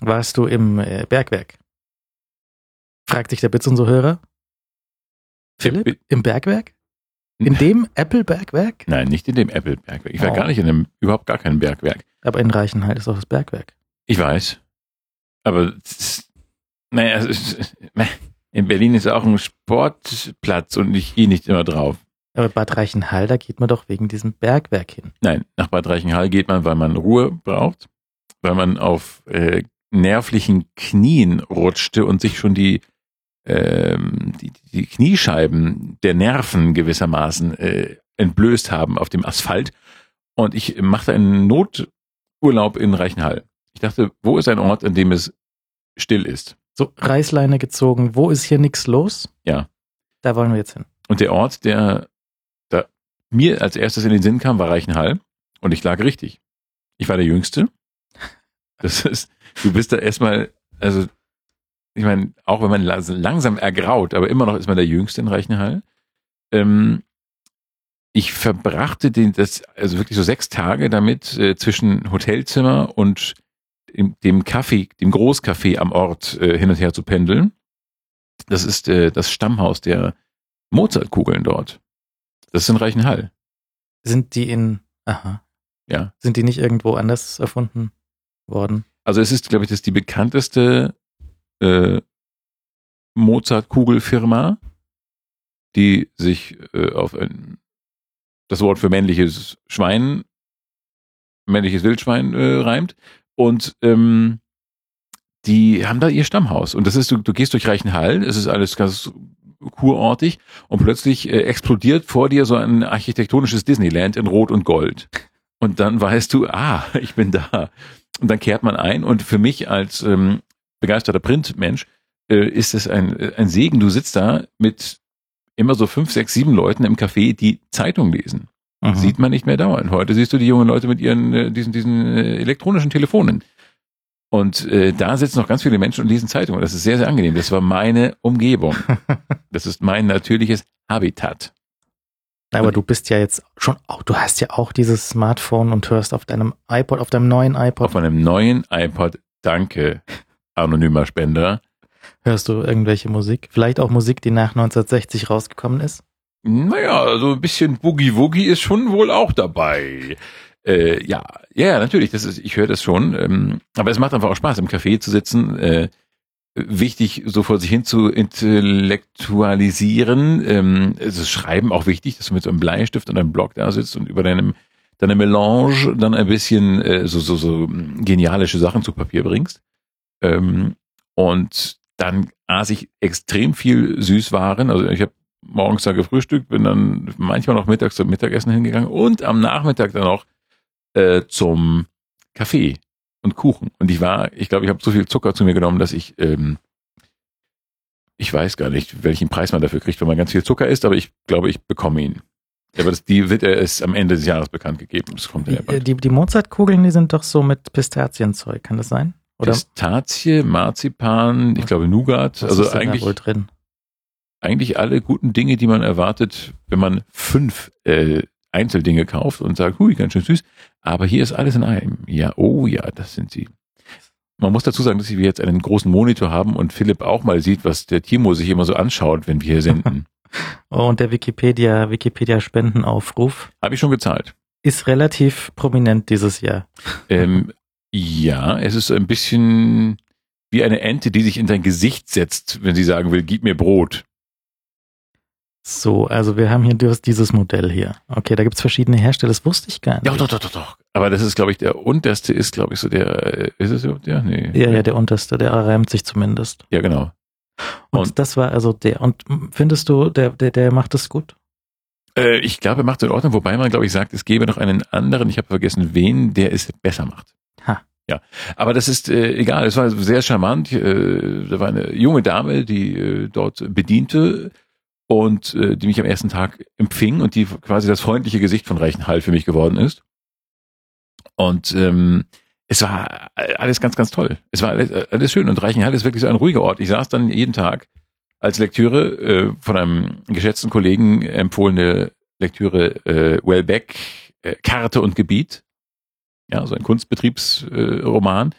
Warst du im äh, Bergwerk? Fragt sich der Bits unser Hörer. Philipp, im Bergwerk? In dem Apple-Bergwerk? Nein, nicht in dem Apple-Bergwerk. Ich war Oh. gar nicht in einem, überhaupt gar keinem Bergwerk. Aber in Reichenhall ist auch das Bergwerk. Ich weiß. Aber, naja, ist, in Berlin ist auch ein Sportplatz und ich gehe nicht immer drauf. Aber Bad Reichenhall, da geht man doch wegen diesem Bergwerk hin. Nein, nach Bad Reichenhall geht man, weil man Ruhe braucht, weil man auf äh, nervlichen Knien rutschte und sich schon die, ähm, die, die Kniescheiben der Nerven gewissermaßen äh, entblößt haben auf dem Asphalt. Und ich machte einen Noturlaub in Reichenhall. Ich dachte, wo ist ein Ort, an dem es still ist? So, Reißleine gezogen. Wo ist hier nichts los? Ja. Da wollen wir jetzt hin. Und der Ort, der da mir als erstes in den Sinn kam, war Reichenhall. Und ich lag richtig. Ich war der Jüngste. Das ist, du bist da erstmal, also, ich meine, auch wenn man la- langsam ergraut, aber immer noch ist man der Jüngste in Reichenhall. Ähm, ich verbrachte den, das, also wirklich so sechs Tage damit, äh, zwischen Hotelzimmer und dem, dem Café, dem Großcafé am Ort äh, hin und her zu pendeln. Das ist äh, das Stammhaus der Mozartkugeln dort. Das ist in Reichenhall. Sind die in, aha, Ja. sind die nicht irgendwo anders erfunden worden? Also es ist, glaube ich, das ist die bekannteste äh, Mozartkugelfirma, die sich äh, auf ein, das Wort für männliches Schwein, männliches Wildschwein äh, reimt. Und ähm, die haben da ihr Stammhaus. Und das ist, du, du gehst durch Reichenhall, es ist alles ganz kurortig und plötzlich äh, explodiert vor dir so ein architektonisches Disneyland in Rot und Gold. Und dann weißt du, ah, ich bin da. Und dann kehrt man ein und für mich als ähm, begeisterter Printmensch äh, ist es ein, ein Segen. Du sitzt da mit immer so fünf, sechs, sieben Leuten im Café, die Zeitung lesen. Mhm. Sieht man nicht mehr dauernd. Heute siehst du die jungen Leute mit ihren äh, diesen, diesen äh, elektronischen Telefonen. Und äh, da sitzen noch ganz viele Menschen und lesen Zeitungen. Das ist sehr, sehr angenehm. Das war meine Umgebung. Das ist mein natürliches Habitat. Aber du bist ja jetzt schon, auch, du hast ja auch dieses Smartphone und hörst auf deinem iPod, auf deinem neuen iPod, Auf einem neuen iPod, danke, anonymer Spender. hörst du irgendwelche Musik? Vielleicht auch Musik, die nach 1960 rausgekommen ist? Naja, also ein bisschen Boogie Woogie ist schon wohl auch dabei. Äh, ja, ja, natürlich, das ist, ich höre das schon. Ähm, aber es macht einfach auch Spaß, im Café zu sitzen. Äh, wichtig, so vor sich hin zu intellektualisieren. Ähm, es ist Schreiben auch wichtig, dass du mit so einem Bleistift und einem Block da sitzt und über deinem deine Melange dann ein bisschen äh, so, so, so genialische Sachen zu Papier bringst. Ähm, und dann aß ich extrem viel Süßwaren. Also ich habe morgens da gefrühstückt, bin dann manchmal noch mittags zum Mittagessen hingegangen und am Nachmittag dann auch äh, zum Kaffee und Kuchen. Und ich war, ich glaube, ich habe so viel Zucker zu mir genommen, dass ich, ähm, ich weiß gar nicht, welchen Preis man dafür kriegt, wenn man ganz viel Zucker isst, aber ich glaube, ich bekomme ihn. Aber das, die wird erst am Ende des Jahres bekannt gegeben. Das kommt ja Die, bald. die, die Mozartkugeln, die sind doch so mit Pistazienzeug, kann das sein? Oder Pistazie, Marzipan, ich glaube Nougat, was also ist da eigentlich wohl drin? eigentlich alle guten Dinge, die man erwartet, wenn man fünf äh, Einzeldinge kauft und sagt, hui, ganz schön süß. Aber hier ist alles in einem. Ja, oh ja, das sind sie. Man muss dazu sagen, dass wir jetzt einen großen Monitor haben und Philipp auch mal sieht, was der Timo sich immer so anschaut, wenn wir hier senden. Oh, und der Wikipedia, Wikipedia-Spendenaufruf Habe ich schon gezahlt. ist relativ prominent dieses Jahr. Ähm, ja, es ist ein bisschen wie eine Ente, die sich in dein Gesicht setzt, wenn sie sagen will, gib mir Brot. So, also wir haben hier dieses Modell hier. Okay, da gibt's verschiedene Hersteller, das wusste ich gar nicht. Ja, doch, doch, doch, doch. Aber das ist, glaube ich, der unterste ist, glaube ich, so der, äh, ist es überhaupt der? Nee. Ja, ja, der unterste, der reimt sich zumindest. Ja, genau. Und, Und- das war also der. Und findest du, der, der, der macht das gut? Äh, ich glaube, er macht es in Ordnung, wobei man, glaube ich, sagt, es gäbe noch einen anderen, ich habe vergessen, wen, der es besser macht. Ha. Ja, aber das ist äh, egal, es war sehr charmant. Äh, da war eine junge Dame, die äh, dort bediente und äh, die mich am ersten Tag empfing und die quasi das freundliche Gesicht von Reichenhall für mich geworden ist. Und ähm, es war alles ganz, ganz toll. Es war alles, alles schön und Reichenhall ist wirklich so ein ruhiger Ort. Ich saß dann jeden Tag als Lektüre äh, von einem geschätzten Kollegen empfohlene Lektüre äh, Wellbeck, äh, Karte und Gebiet. Ja, so ein Kunstbetriebsroman. Äh.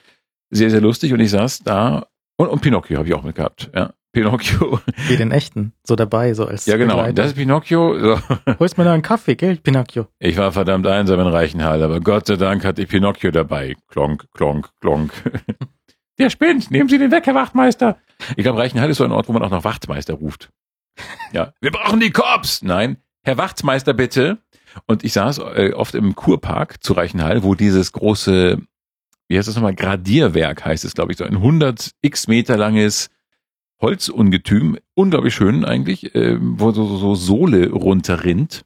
Sehr, sehr lustig und ich saß da und, und Pinocchio habe ich auch mit gehabt. Ja. Pinocchio. Wie den echten, so dabei, so als Ja, genau. Begleiter. Das ist Pinocchio. So. Holst mir da einen Kaffee, gell, Pinocchio? Ich war verdammt einsam in Reichenhall, aber Gott sei Dank hatte ich Pinocchio dabei. Klonk, klonk, klonk. Der spinnt. Nehmen Sie den weg, Herr Wachtmeister. Ich glaube, Reichenhall ist so ein Ort, wo man auch noch Wachtmeister ruft. Ja. Wir brauchen die Cops. Nein. Herr Wachtmeister, bitte. Und ich saß äh, oft im Kurpark zu Reichenhall, wo dieses große, wie heißt das nochmal, Gradierwerk heißt es, glaube ich, so ein 100 x Meter langes Holzungetüm, unglaublich schön eigentlich, äh, wo so, so, so Sohle runterrinnt.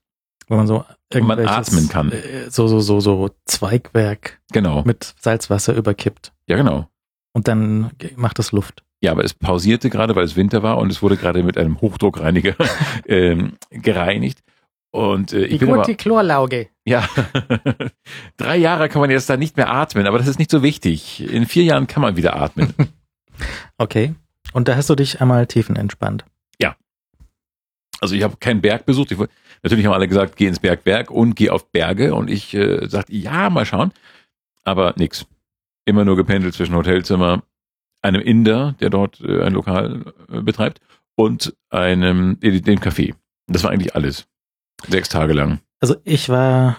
Wo man so man atmen kann. äh, So, so, so, so Zweigwerk Genau. mit Salzwasser überkippt. Ja, genau. Und dann macht es Luft. Ja, aber es pausierte gerade, weil es Winter war und es wurde gerade mit einem Hochdruckreiniger ähm, gereinigt. Und äh, ich bin aber, Chlorlauge. ja, drei Jahre kann man jetzt da nicht mehr atmen, aber das ist nicht so wichtig. In vier Jahren kann man wieder atmen. Okay. Und da hast du dich einmal tiefenentspannt. Also ich habe keinen Berg besucht. Ich, natürlich haben alle gesagt, geh ins Bergwerk und geh auf Berge. Und ich äh, sagte, ja, mal schauen. Aber nix. Immer nur gependelt zwischen Hotelzimmer, einem Inder, der dort äh, ein Lokal äh, betreibt, und einem, äh, dem Café. Das war eigentlich alles. Sechs Tage lang. Also ich war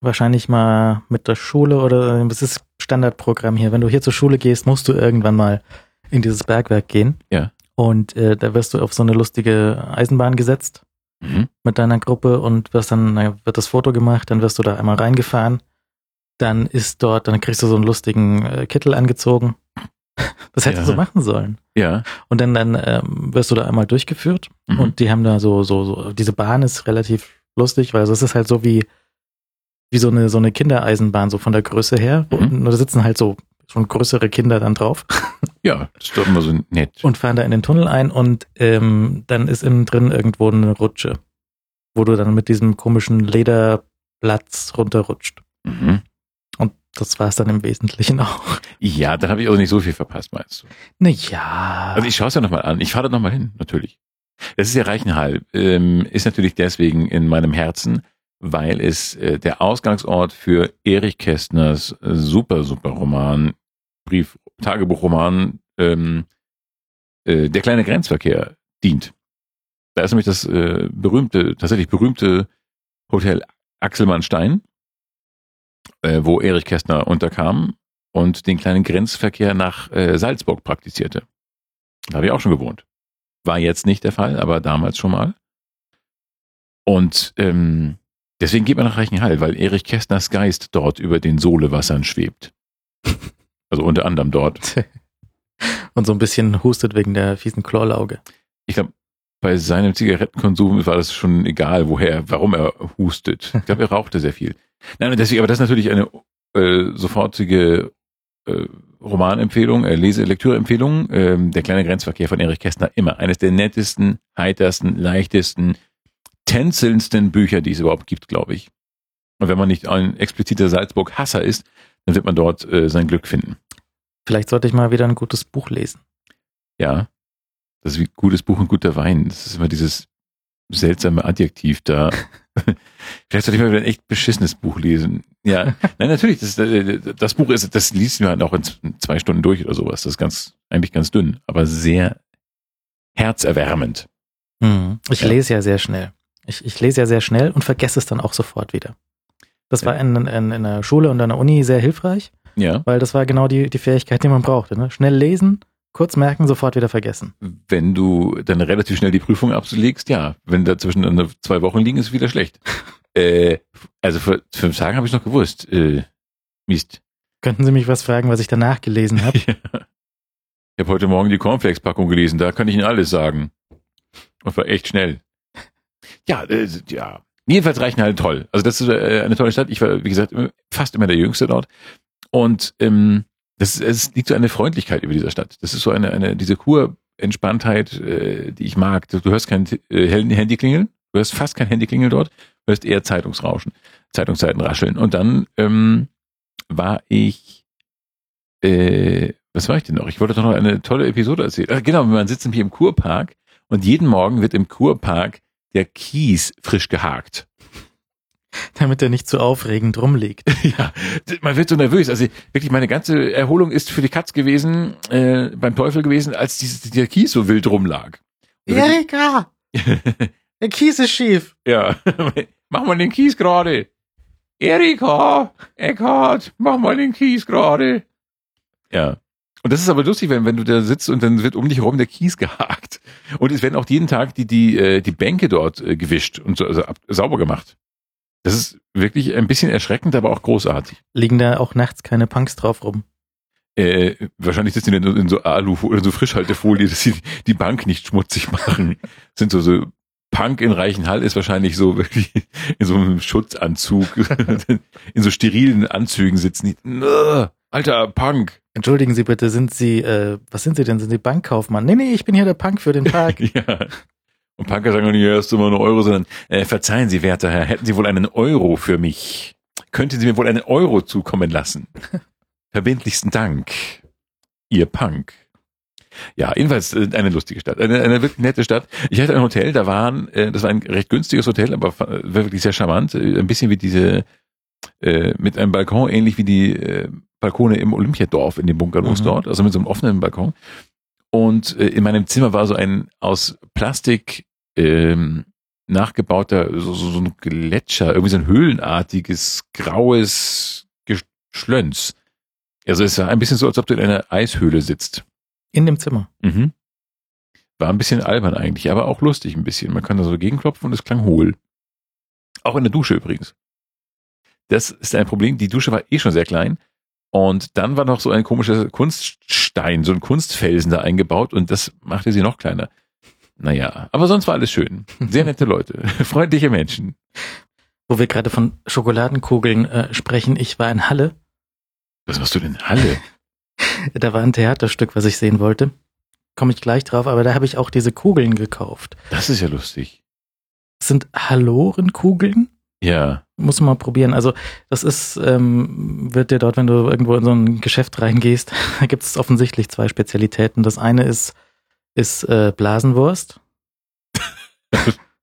wahrscheinlich mal mit der Schule oder das ist Standardprogramm hier. Wenn du hier zur Schule gehst, musst du irgendwann mal in dieses Bergwerk gehen. Ja. Und äh, da wirst du auf so eine lustige Eisenbahn gesetzt Mhm. mit deiner Gruppe und wirst dann, dann wird das Foto gemacht, dann wirst du da einmal reingefahren. Dann ist dort, dann kriegst du so einen lustigen äh, Kittel angezogen. Das hättest Ja. du machen sollen. Ja. Und dann, dann ähm, wirst du da einmal durchgeführt Mhm. und die haben da so, so, so, diese Bahn ist relativ lustig, weil es ist halt so wie, wie so eine, so eine Kindereisenbahn, so von der Größe her. Mhm. Und da sitzen halt so schon größere Kinder dann drauf ja, das ist doch immer so nett. und fahren da in den Tunnel ein und ähm, dann ist innen drin irgendwo eine Rutsche, wo du dann mit diesem komischen Lederplatz runterrutscht. Mhm. Und das war es dann im Wesentlichen auch. Ja, dann habe ich auch nicht so viel verpasst, meinst du? Naja. Also ich schaue es ja nochmal an. Ich fahre da nochmal hin, natürlich. Das ist ja Reichenhall. Ähm, ist natürlich deswegen in meinem Herzen, weil es äh, der Ausgangsort für Erich Kästners äh, super, super Roman, Brief, Tagebuchroman, ähm, äh, Der kleine Grenzverkehr dient. Da ist nämlich das äh, berühmte, tatsächlich berühmte Hotel Axelmannstein, äh, wo Erich Kästner unterkam und den kleinen Grenzverkehr nach äh, Salzburg praktizierte. Da habe ich auch schon gewohnt. War jetzt nicht der Fall, aber damals schon mal. Und ähm, deswegen geht man nach Reichenhall, weil Erich Kästners Geist dort über den Sohlewassern schwebt. Also unter anderem dort. Und so ein bisschen hustet wegen der fiesen Chlorlauge. Ich glaube, bei seinem Zigarettenkonsum war das schon egal, woher, warum er hustet. Ich glaube, er rauchte sehr viel. Nein, deswegen, aber das ist natürlich eine äh, sofortige äh, Romanempfehlung, äh, Lese Lektüreempfehlung. Ähm, der kleine Grenzverkehr von Erich Kästner immer eines der nettesten, heitersten, leichtesten, tänzelndsten Bücher, die es überhaupt gibt, glaube ich. Und wenn man nicht ein expliziter Salzburg-Hasser ist, dann wird man dort äh, sein Glück finden. Vielleicht sollte ich mal wieder ein gutes Buch lesen. Ja, das ist wie gutes Buch und guter Wein. Das ist immer dieses seltsame Adjektiv da. Vielleicht sollte ich mal wieder ein echt beschissenes Buch lesen. Ja, nein, natürlich. Das, äh, das Buch ist, das liest man halt auch in zwei Stunden durch oder sowas. Das ist ganz, eigentlich ganz dünn, aber sehr herzerwärmend. Hm. Ich Ja. lese ja sehr schnell. Ich, ich lese ja sehr schnell und vergesse es dann auch sofort wieder. Das war in, in, in der Schule und an der Uni sehr hilfreich, Ja, weil das war genau die, die Fähigkeit, die man brauchte. Ne? Schnell lesen, kurz merken, sofort wieder vergessen. wenn du dann relativ schnell die Prüfung ablegst, ja. Wenn dazwischen dann zwei Wochen liegen, ist es wieder schlecht. äh, also vor fünf Tagen habe ich noch gewusst. Äh, Mist. Könnten Sie mich was fragen, was ich danach gelesen habe? Ja. Ich habe heute Morgen die Cornflakes-Packung gelesen, da kann ich Ihnen alles sagen. Und war echt schnell. Ja, äh, ja. Jedenfalls Reichenhall toll. Also das ist äh, eine tolle Stadt. Ich war, wie gesagt, fast immer der Jüngste dort. Und ähm, das, es liegt so eine Freundlichkeit über dieser Stadt. Das ist so eine, eine diese Kur-Entspanntheit, äh, die ich mag. Du, du hörst kein äh, Handy klingeln, du hörst fast kein Handy klingeln dort, du hörst eher Zeitungsrauschen, Zeitungszeiten rascheln. Und dann ähm, war ich äh, was war ich denn noch? Ich wollte doch noch eine tolle Episode erzählen. Ach, genau, man sitzt nämlich im Kurpark und jeden Morgen wird im Kurpark der Kies frisch gehakt. Damit er nicht zu aufregend rumliegt. ja, man wird so nervös. Also wirklich, meine ganze Erholung ist für die Katz gewesen, äh, beim Teufel gewesen, als dieses, der Kies so wild rumlag. Erika! der Kies ist schief. Ja, mach mal den Kies gerade. Erika, Eckhard, mach mal den Kies gerade. Ja. Und das ist aber lustig, wenn, wenn du da sitzt und dann wird um dich herum der Kies gehakt. Und es werden auch jeden Tag die, die, äh, die Bänke dort äh, gewischt und so, also ab, sauber gemacht. Das ist wirklich ein bisschen erschreckend, aber auch großartig. Liegen da auch nachts keine Punks drauf rum? Äh, wahrscheinlich sitzen die in, in so Alu oder so Frischhaltefolie, dass sie die Bank nicht schmutzig machen. Das sind so, so Punk in Reichenhall ist wahrscheinlich so wirklich in so einem Schutzanzug, in so sterilen Anzügen sitzen. Die, alter Punk. Entschuldigen Sie bitte, sind Sie, äh, was sind Sie denn? Sind Sie Bankkaufmann? Nee, nee, ich bin hier der Punk für den Park. ja. Und Punker sagen nicht erst immer nur Euro, sondern äh, verzeihen Sie, werter Herr, hätten Sie wohl einen Euro für mich? Könnten Sie mir wohl einen Euro zukommen lassen? Verbindlichsten Dank. Ihr Punk. Ja, jedenfalls äh, eine lustige Stadt, eine, eine wirklich nette Stadt. Ich hatte ein Hotel, da waren, äh, das war ein recht günstiges Hotel, aber wirklich sehr charmant, äh, ein bisschen wie diese äh, mit einem Balkon, ähnlich wie die äh, Balkone im Olympiadorf in den Bungalows mhm. dort, also mit so einem offenen Balkon. Und äh, in meinem Zimmer war so ein aus Plastik ähm, nachgebauter, so, so, so ein Gletscher, irgendwie so ein höhlenartiges, graues Geschlönz. Also es war ein bisschen so, als ob du in einer Eishöhle sitzt. In dem Zimmer. Mhm. War ein bisschen albern eigentlich, aber auch lustig ein bisschen. Man kann da so gegenklopfen und es klang hohl. Auch in der Dusche übrigens. Das ist ein Problem. Die Dusche war eh schon sehr klein. Und dann war noch so ein komischer Kunststein, so ein Kunstfelsen da eingebaut und das machte sie noch kleiner. Naja, aber sonst war alles schön. Sehr nette Leute, freundliche Menschen. Wo wir gerade von Schokoladenkugeln äh, sprechen, ich war in Halle. Was machst du denn in Halle? da war ein Theaterstück, was ich sehen wollte. Komme ich gleich drauf, aber da habe ich auch diese Kugeln gekauft. Das ist ja lustig. Das sind Halorenkugeln? Ja. Muss man mal probieren. Also das ist, ähm, wird dir dort, wenn du irgendwo in so ein Geschäft reingehst, da gibt es offensichtlich zwei Spezialitäten. Das eine ist, ist äh, Blasenwurst.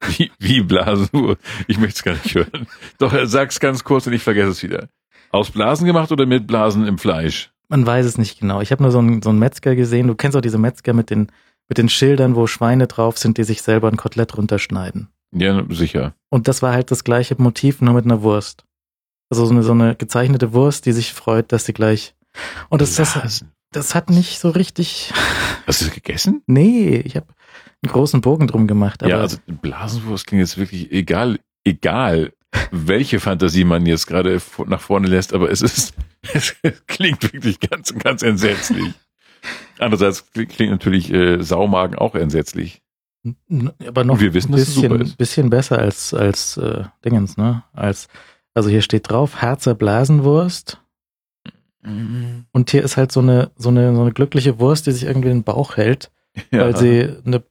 wie, wie Blasenwurst? Ich möchte es gar nicht hören. Doch, sag's ganz kurz und ich vergesse es wieder. Aus Blasen gemacht oder mit Blasen im Fleisch? Man weiß es nicht genau. Ich habe nur so einen, so einen Metzger gesehen. Du kennst auch diese Metzger mit den, mit den Schildern, wo Schweine drauf sind, die sich selber ein Kotelett runterschneiden. Ja, sicher. Und das war halt das gleiche Motiv, nur mit einer Wurst. Also so eine, so eine gezeichnete Wurst, die sich freut, dass sie gleich. Und das, das, das hat nicht so richtig. Hast du es gegessen? Nee, ich habe einen großen Bogen drum gemacht. ja, also Blasenwurst klingt jetzt wirklich egal, egal, welche Fantasie man jetzt gerade nach vorne lässt, aber es ist, es klingt wirklich ganz, ganz entsetzlich. Andererseits klingt natürlich äh, Saumagen auch entsetzlich. Aber noch wir wissen, ein bisschen, bisschen besser als, als äh, Dingens, ne? Als, also hier steht drauf, Harzer Blasenwurst. Mhm. Und hier ist halt so eine, so eine, so eine glückliche Wurst, die sich irgendwie in den Bauch hält, ja. weil sie eine,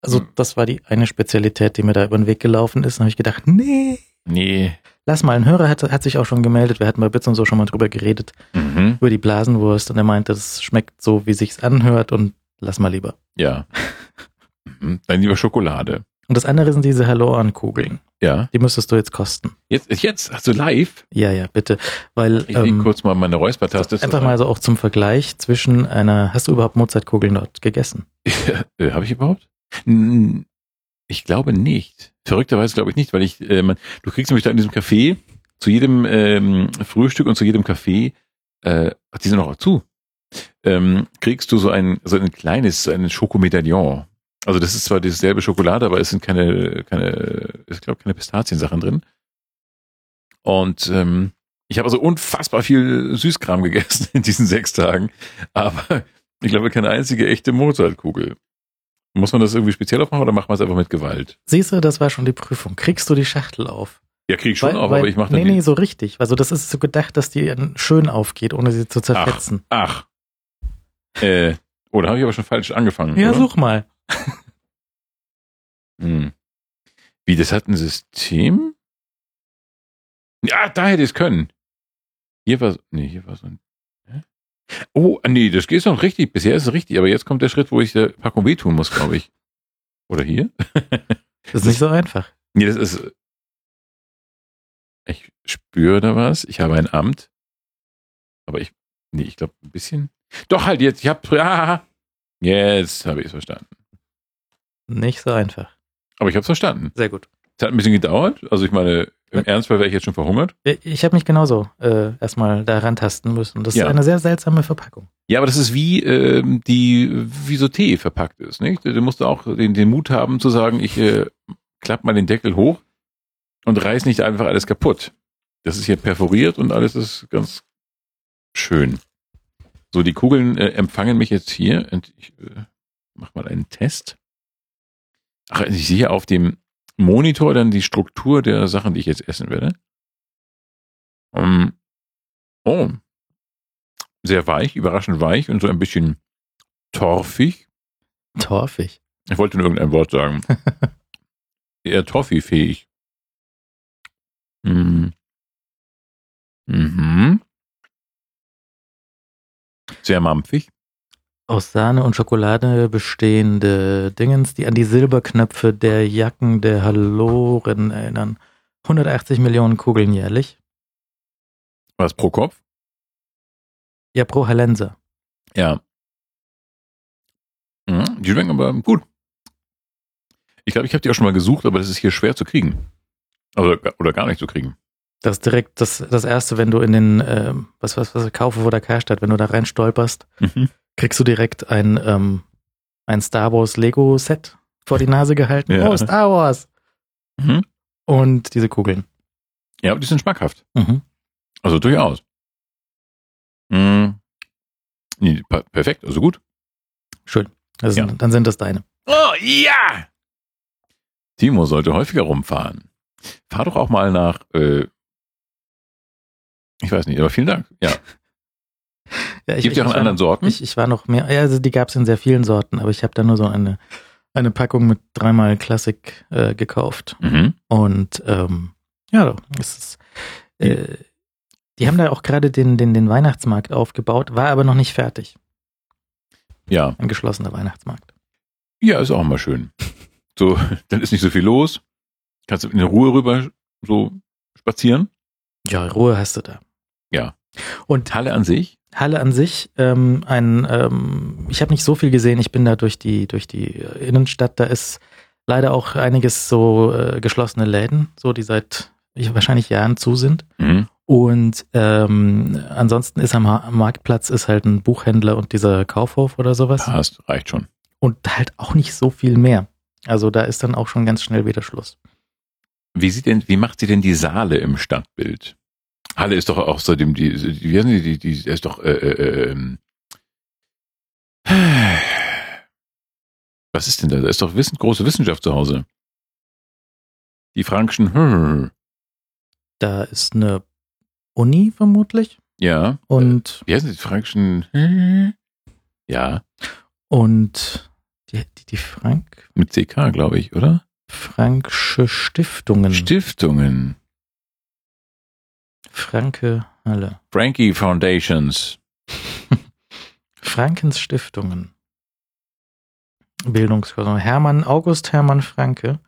also mhm. das war die eine Spezialität, die mir da über den Weg gelaufen ist. Und habe ich gedacht, nee. Nee. Lass mal, ein Hörer hat, hat sich auch schon gemeldet, wir hatten bei Bits und so schon mal drüber geredet, mhm. über die Blasenwurst und er meinte, das schmeckt so, wie sich's anhört und lass mal lieber. Ja. Mhm. Dann lieber Schokolade. Und das andere sind diese Halloran-Kugeln. Ja. Die müsstest du jetzt kosten. Jetzt, jetzt? Hast du live? Ja, ja, bitte. Weil, ich ähm, kurz mal meine Räuspertaste. Einfach mal so auch zum Vergleich zwischen einer, hast du überhaupt Mozartkugeln dort gegessen? äh, Habe ich überhaupt? Ich glaube nicht. Verrückterweise glaube ich nicht, weil ich, äh, man, du kriegst nämlich da in diesem Café zu jedem ähm, Frühstück und zu jedem Café, äh, die sind auch zu, ähm, kriegst du so ein, so ein kleines, so ein Schokomedaillon. Also das ist zwar dieselbe Schokolade, aber es sind keine, keine, ich glaube keine Pistaziensachen drin. Und ähm, ich habe also unfassbar viel Süßkram gegessen in diesen sechs Tagen, aber ich glaube keine einzige echte Mozartkugel. Muss man das irgendwie speziell aufmachen oder macht man es einfach mit Gewalt? Siehst du, das war schon die Prüfung. Kriegst du die Schachtel auf? Ja, krieg ich schon weil, auf, weil, aber ich mache Nee, nee, so richtig. Also das ist so gedacht, dass die schön aufgeht, ohne sie zu zerfetzen. Ach. ach. Äh, oh, da habe ich aber schon falsch angefangen. Ja, oder? such mal. hm. Wie, das hat ein System? Ja, da hätte ich es können. Hier war, nee, hier war so ein Oh, nee, das geht noch richtig. Bisher ist es richtig, aber jetzt kommt der Schritt, wo ich der Packung wehtun muss, glaube ich. Oder hier? das ist nicht so einfach. Nee, das ist. Ich spüre da was. Ich habe ein Amt. Aber ich, nee, ich glaube ein bisschen. Doch halt jetzt, ich habe, ah, jetzt habe ich es verstanden. Nicht so einfach. Aber ich habe es verstanden. Sehr gut. Es hat ein bisschen gedauert. Also ich meine, im Ernstfall wäre ich jetzt schon verhungert. Ich habe mich genauso äh, erstmal da rantasten müssen. Das ja. ist eine sehr seltsame Verpackung. Ja, aber das ist wie ähm, die wie so Tee verpackt ist, nicht? Du musst auch den, den Mut haben zu sagen, ich äh, klapp mal den Deckel hoch und reiß nicht einfach alles kaputt. Das ist hier perforiert und alles ist ganz schön. So, die Kugeln äh, empfangen mich jetzt hier und ich äh, mach mal einen Test. Ach, ich sehe auf dem Monitor dann die Struktur der Sachen, die ich jetzt essen werde. Um, oh, sehr weich, überraschend weich und so ein bisschen torfig. Torfig? Ich wollte nur irgendein Wort sagen. Eher toffifähig. Mhm. Mhm. Sehr mampfig aus Sahne und Schokolade bestehende Dingens, die an die Silberknöpfe der Jacken der Halloren erinnern. 180 Millionen Kugeln jährlich. Was pro Kopf? Ja, pro Hallenser. Ja. Mhm, die schmecken aber gut. Ich glaube, ich habe die auch schon mal gesucht, aber das ist hier schwer zu kriegen. Also, oder gar nicht zu kriegen. Das ist direkt das, das erste, wenn du in den, äh, was, was, was, Kaufe vor der Karstadt, wenn du da rein stolperst. Mhm kriegst du direkt ein, ähm, ein Star Wars Lego Set vor die Nase gehalten. Ja. Oh, Star Wars! Mhm. Und diese Kugeln. Ja, die sind schmackhaft. Mhm. Also durchaus. Mhm. Nee, perfekt, also gut. Schön. Also, ja. Dann sind das deine. Oh ja! Timo sollte häufiger rumfahren. Fahr doch auch mal nach, äh, ich weiß nicht, aber vielen Dank. Ja. Ja, ich, Gibt ja auch in anderen Sorten? Ich, ich war noch mehr, ja, also die gab es in sehr vielen Sorten, aber ich habe da nur so eine, eine Packung mit dreimal Classic äh, gekauft. Mhm. Und ähm, ja, es ist, äh, die haben da auch gerade den, den, den Weihnachtsmarkt aufgebaut, war aber noch nicht fertig. Ja. Ein geschlossener Weihnachtsmarkt. Ja, ist auch mal schön. So, dann ist nicht so viel los. Kannst du in Ruhe rüber so spazieren? Ja, Ruhe hast du da. Ja. Und Halle an sich? Halle an sich, ähm, ein, ähm, ich habe nicht so viel gesehen, ich bin da durch die, durch die Innenstadt, da ist leider auch einiges so äh, geschlossene Läden, so die seit ich, wahrscheinlich Jahren zu sind. Mhm. Und ähm, ansonsten ist am, am Marktplatz ist halt ein Buchhändler und dieser Kaufhof oder sowas. Passt, reicht schon. Und halt auch nicht so viel mehr. Also da ist dann auch schon ganz schnell wieder Schluss. Wie sieht denn, wie macht sie denn die Saale im Stadtbild? Halle ist doch auch seitdem die, die, wie heißen die, die, die ist doch, äh, äh, ähm, was ist denn da? Da ist doch Wissen, große Wissenschaft zu Hause. Die Frankischen, hm. Da ist eine Uni vermutlich. Ja. Und. Wie heißen die Frankischen? Hm? Ja. Und die, die, die Frank. Mit CK, glaube ich, oder? Franksche Stiftungen. Stiftungen. Franke Halle. Frankie Foundations. Frankens Stiftungen. Bildungskurse. Hermann, August Hermann Franke.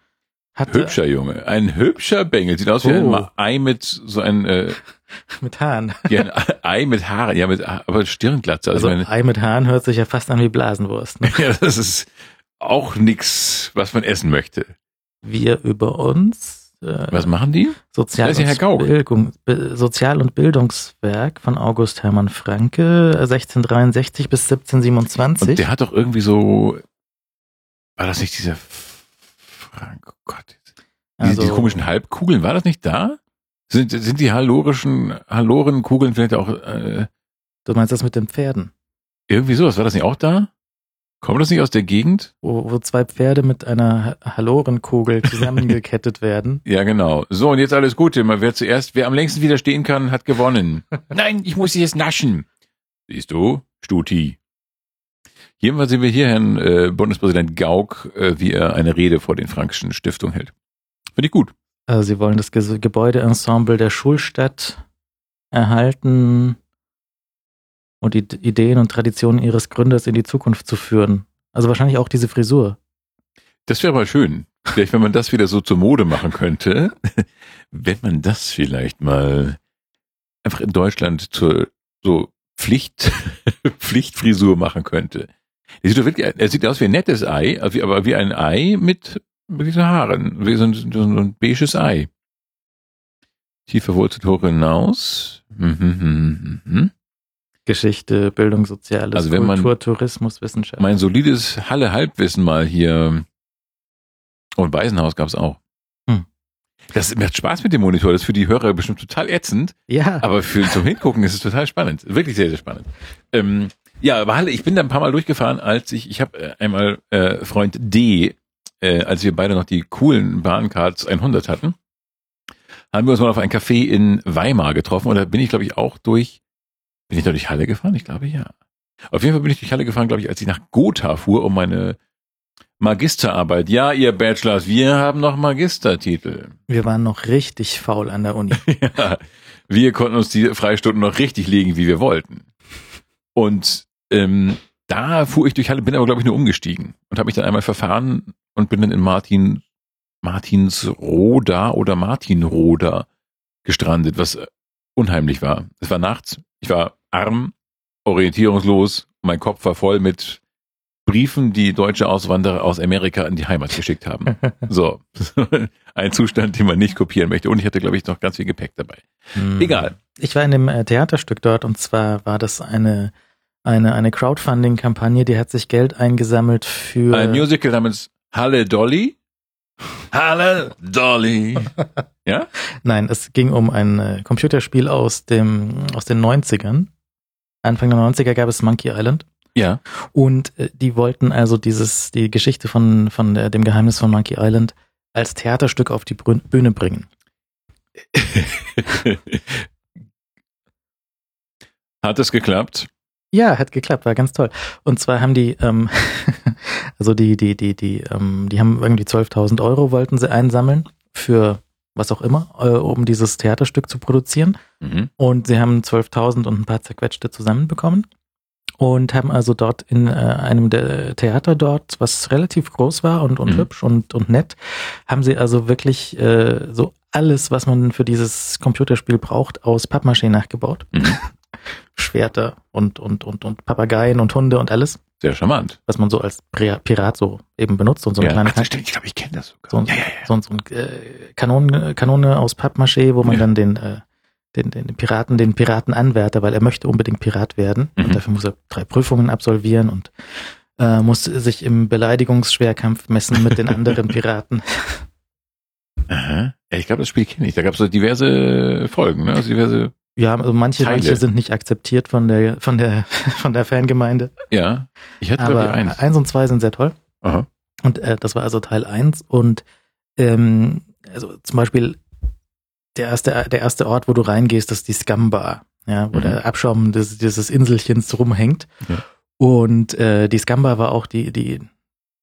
Hatte, hübscher Junge, ein hübscher Bengel. Sieht aus wie oh. ein Ei mit so ein äh, mit Haaren. Ja, ein Ei mit Haaren, ja, mit aber Stirnglatze. Also, also meine, Ei mit Haaren hört sich ja fast an wie Blasenwurst. Ne? ja, das ist auch nix, was man essen möchte. Wir über uns äh, Was machen die? Sozial, und Bildung, Sozial- und Bildungswerk von August Hermann Franke, 1663 bis 1727. Und der hat doch irgendwie so, war das nicht dieser Frank, oh Gott, diese, also, diese komischen Halbkugeln, war das nicht da? Sind, sind die hallorischen, Hallorenkugeln vielleicht auch, äh, Du meinst das mit den Pferden? Irgendwie sowas, war das nicht auch da? Kommt das nicht aus der Gegend? Wo, wo zwei Pferde mit einer Hallorenkugel zusammengekettet werden. Ja, genau. So, und jetzt alles Gute. Mal wer zuerst, wer am längsten widerstehen kann, hat gewonnen. Nein, ich muss sie jetzt naschen. Siehst du? Stuti. Jedenfalls sehen wir hier Herrn äh, Bundespräsident Gauck, äh, wie er eine Rede vor den Frankischen Stiftungen hält. Finde ich gut. Also Sie wollen das Gebäudeensemble der Schulstadt erhalten, und die Ideen und Traditionen ihres Gründers in die Zukunft zu führen. Also wahrscheinlich auch diese Frisur. Das wäre mal schön. Vielleicht, wenn man das wieder so zur Mode machen könnte, wenn man das vielleicht mal einfach in Deutschland zur so Pflicht, Pflichtfrisur machen könnte. Er sieht, doch wirklich, er sieht aus wie ein nettes Ei, aber wie ein Ei mit, mit diesen Haaren, wie so ein, so ein beiges Ei. Tief verwurzelt hoch hinaus. Mhm, mhm, mhm. Geschichte, Bildung, Soziales, also wenn Kultur, man Tourismus, Wissenschaft. Mein solides Halle-Halbwissen mal hier. Und Waisenhaus gab's auch. Hm. Das macht Spaß mit dem Monitor. Das ist für die Hörer bestimmt total ätzend. Ja. Aber für zum Hingucken ist es total spannend. Wirklich sehr, sehr spannend. Ähm, ja, aber Halle, ich bin da ein paar Mal durchgefahren, als ich, ich habe äh, einmal äh, Freund D, äh, als wir beide noch die coolen Bahncards 100 hatten, haben wir uns mal auf ein Café in Weimar getroffen und da bin ich, glaube ich, auch durch bin ich da durch Halle gefahren? Ich glaube ja. Auf jeden Fall bin ich durch Halle gefahren, glaube ich, als ich nach Gotha fuhr, um meine Magisterarbeit. Ja, ihr Bachelors, wir haben noch Magistertitel. Wir waren noch richtig faul an der Uni. ja, wir konnten uns die Freistunden noch richtig legen, wie wir wollten. Und ähm, da fuhr ich durch Halle, bin aber, glaube ich, nur umgestiegen und habe mich dann einmal verfahren und bin dann in Martin, Martinsroda oder Martinroda gestrandet, was unheimlich war. Es war nachts, ich war arm, orientierungslos, mein Kopf war voll mit Briefen, die deutsche Auswanderer aus Amerika in die Heimat geschickt haben. So, ein Zustand, den man nicht kopieren möchte. Und ich hatte, glaube ich, noch ganz viel Gepäck dabei. Hm. Egal. Ich war in dem äh, Theaterstück dort und zwar war das eine eine eine Crowdfunding-Kampagne, die hat sich Geld eingesammelt für ein Musical namens Halle Dolly. Halle Dolly. ja? Nein, es ging um ein äh, Computerspiel aus dem aus den 90ern Anfang der 90er gab es Monkey Island. Ja. Und äh, die wollten also dieses, die Geschichte von, von der, dem Geheimnis von Monkey Island als Theaterstück auf die Bühne bringen. hat es geklappt? Ja, hat geklappt, war ganz toll. Und zwar haben die, ähm, also die, die, die, die, ähm, die haben irgendwie 12.000 Euro wollten sie einsammeln für was auch immer, äh, um dieses Theaterstück zu produzieren. Mhm. Und sie haben 12.000 und ein paar zerquetschte zusammenbekommen und haben also dort in äh, einem der Theater dort, was relativ groß war und, und mhm. hübsch und, und nett, haben sie also wirklich äh, so alles, was man für dieses Computerspiel braucht, aus Pappmaché nachgebaut. Mhm. Schwerter und, und, und, und Papageien und Hunde und alles. Sehr charmant. Was man so als Pirat so eben benutzt und so eine ja, kleine Kanone. Ich glaube, ich kenne das sogar. So, ja, ja, ja. so, so ein äh, Kanone, Kanone aus Pappmaché, wo man ja. dann den, äh, den, den Piraten, den Piratenanwärter, weil er möchte unbedingt Pirat werden. Mhm. Und dafür muss er drei Prüfungen absolvieren und äh, muss sich im Beleidigungsschwerkampf messen mit den anderen Piraten. Aha. Ich glaube, das Spiel kenne ich. Da gab es so diverse Folgen, ne? Also diverse ja, also manche, manche sind nicht akzeptiert von der, von der, von der Fangemeinde. Ja, ich hatte Aber eins. eins und zwei sind sehr toll. Aha. Und äh, das war also Teil eins und ähm, also zum Beispiel der erste, der erste Ort, wo du reingehst, ist die Scumbar, ja, wo mhm. der Abschaum des, dieses Inselchens rumhängt. Ja. Und äh, die Scumbar war auch die, die,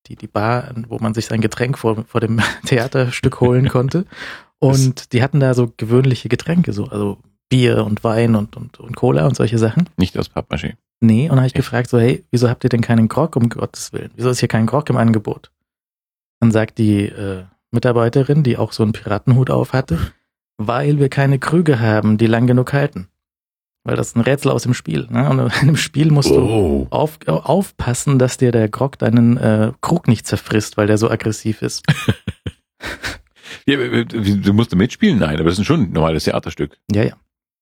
die, die Bar, wo man sich sein Getränk vor, vor dem Theaterstück holen konnte. Und die hatten da so gewöhnliche Getränke, so, also Bier und Wein und, und, und Cola und solche Sachen. Nicht aus Pappmaché. Nee, und dann habe ich gefragt so, hey, wieso habt ihr denn keinen Grog, um Gottes Willen? Wieso ist hier kein Grog im Angebot? Dann sagt die äh, Mitarbeiterin, die auch so einen Piratenhut auf hatte, weil wir keine Krüge haben, die lang genug halten. Weil das ist ein Rätsel aus dem Spiel. Ne? Und in einem Spiel musst oh. du auf, aufpassen, dass dir der Grog deinen äh, Krug nicht zerfrisst, weil der so aggressiv ist. ja, du musst mitspielen? Nein, aber das ist schon ein normales Theaterstück. Ja, ja.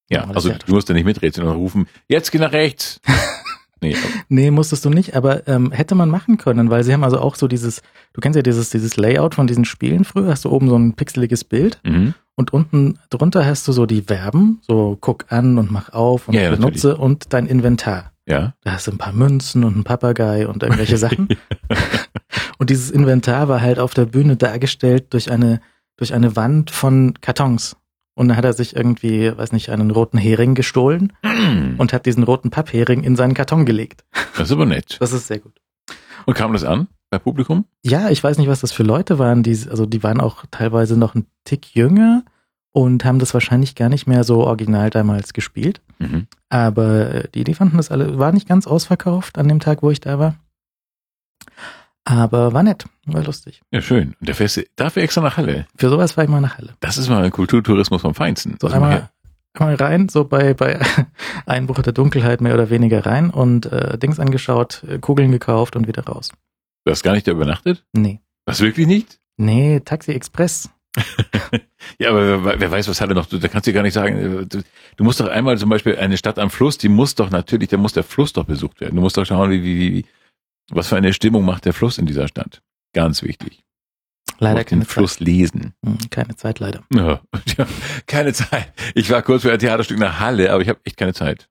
Ja, also du musst ja nicht mitreden und rufen, jetzt geh nach rechts. nee, nee, musstest du nicht, aber ähm, hätte man machen können, weil sie haben also auch so dieses, du kennst ja dieses, dieses Layout von diesen Spielen früher, hast du oben so ein pixeliges Bild mhm. und unten drunter hast du so die Verben, so guck an und mach auf und ja, benutze natürlich. und dein Inventar. Ja. Da hast du ein paar Münzen und ein Papagei und irgendwelche Sachen. und dieses Inventar war halt auf der Bühne dargestellt durch eine, durch eine Wand von Kartons. Und dann hat er sich irgendwie, weiß nicht, einen roten Hering gestohlen mm. und hat diesen roten Papphering in seinen Karton gelegt. Das ist aber nett. Das ist sehr gut. Und kam das an bei Publikum? Ja, ich weiß nicht, was das für Leute waren. Die, also die waren auch teilweise noch ein Tick jünger und haben das wahrscheinlich gar nicht mehr so original damals gespielt. Mhm. Aber äh, die, die fanden das alle, war nicht ganz ausverkauft an dem Tag, wo ich da war. Aber war nett, war lustig. Ja, schön. Und der fährst dafür extra nach Halle. Für sowas fahre ich mal nach Halle. Das ist mal ein Kulturtourismus vom Feinsten. So einmal, einmal rein, so bei, bei Einbruch der Dunkelheit mehr oder weniger rein und äh, Dings angeschaut, äh, Kugeln gekauft und wieder raus. Du hast gar nicht da übernachtet? Nee. Was, wirklich nicht? Nee, Taxi Express. ja, aber wer, wer, weiß, was Halle noch, da kannst du gar nicht sagen, äh, du, du, musst doch einmal zum Beispiel eine Stadt am Fluss, die muss doch natürlich, da muss der Fluss doch besucht werden. Du musst doch schauen, wie, wie, wie, was für eine Stimmung macht der Fluss in dieser Stadt. Ganz wichtig. Leider keine den Fluss Zeit. lesen. Hm, keine Zeit, leider. Ja, keine Zeit. Ich war kurz für ein Theaterstück nach Halle, aber ich habe echt keine Zeit.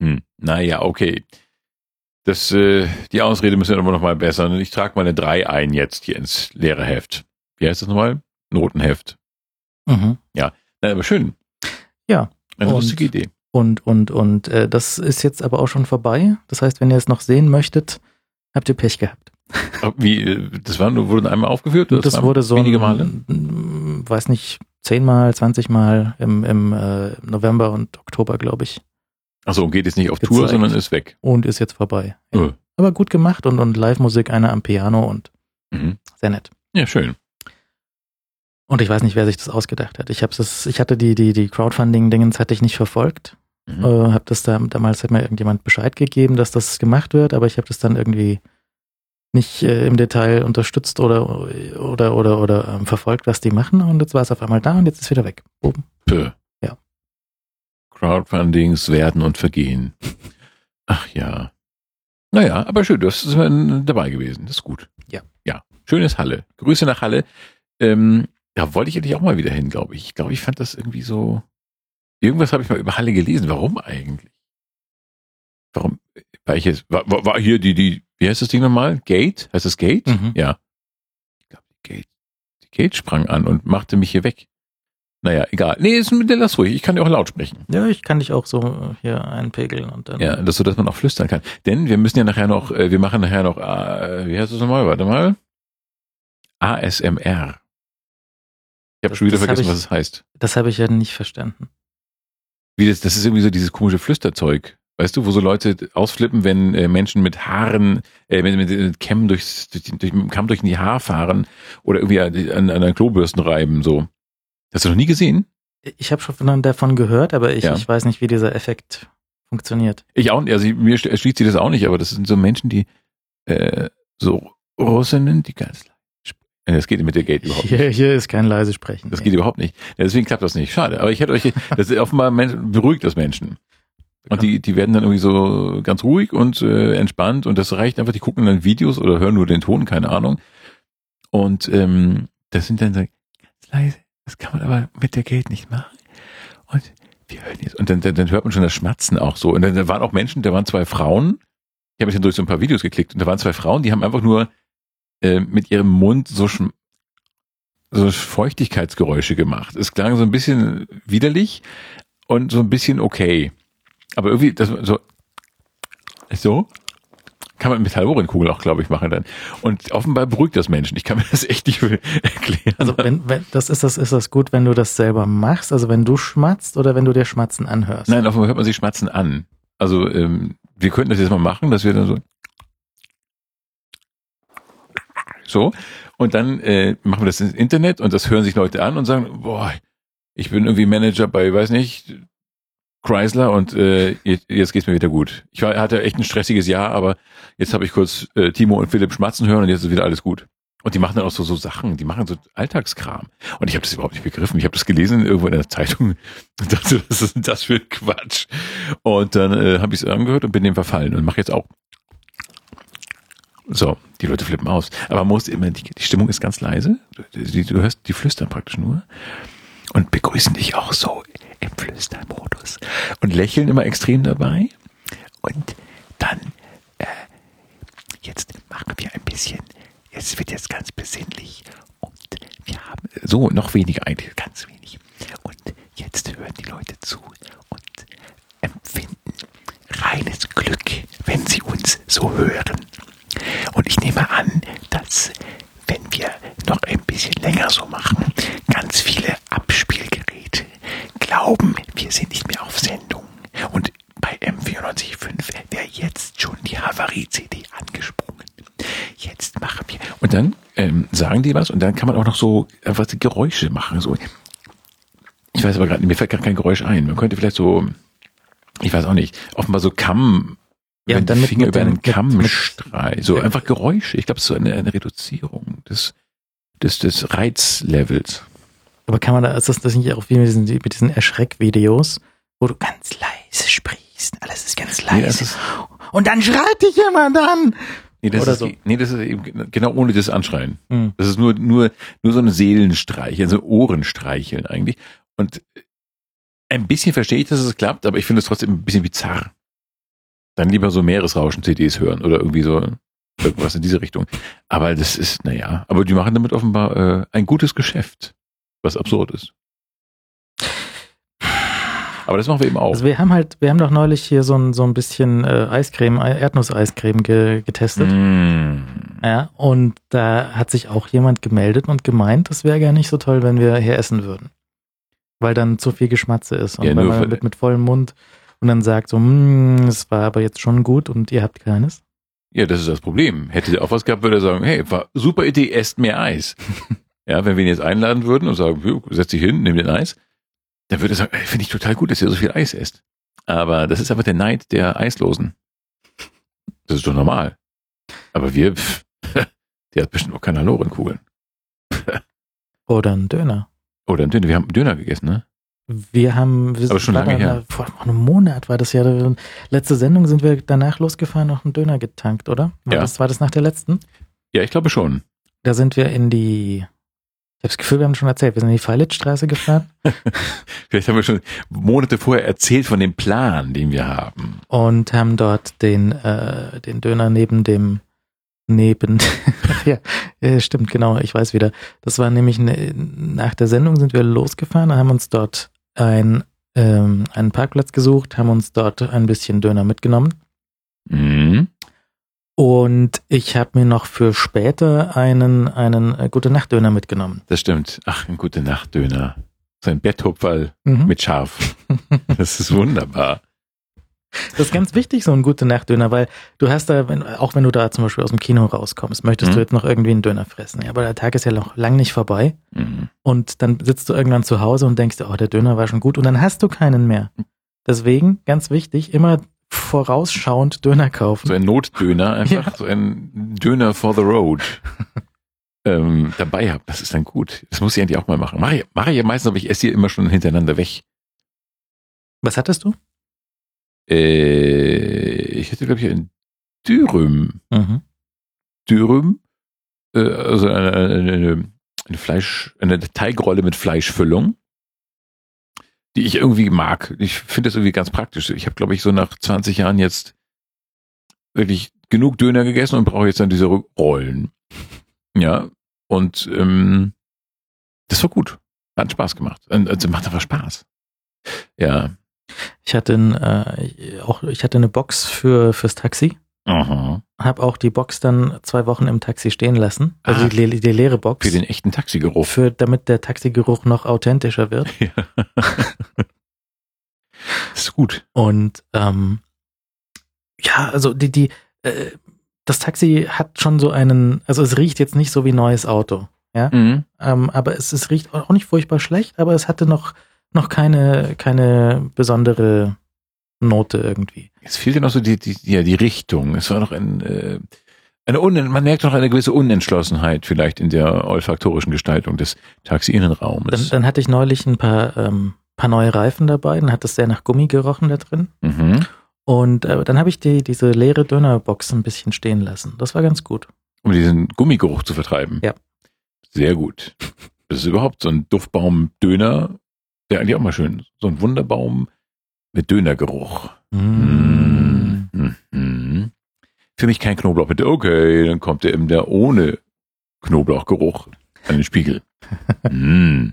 Hm, naja, okay. Das, äh, die Ausrede müssen wir aber noch mal bessern. Ich trage mal eine 3 ein jetzt hier ins leere Heft. Wie heißt das nochmal? Notenheft. Mhm. Ja, Na, aber schön. Ja. Eine lustige Idee. Und, und, und äh, das ist jetzt aber auch schon vorbei. Das heißt, wenn ihr es noch sehen möchtet, habt ihr Pech gehabt. Wie, äh, das war, wurde einmal aufgeführt? Oder das, das wurde so wenige Male? Ein, weiß nicht, zehnmal, zwanzigmal im, im äh, November und Oktober, glaube ich. Achso, und geht jetzt nicht auf gezeigt. Tour, sondern ist weg. Und ist jetzt vorbei. Ja. Oh. Aber gut gemacht und, und Live-Musik, einer am Piano und mhm. sehr nett. Ja, schön. Und ich weiß nicht, wer sich das ausgedacht hat. Ich habe es, ich hatte die, die, die Crowdfunding-Dingens hatte ich nicht verfolgt. Mhm. Äh, habe das da, damals hat mir irgendjemand Bescheid gegeben, dass das gemacht wird, aber ich habe das dann irgendwie nicht äh, im Detail unterstützt oder oder oder oder ähm, verfolgt, was die machen und jetzt war es auf einmal da und jetzt ist es wieder weg. Boom. Pö. Ja. Crowdfundings werden und vergehen. Ach ja. Naja, aber schön, du hast dabei gewesen. Das ist gut. Ja. Ja. Schönes Halle. Grüße nach Halle. Ähm, da wollte ich eigentlich auch mal wieder hin, glaube ich. Ich glaube, ich fand das irgendwie so. Irgendwas habe ich mal über Halle gelesen. Warum eigentlich? Warum? War ich jetzt, war, war hier die, die, wie heißt das Ding nochmal? Gate? Heißt das Gate? Mhm. Ja. Ich glaube, die Gate, die Gate sprang an und machte mich hier weg. Naja, egal. Nee, ist, lass ruhig. Ich kann dir auch laut sprechen. Ja, ich kann dich auch so hier einpegeln und dann. Ja, das so, dass man auch flüstern kann. Denn wir müssen ja nachher noch, äh, wir machen nachher noch, äh, wie heißt das nochmal? Warte mal. ASMR. Ich habe schon wieder vergessen, ich, was es heißt. Das habe ich ja nicht verstanden. Wie das, das ist irgendwie so dieses komische Flüsterzeug. Weißt du, wo so Leute ausflippen, wenn äh, Menschen mit Haaren, äh, mit, mit, mit Kämmen durchs, durch, durch, mit Kamm durch die Haar fahren oder irgendwie an, an den Klobürsten reiben, so. Hast du noch nie gesehen? Ich habe schon davon gehört, aber ich, ja. ich weiß nicht, wie dieser Effekt funktioniert. Ich auch nicht, also mir erschließt sich das auch nicht, aber das sind so Menschen, die äh, so Russinnen, die ganz das geht mit der Gate überhaupt nicht. Hier, hier ist kein leise Sprechen. Das nee. geht überhaupt nicht. Deswegen klappt das nicht. Schade. Aber ich hätte euch, das ist offenbar beruhigt das Menschen. Und die, die werden dann irgendwie so ganz ruhig und äh, entspannt und das reicht einfach, die gucken dann Videos oder hören nur den Ton, keine Ahnung. Und ähm, das sind dann so ganz leise. Das kann man aber mit der Gate nicht machen. Und wir hören jetzt. Und dann, dann, dann hört man schon das Schmatzen auch so. Und dann, dann waren auch Menschen, da waren zwei Frauen. Ich habe mich dann durch so ein paar Videos geklickt und da waren zwei Frauen, die haben einfach nur äh, mit ihrem Mund so, so Feuchtigkeitsgeräusche gemacht. Es klang so ein bisschen widerlich und so ein bisschen okay. Aber irgendwie, das so, so kann man mit Halvorinkugel auch, glaube ich, machen dann. Und offenbar beruhigt das Menschen. Ich kann mir das echt nicht erklären. Also wenn, wenn das ist das ist das gut, wenn du das selber machst, also wenn du schmatzt oder wenn du dir Schmatzen anhörst. Nein, offenbar hört man sich Schmatzen an. Also ähm, wir könnten das jetzt mal machen, dass wir dann so So. Und dann äh, machen wir das ins Internet und das hören sich Leute an und sagen, boah, ich bin irgendwie Manager bei, weiß nicht, Chrysler und äh, jetzt, geht's mir wieder gut. Ich war, hatte echt ein stressiges Jahr, aber jetzt habe ich kurz äh, Timo und Philipp schmatzen hören und jetzt ist wieder alles gut. Und die machen dann auch so, so Sachen, die machen so Alltagskram. Und ich habe das überhaupt nicht begriffen. Ich habe das gelesen irgendwo in der Zeitung und dachte, was ist denn das für Quatsch? Und dann äh, habe ich es angehört und bin dem verfallen und mache jetzt auch so, die Leute flippen aus. Aber muss immer, die, die Stimmung ist ganz leise. Du, du, hörst, die flüstern praktisch nur. Und begrüßen dich auch so im Flüstermodus. Und lächeln immer extrem dabei. Und dann, äh, jetzt machen wir ein bisschen, es wird jetzt ganz besinnlich. Und wir haben, so, noch weniger eigentlich, ganz wenig. Und jetzt hören die Leute zu und empfinden reines Glück, wenn sie uns so hören. Und ich nehme an, dass wenn wir noch ein bisschen länger so machen, ganz viele Abspielgeräte glauben, wir sind nicht mehr auf Sendung. Und bei M945 wäre jetzt schon die Havarie-CD angesprungen. Jetzt machen Und dann ähm, sagen die was und dann kann man auch noch so einfach Geräusche machen. So. Ich weiß aber gerade, mir fällt gar kein Geräusch ein. Man könnte vielleicht so, ich weiß auch nicht, offenbar so Kamm, ja, und dann mit, Finger über einen Kamm mit- streichen. So einfach Geräusche. Ich glaube, es ist so eine, eine Reduzierung des, des, des Reizlevels. Aber kann man da, ist das, das nicht auch wie mit diesen, mit diesen Erschreckvideos, wo du ganz leise sprichst, alles ist ganz leise. Nee, ist, und dann schreit dich jemand an. nee, das Oder ist, so. nee, das ist eben genau ohne das Anschreien. Hm. Das ist nur, nur, nur so ein Seelenstreicheln, so Ohrenstreicheln eigentlich. Und ein bisschen verstehe ich, dass es klappt, aber ich finde es trotzdem ein bisschen bizarr. Dann lieber so Meeresrauschen-CDs hören oder irgendwie so irgendwas in diese Richtung. Aber das ist, naja, aber die machen damit offenbar äh, ein gutes Geschäft, was absurd ist. Aber das machen wir eben auch. Also wir haben halt, wir haben doch neulich hier so ein, so ein bisschen äh, Eiscreme, Ei- Erdnusseiscreme ge, getestet. Mm. Ja, und da hat sich auch jemand gemeldet und gemeint, das wäre gar nicht so toll, wenn wir hier essen würden. Weil dann zu viel Geschmatze ist. Und Ja, wenn man mit, mit vollem Mund und dann sagt so, "Mm, es war aber jetzt schon gut und ihr habt keines. Ja, das ist das Problem. Hätte der auch was gehabt, würde er sagen, hey, war super Idee, esst mehr Eis. ja, wenn wir ihn jetzt einladen würden und sagen, "Jo, setz dich hin, nimm den Eis, dann würde er sagen, hey, finde ich total gut, dass ihr so viel Eis esst. Aber das ist einfach der Neid der Eislosen. Das ist doch normal. Aber wir, pff, der hat bestimmt auch keine Halorenkugeln. Oder ein Döner. Oder ein Döner. Wir haben Döner gegessen, ne? Wir haben, wir Aber schon lange her. Vor einem Monat war das ja. Letzte Sendung sind wir danach losgefahren, noch einen Döner getankt, oder? War, Ja. das, war das nach der letzten? Ja, ich glaube schon. Da sind wir in die, ich habe das Gefühl, wir haben schon erzählt, wir sind in die Feilitzstraße gefahren Vielleicht haben wir schon Monate vorher erzählt von dem Plan, den wir haben. und haben dort den, äh, den Döner neben dem, neben, ja, äh, stimmt, genau, ich weiß wieder. Das war nämlich, ne, nach der Sendung sind wir losgefahren, haben uns dort ein, ähm, einen Parkplatz gesucht, haben uns dort ein bisschen Döner mitgenommen. Mhm. Und ich habe mir noch für später einen, einen äh, gute Nacht Döner mitgenommen. Das stimmt. Ach, ein guter Nachtdöner. So ein Betthupferl Mhm. mit Schaf. Das ist wunderbar. Das ist ganz wichtig, so ein gute Nacht Döner, weil du hast da, wenn, auch wenn du da zum Beispiel aus dem Kino rauskommst, möchtest Mhm. du jetzt noch irgendwie einen Döner fressen. Ja, aber der Tag ist ja noch lang nicht vorbei. Mhm. Und dann sitzt du irgendwann zu Hause und denkst oh, der Döner war schon gut. Und dann hast du keinen mehr. Deswegen, ganz wichtig, immer vorausschauend Döner kaufen. So ein Notdöner, einfach Ja. so ein Döner for the road. ähm, dabei hab, das ist dann gut. Das muss ich eigentlich auch mal machen. Mache ich, mache ich ja meistens, aber ich esse hier immer schon hintereinander weg. Was hattest du? Äh, ich hätte, glaube ich, ein Dürüm. Mhm. Dürüm. Äh, also eine, eine, eine, Fleisch, eine Teigrolle mit Fleischfüllung, die ich irgendwie mag. Ich finde das irgendwie ganz praktisch. Ich habe, glaube ich, so nach 20 Jahren jetzt wirklich genug Döner gegessen und brauche jetzt dann diese Rollen. Ja, und ähm, das war gut. Hat Spaß gemacht. Also macht einfach Spaß. Ja. Ich hatte ein, äh, auch, ich hatte eine Box für fürs Taxi. Aha. Habe auch die Box dann zwei Wochen im Taxi stehen lassen. Also Ah. die, le- die leere Box. Für den echten Taxigeruch. für, damit der Taxigeruch noch authentischer wird. Ja. ist gut. Und ähm, ja, also die, die, äh, das Taxi hat schon so einen, also es riecht jetzt nicht so wie ein neues Auto, Mhm. ähm, aber es, es riecht auch nicht furchtbar schlecht, aber es hatte noch, noch keine, keine besondere Note irgendwie. Es fehlte noch so die, die, ja, die Richtung. Es war noch ein, äh, eine Un man merkt noch eine gewisse Unentschlossenheit vielleicht in der olfaktorischen Gestaltung des Dann, Taxi-Innenraumes. dann hatte ich neulich ein paar, ähm, paar neue Reifen dabei, dann hat es sehr nach Gummi gerochen da drin. Mhm. Und äh, dann habe ich die, diese leere Dönerbox ein bisschen stehen lassen. Das war ganz gut. Um diesen Gummigeruch zu vertreiben. Ja. Sehr gut. Das ist überhaupt so ein Duftbaum-Döner, der eigentlich auch mal schön. So ein Wunderbaum mit Dönergeruch. Mm. Mhm. Für mich kein Knoblauch, bitte. Okay, dann kommt der eben der ohne Knoblauchgeruch an den Spiegel. mm.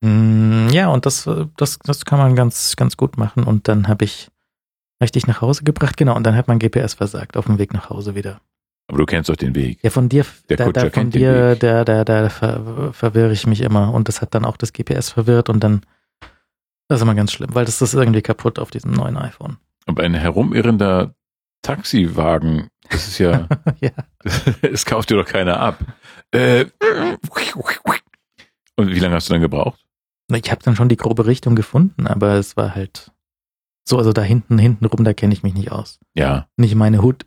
Mm, Ja, und das, das, das kann man ganz, ganz gut machen. Und dann habe ich richtig nach Hause gebracht, genau. Und dann hat mein GPS versagt auf dem Weg nach Hause wieder. Aber du kennst doch den Weg. Ja, von dir, Der da, Kutscher da, von dir, da, da, da ver, verwirre ich mich immer. Und das hat dann auch das GPS verwirrt und dann, das ist immer ganz schlimm, weil das ist irgendwie kaputt auf diesem neuen iPhone. Aber ein herumirrender Taxiwagen Das ist ja, ja. es kauft dir doch keiner ab. Äh, und wie lange hast du dann gebraucht? Ich habe dann schon die grobe Richtung gefunden, aber es war halt so, also da hinten, hinten rum, da kenne ich mich nicht aus. Ja. Nicht meine Hut.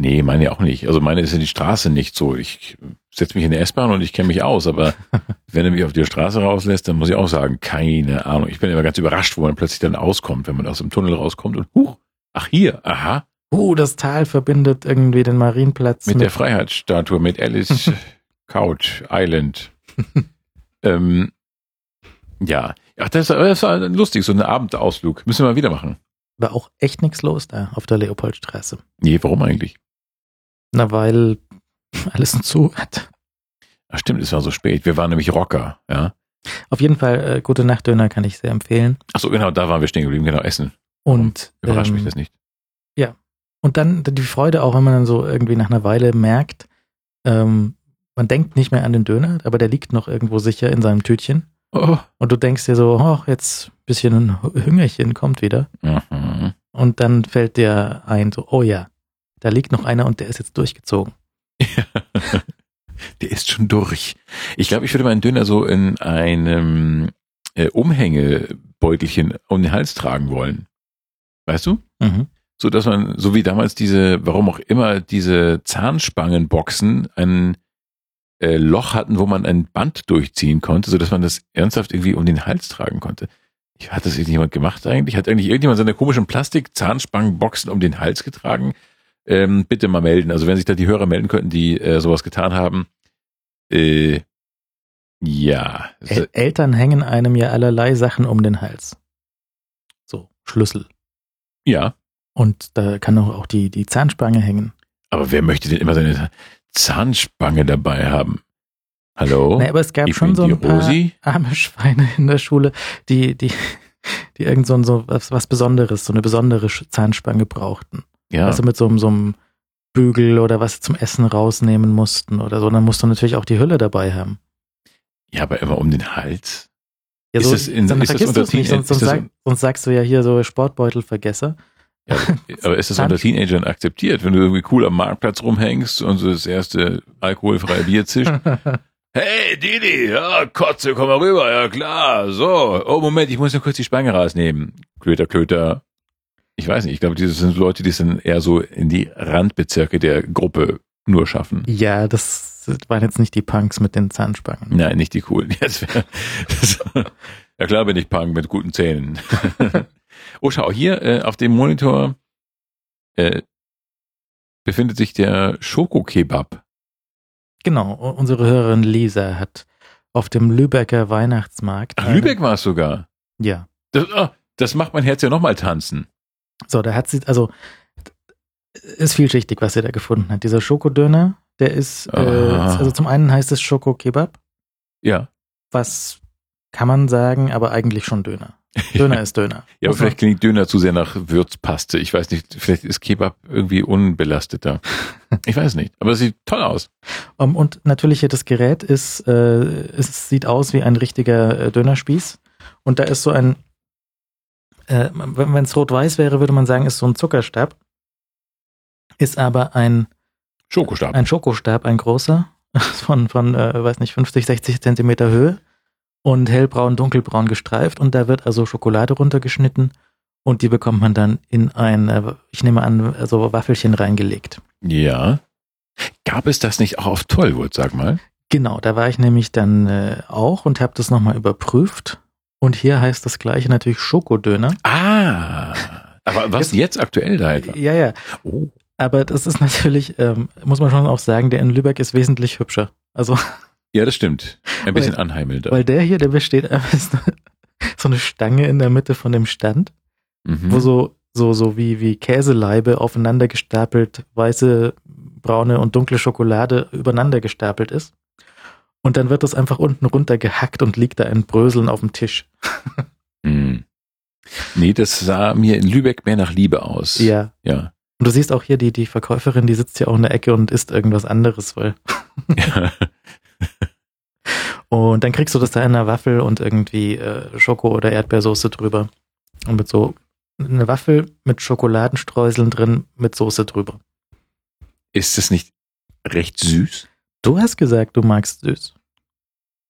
Nee, meine auch nicht. Also meine ist ja die Straße nicht so. Ich setze mich in die S-Bahn und ich kenne mich aus, aber wenn er mich auf die Straße rauslässt, dann muss ich auch sagen, keine Ahnung. Ich bin immer ganz überrascht, wo man plötzlich dann auskommt, wenn man aus dem Tunnel rauskommt und huch, ach hier, aha. Uh, das Tal verbindet irgendwie den Marienplatz mit, mit der Freiheitsstatue, mit Alice Couch Island. ähm, ja, ach, das, das war lustig, so ein Abendausflug. Müssen wir mal wieder machen. War auch echt nichts los da auf der Leopoldstraße. Nee, warum eigentlich? Na, weil alles zu hat. Ach stimmt, es war so spät. Wir waren nämlich Rocker, ja. Auf jeden Fall, äh, gute Nachtdöner kann ich sehr empfehlen. Ach so, genau, da waren wir stehen geblieben, genau, Essen. Und überrascht ähm, mich das nicht. Ja. Und dann die Freude auch, wenn man dann so irgendwie nach einer Weile merkt, ähm, man denkt nicht mehr an den Döner, aber der liegt noch irgendwo sicher in seinem Tütchen. Oh. Und du denkst dir so, oh, jetzt ein bisschen ein Hüngerchen kommt wieder. Mhm. Und dann fällt dir ein, so, oh ja, da liegt noch einer und der ist jetzt durchgezogen. der ist schon durch. Ich glaube, ich würde meinen Döner so in einem äh, Umhängebeutelchen um den Hals tragen wollen. Weißt du? Mhm. So dass man, so wie damals diese, warum auch immer, diese Zahnspangenboxen ein äh, Loch hatten, wo man ein Band durchziehen konnte, so dass man das ernsthaft irgendwie um den Hals tragen konnte. Hat das irgendjemand gemacht eigentlich? Hat eigentlich irgendjemand seine komischen Plastik-Zahnspangenboxen um den Hals getragen? Ähm, bitte mal melden. Also wenn sich da die Hörer melden könnten, die äh, sowas getan haben. Äh, ja. El Eltern hängen einem ja allerlei Sachen um den Hals. So, Schlüssel. Ja. Und da kann auch die, die Zahnspange hängen. Aber wer möchte denn immer seine Zahnspange dabei haben? Hallo? Nee, aber es gab schon so ein paar Rosi? arme Schweine in der Schule, die, die, die irgend so, so was, was Besonderes, so eine besondere Zahnspange brauchten. Ja. Also mit so, so einem Bügel oder was zum Essen rausnehmen mussten oder so. Dann musst du natürlich auch die Hülle dabei haben. Ja, aber immer um den Hals. Ja, so, ist das in, dann ist vergisst nicht, sonst, sonst, sag, sonst, sagst du ja hier so Sportbeutelvergesser. Ja, aber ist das unter Teenagern akzeptiert, wenn du irgendwie cool am Marktplatz rumhängst und so das erste alkoholfreie Bier zischt? Hey, Didi, ja, Kotze, komm mal rüber, ja klar, so. Oh, Moment, ich muss nur kurz die Spange rausnehmen. Klöter, Klöter. Ich weiß nicht, ich glaube, diese sind Leute, die es dann eher so in die Randbezirke der Gruppe nur schaffen. Ja, das waren jetzt nicht die Punks mit den Zahnspangen. Nein, nicht die coolen. Wär, ja klar bin ich Punk mit guten Zähnen. oh, schau, hier äh, auf dem Monitor äh, befindet sich der Schokokebab. Genau, unsere Hörerin Lisa hat auf dem Lübecker Weihnachtsmarkt. Ach, Lübeck war es sogar. Ja. Das, oh, das macht mein Herz ja nochmal tanzen. So, da hat sie, also ist vielschichtig, was sie da gefunden hat. Dieser Schokodöner, der ist, äh, also zum einen heißt es Schokokebab. Ja. Was kann man sagen, aber eigentlich schon Döner. Döner ist Döner. ja, aber vielleicht klingt Döner zu sehr nach Würzpaste. Ich weiß nicht, vielleicht ist Kebab irgendwie unbelasteter. Ich weiß nicht, aber es sieht toll aus. Um, und natürlich das Gerät ist, äh, es sieht aus wie ein richtiger äh, Dönerspieß. Und da ist so ein, äh, wenn es rot-weiß wäre, würde man sagen, ist so ein Zuckerstab. Ist aber ein Schokostab. Ein Schokostab, ein großer, von, von äh, weiß nicht, 50, 60 Zentimeter Höhe und hellbraun, dunkelbraun gestreift und da wird also Schokolade runtergeschnitten und die bekommt man dann in ein, äh, ich nehme an, so Waffelchen reingelegt. Ja. Gab es das nicht auch auf Tollwood, sag mal? Genau, da war ich nämlich dann äh, auch und habe das nochmal überprüft. Und hier heißt das gleiche natürlich Schokodöner. Ah, aber was jetzt, jetzt aktuell da etwa? Ja, ja. Oh. Aber das ist natürlich, ähm, muss man schon auch sagen, der in Lübeck ist wesentlich hübscher. Also ja, das stimmt. Ein bisschen weil, anheimelnder. Weil der hier, der besteht einfach so eine Stange in der Mitte von dem Stand, mhm. wo so, so, so wie, wie Käseleibe aufeinander gestapelt, weiße, braune und dunkle Schokolade übereinander gestapelt ist. Und dann wird das einfach unten runter gehackt und liegt da ein Bröseln auf dem Tisch. mm. Nee, das sah mir in Lübeck mehr nach Liebe aus. Ja. Ja. Und du siehst auch hier die, die Verkäuferin, die sitzt hier auch in der Ecke und isst irgendwas anderes, weil. ja. Und dann kriegst du das da in einer Waffel und irgendwie äh, Schoko- oder Erdbeersoße drüber. Und mit so eine Waffel mit Schokoladenstreuseln drin mit Soße drüber. Ist das nicht recht süß? Du hast gesagt, du magst süß.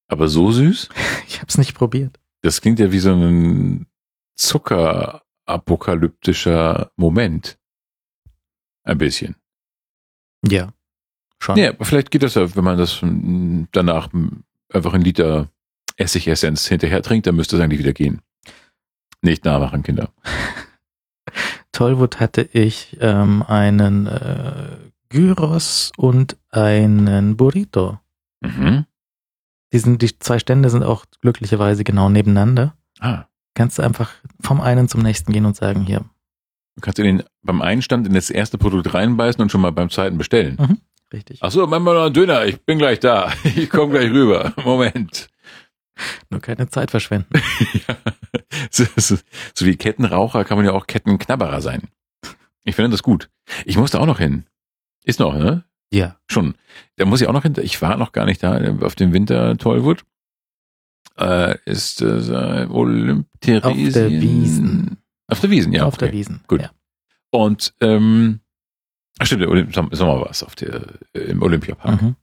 Aber so süß? Ich hab's nicht probiert. Das klingt ja wie so ein zuckerapokalyptischer Moment. Ein bisschen. Ja, schon. Ja, vielleicht geht das ja, wenn man das danach einfach ein Liter Essigessenz hinterher trinkt, dann müsste es eigentlich wieder gehen. Nicht nachmachen, Kinder. Tollwood hatte ich ähm, einen äh, Gyros und einen Burrito. Mhm. Die, sind, die zwei Stände sind auch glücklicherweise genau nebeneinander. Ah. Kannst du einfach vom einen zum nächsten gehen und sagen, hier. Du kannst in den, beim einen Stand in das erste Produkt reinbeißen und schon mal beim zweiten bestellen. Mhm, richtig. Ach so, mach mal noch einen Döner. Ich bin gleich da. Ich komme gleich rüber. Moment. Nur keine Zeit verschwenden. ja. so, so, so wie Kettenraucher kann man ja auch Kettenknabberer sein. Ich finde das gut. Ich musste auch noch hin. Ist noch, ne? Ja. Schon. Da muss ich auch noch hin. Ich war noch gar nicht da auf dem Winter Tollwood. Äh, ist äh, Olymp Theresien. Auf der Wiesen. Auf der Wiesen, ja. Auf okay. der Wiesen. Gut. Ja. Und ähm, stimmt, der Olymp Sommer war es auf der im Olympiapark. Mhm.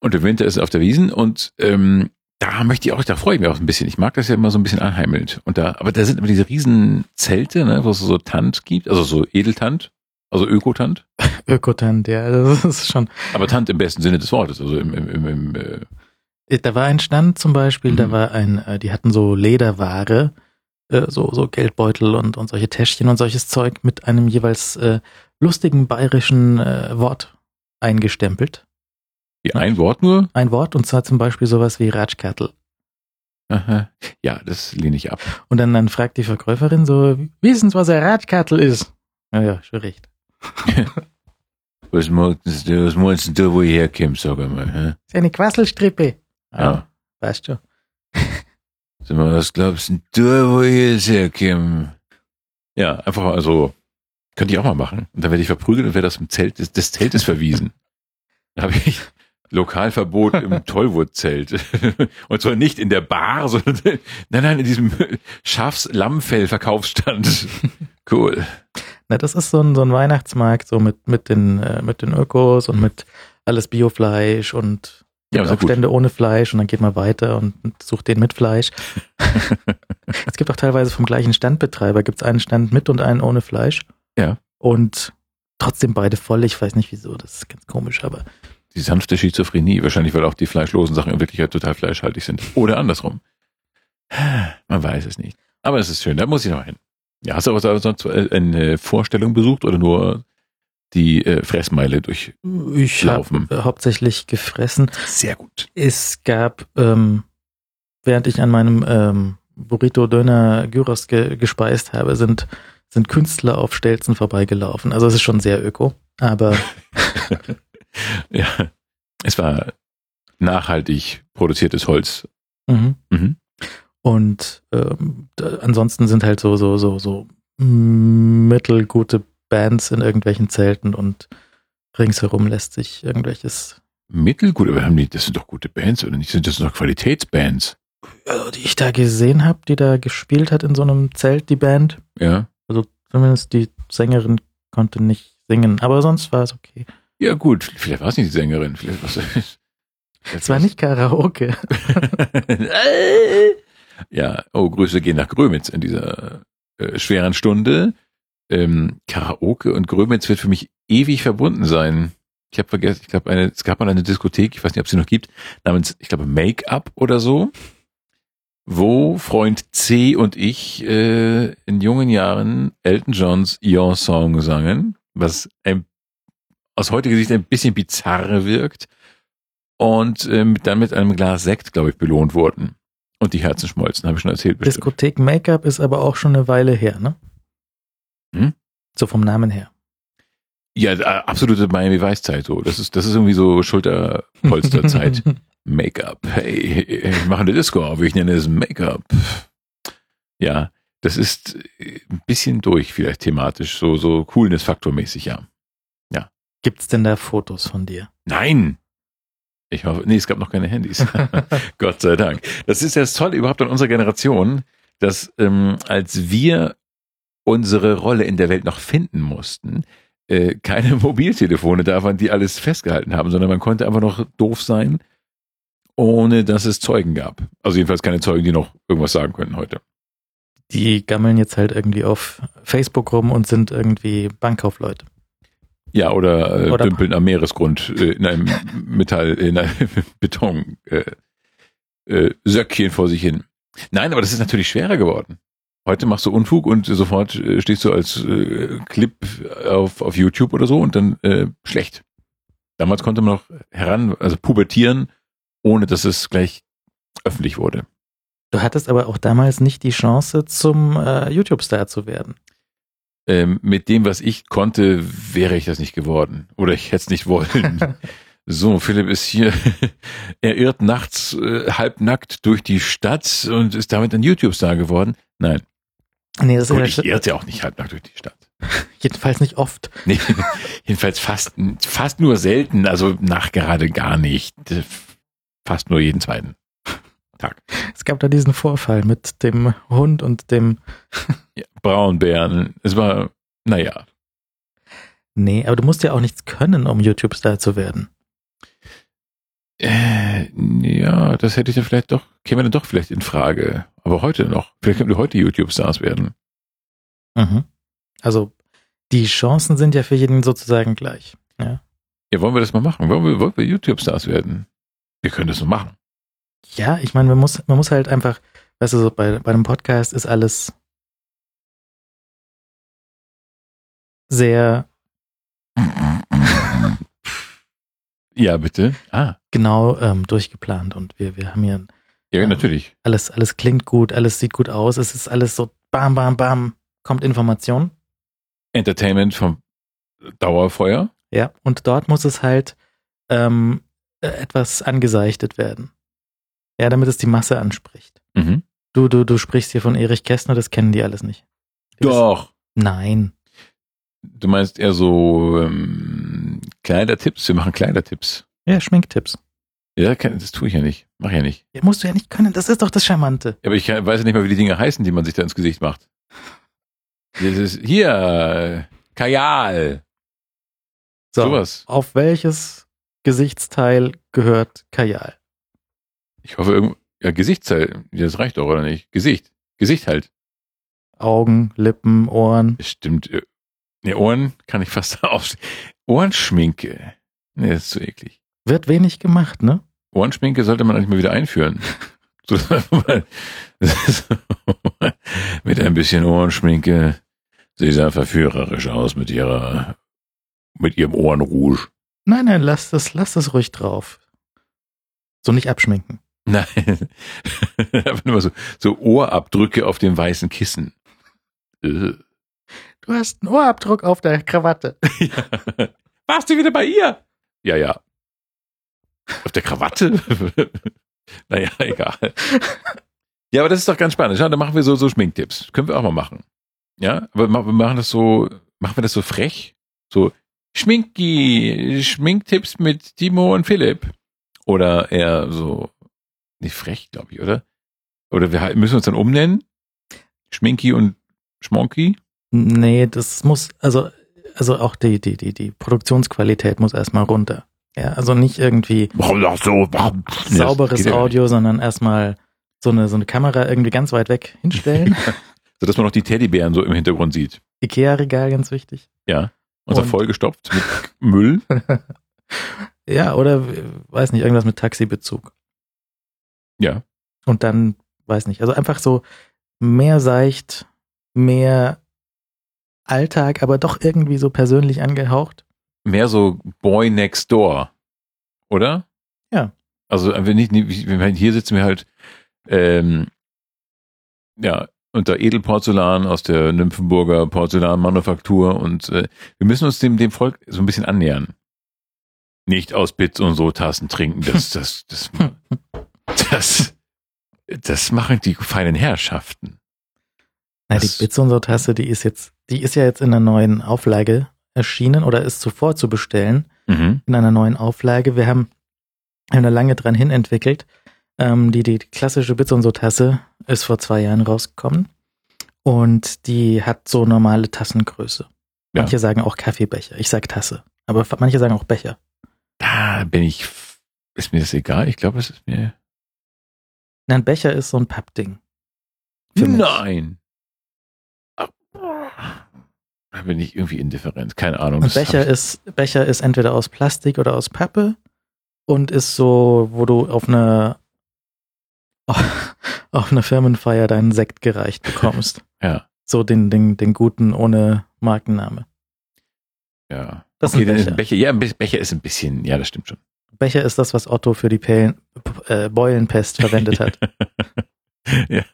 Und im Winter ist es auf der Wiesen und ähm, da möchte ich auch, da freue ich mich auch ein bisschen. Ich mag das ja immer so ein bisschen anheimelnd. Und da, aber da sind immer diese riesen Zelte, ne, wo es so Tant gibt, also so Edeltant, also Ökotant. Ökotant, ja, das ist schon. Aber Tant im besten Sinne des Wortes, also im, im, im, im äh, Da war ein Stand zum Beispiel, mhm. da war ein, äh, die hatten so Lederware, äh, so, so Geldbeutel und, und solche Täschchen und solches Zeug mit einem jeweils äh, lustigen bayerischen äh, Wort eingestempelt. Wie ein Wort nur? Ein Wort und zwar zum Beispiel sowas wie Ratschkattel. Aha. Ja, das lehne ich ab. Und dann, dann fragt die Verkäuferin so, wissen Sie, was ein Ratschkattel ist? Ja, ja, schon recht. was meinst du, was meinst du, wo ich herkommst, sag einmal, hä? Das ist eine Quasselstrippe. Ja. ja. Weißt du. Sag mal, was glaubst du, wo ich jetzt herkomme? Ja, einfach also, könnte ich auch mal machen. Und dann werde ich verprügelt und werde aus dem Zelt des, des Zeltes verwiesen. Da habe ich, Lokalverbot im Tollwurzelt. Und zwar nicht in der Bar, sondern nein, nein, in diesem Schafs-Lammfell-Verkaufsstand. Cool. Na, das ist so ein, so ein Weihnachtsmarkt, so mit, mit den, äh, mit den Ökos und mit alles Biofleisch und ja, auch Stände ohne Fleisch und dann geht man weiter und sucht den mit Fleisch. es gibt auch teilweise vom gleichen Standbetreiber, gibt es einen Stand mit und einen ohne Fleisch. Ja. Und trotzdem beide voll. Ich weiß nicht wieso, das ist ganz komisch, aber die sanfte Schizophrenie, wahrscheinlich weil auch die fleischlosen Sachen in Wirklichkeit total fleischhaltig sind. Oder andersrum. Man weiß es nicht. Aber es ist schön, da muss ich noch hin. Ja, hast du aber sonst eine Vorstellung besucht oder nur die äh, Fressmeile durchlaufen? Ich habe äh, hauptsächlich gefressen. Sehr gut. Es gab, ähm, während ich an meinem ähm, Burrito Döner Gyros ge gespeist habe, sind, sind Künstler auf Stelzen vorbeigelaufen. Also es ist schon sehr öko, aber ja, es war nachhaltig produziertes Holz. Mhm. Mhm. Und ähm, ansonsten sind halt so, so, so, so mittelgute Bands in irgendwelchen Zelten und ringsherum lässt sich irgendwelches. Mittelgut, aber haben die, das sind doch gute Bands, oder nicht? Sind das noch Qualitätsbands? Also, die ich da gesehen habe, die da gespielt hat in so einem Zelt, die Band. Ja. Also zumindest die Sängerin konnte nicht singen, aber sonst war es okay. Ja, gut, vielleicht war es nicht die Sängerin. Vielleicht was es war nicht Karaoke. ja, oh, Grüße gehen nach Grömitz in dieser äh, schweren Stunde. Ähm, Karaoke und Grömitz wird für mich ewig verbunden sein. Ich habe vergessen, ich glaube, es gab mal eine Diskothek, ich weiß nicht, ob sie noch gibt, namens, ich glaube, Make-up oder so, wo Freund C und ich äh, in jungen Jahren Elton Johns Your Song sangen, was ein aus heutiger Sicht ein bisschen bizarr wirkt und ähm, dann mit einem Glas Sekt, glaube ich, belohnt wurden. Und die Herzen schmolzen, habe ich schon erzählt. Bestimmt. Diskothek Make-up ist aber auch schon eine Weile her, ne? Hm? So vom Namen her. Ja, absolute Miami Weißzeit so. Das ist, das ist irgendwie so Schulterpolsterzeit. Make-up. Hey, ich mache eine Disco auf, ich nenne es Make-up. Ja, das ist ein bisschen durch, vielleicht thematisch, so, so Coolness-Faktormäßig, ja. Gibt's denn da Fotos von dir? Nein. Ich hoffe, nee, es gab noch keine Handys. Gott sei Dank. Das ist ja das Tolle überhaupt an unserer Generation, dass ähm, als wir unsere Rolle in der Welt noch finden mussten, äh, keine Mobiltelefone da waren, die alles festgehalten haben, sondern man konnte einfach noch doof sein, ohne dass es Zeugen gab. Also jedenfalls keine Zeugen, die noch irgendwas sagen können heute. Die gammeln jetzt halt irgendwie auf Facebook rum und sind irgendwie Bankkaufleute. Ja, oder, äh, oder dümpeln am Meeresgrund äh, in einem Metall, in einem Beton äh, äh, Söckchen vor sich hin. Nein, aber das ist natürlich schwerer geworden. Heute machst du Unfug und sofort äh, stehst du als äh, Clip auf, auf YouTube oder so und dann äh, schlecht. Damals konnte man noch heran, also pubertieren, ohne dass es gleich öffentlich wurde. Du hattest aber auch damals nicht die Chance, zum äh, YouTube-Star zu werden. Ähm, mit dem, was ich konnte, wäre ich das nicht geworden. Oder ich hätte es nicht wollen. so, Philipp ist hier. er irrt nachts äh, halbnackt durch die Stadt und ist damit ein YouTube-Star geworden. Nein. Nee, das Gut, ist ich irrte auch nicht halbnackt durch die Stadt. Jedenfalls nicht oft. Nee, jedenfalls fast, fast nur selten, also nachgerade gar nicht. Fast nur jeden zweiten Tag. Es gab da diesen Vorfall mit dem Hund und dem ja, Braunbären. Es war, naja. Nee, aber du musst ja auch nichts können, um YouTube-Star zu werden. Äh, ja, das hätte ich ja vielleicht doch, käme dann doch vielleicht in Frage. Aber heute noch. Vielleicht können wir heute YouTube-Stars werden. Mhm. Also, die Chancen sind ja für jeden sozusagen gleich. Ja. Ja, wollen wir das mal machen? Wollen wir, wollen wir YouTube-Stars werden? Wir können das so machen. Ja, ich meine, man muss, man muss halt einfach, weißt du, so bei, bei einem Podcast ist alles sehr Ja, bitte. Ah. Genau ähm, durchgeplant und wir, wir haben hier. Ja, ähm, natürlich. Alles, alles klingt gut, alles sieht gut aus. Es ist alles so bam, bam, bam, kommt Information. Entertainment vom Dauerfeuer. Ja, und dort muss es halt ähm, äh, etwas angeseichtet werden. Ja, damit es die Masse anspricht. Mhm. Du, du, du sprichst hier von Erich Kästner, das kennen die alles nicht. Die Doch. Wissen, nein. Du meinst eher so ähm, Kleidertipps? Wir machen Kleidertipps. Ja, Schminktipps. Ja, das tue ich ja nicht. Mach ich ja nicht. Ja, musst du ja nicht können. Das ist doch das Charmante. Ja, aber ich weiß ja nicht mal, wie die Dinge heißen, die man sich da ins Gesicht macht. Das ist hier, Kajal. So, Sowas. Auf welches Gesichtsteil gehört Kajal? Ich hoffe, irgend, ja, Gesichtsteil. Das reicht doch, oder nicht? Gesicht. Gesicht halt. Augen, Lippen, Ohren. Stimmt. Ne, Ohren kann ich fast auf. Ohrenschminke. Ne, das ist zu eklig. Wird wenig gemacht, ne? Ohrenschminke sollte man eigentlich mal wieder einführen. mit ein bisschen Ohrenschminke. Sie sah verführerisch aus mit ihrer, mit ihrem Ohrenrouge. Nein, nein, lass das, lass das ruhig drauf. So nicht abschminken. Nein. Einfach nur so, so Ohrabdrücke auf dem weißen Kissen. Äh. Du hast einen Ohrabdruck auf der Krawatte. ja. Warst du wieder bei ihr? Ja, ja. Auf der Krawatte? naja, egal. Ja, aber das ist doch ganz spannend. Schau, dann machen wir so, so Schminktipps. Können wir auch mal machen. Ja, aber wir machen das so, machen wir das so frech? So, Schminki, Schminktipps mit Timo und Philipp. Oder eher so, nicht frech, glaube ich, oder? Oder wir müssen uns dann umnennen? Schminki und Schmonki? Nee, das muss, also, also auch die, die, die, die Produktionsqualität muss erstmal runter. Ja, also nicht irgendwie so, sauberes Audio, sondern erstmal so eine, so eine Kamera irgendwie ganz weit weg hinstellen. so dass man noch die Teddybären so im Hintergrund sieht. Ikea-Regal, ganz wichtig. Ja. Und, und vollgestopft mit Müll. ja, oder weiß nicht, irgendwas mit Taxibezug. Ja. Und dann, weiß nicht, also einfach so mehr seicht, mehr Alltag, aber doch irgendwie so persönlich angehaucht. Mehr so Boy Next Door, oder? Ja. Also wenn nicht, hier sitzen wir halt ähm, ja unter Edelporzellan aus der Nymphenburger Porzellanmanufaktur und äh, wir müssen uns dem dem Volk so ein bisschen annähern. Nicht aus Bits und so Tassen trinken, das das das das das machen die feinen Herrschaften. Na, die Bits und so Tasse, die ist jetzt die ist ja jetzt in einer neuen Auflage erschienen oder ist zuvor zu bestellen mhm. in einer neuen Auflage. Wir haben, haben da lange dran hin entwickelt. Ähm, die, die klassische Bits und so Tasse ist vor zwei Jahren rausgekommen und die hat so normale Tassengröße. Manche sagen auch Kaffeebecher. Ich sag Tasse. Aber manche sagen auch Becher. Da bin ich, ist mir das egal? Ich glaube, es ist mir. Nein, Becher ist so ein Pappding. Nein. Da bin ich irgendwie indifferent. Keine Ahnung. Und Becher ist, Becher ist entweder aus Plastik oder aus Pappe und ist so, wo du auf einer auf einer Firmenfeier deinen Sekt gereicht bekommst. ja. So den, den, den guten ohne Markenname. Ja. Das okay, ist ein Becher. Becher. Ja, Becher ist ein bisschen, ja, das stimmt schon. Becher ist das, was Otto für die Pellen, äh, Beulenpest verwendet hat. ja.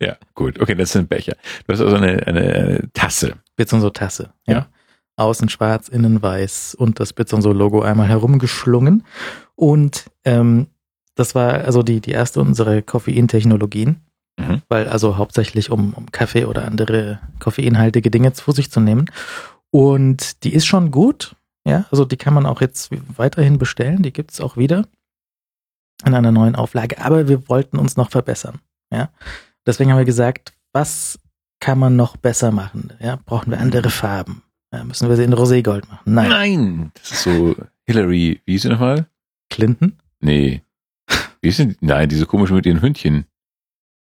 Ja, gut. Okay, das sind Becher. Du hast also eine, eine, Tasse. Bits und so Tasse, ja. ja. Außen schwarz, innen weiß und das Bits und so Logo einmal herumgeschlungen. Und ähm, das war also die, die erste unserer Koffeintechnologien. Mhm. Weil also hauptsächlich um, um Kaffee oder andere koffeinhaltige Dinge zu sich zu nehmen. Und die ist schon gut. Ja, also die kann man auch jetzt weiterhin bestellen. Die gibt's auch wieder in einer neuen Auflage. Aber wir wollten uns noch verbessern. Ja, deswegen haben wir gesagt, was kann man noch besser machen? Ja, brauchen wir andere Farben? Ja, müssen wir sie in Roségold machen? Nein. Nein. Das ist so Hillary, wie ist sie nochmal? Clinton? Nee. Wie ist denn, nein, diese komische mit ihren Hündchen.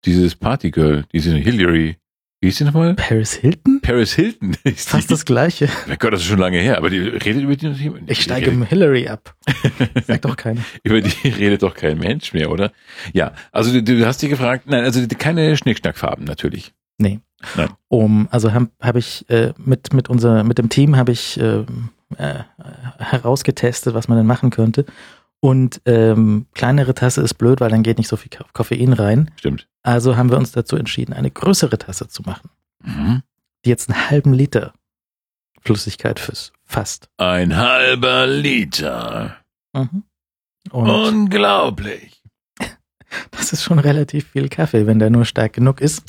Dieses Partygirl, diese Hillary. Wie ist sie nochmal? Paris Hilton? Paris Hilton. Ist Fast das Gleiche. Mein Gott, das ist schon lange her, aber die redet über die. die ich steige im Hillary ab. Sagt doch keiner. über die redet doch kein Mensch mehr, oder? Ja, also du, du hast dich gefragt, nein, also keine Schnickschnackfarben natürlich. Nee. Nein. Um, also habe hab ich äh, mit mit unser mit dem Team habe ich äh, äh, herausgetestet, was man denn machen könnte. Und ähm, kleinere Tasse ist blöd, weil dann geht nicht so viel Koffein rein. Stimmt. Also haben wir uns dazu entschieden, eine größere Tasse zu machen, mhm. die jetzt einen halben Liter Flüssigkeit fürs fasst. Ein halber Liter. Mhm. Unglaublich. Das ist schon relativ viel Kaffee, wenn der nur stark genug ist.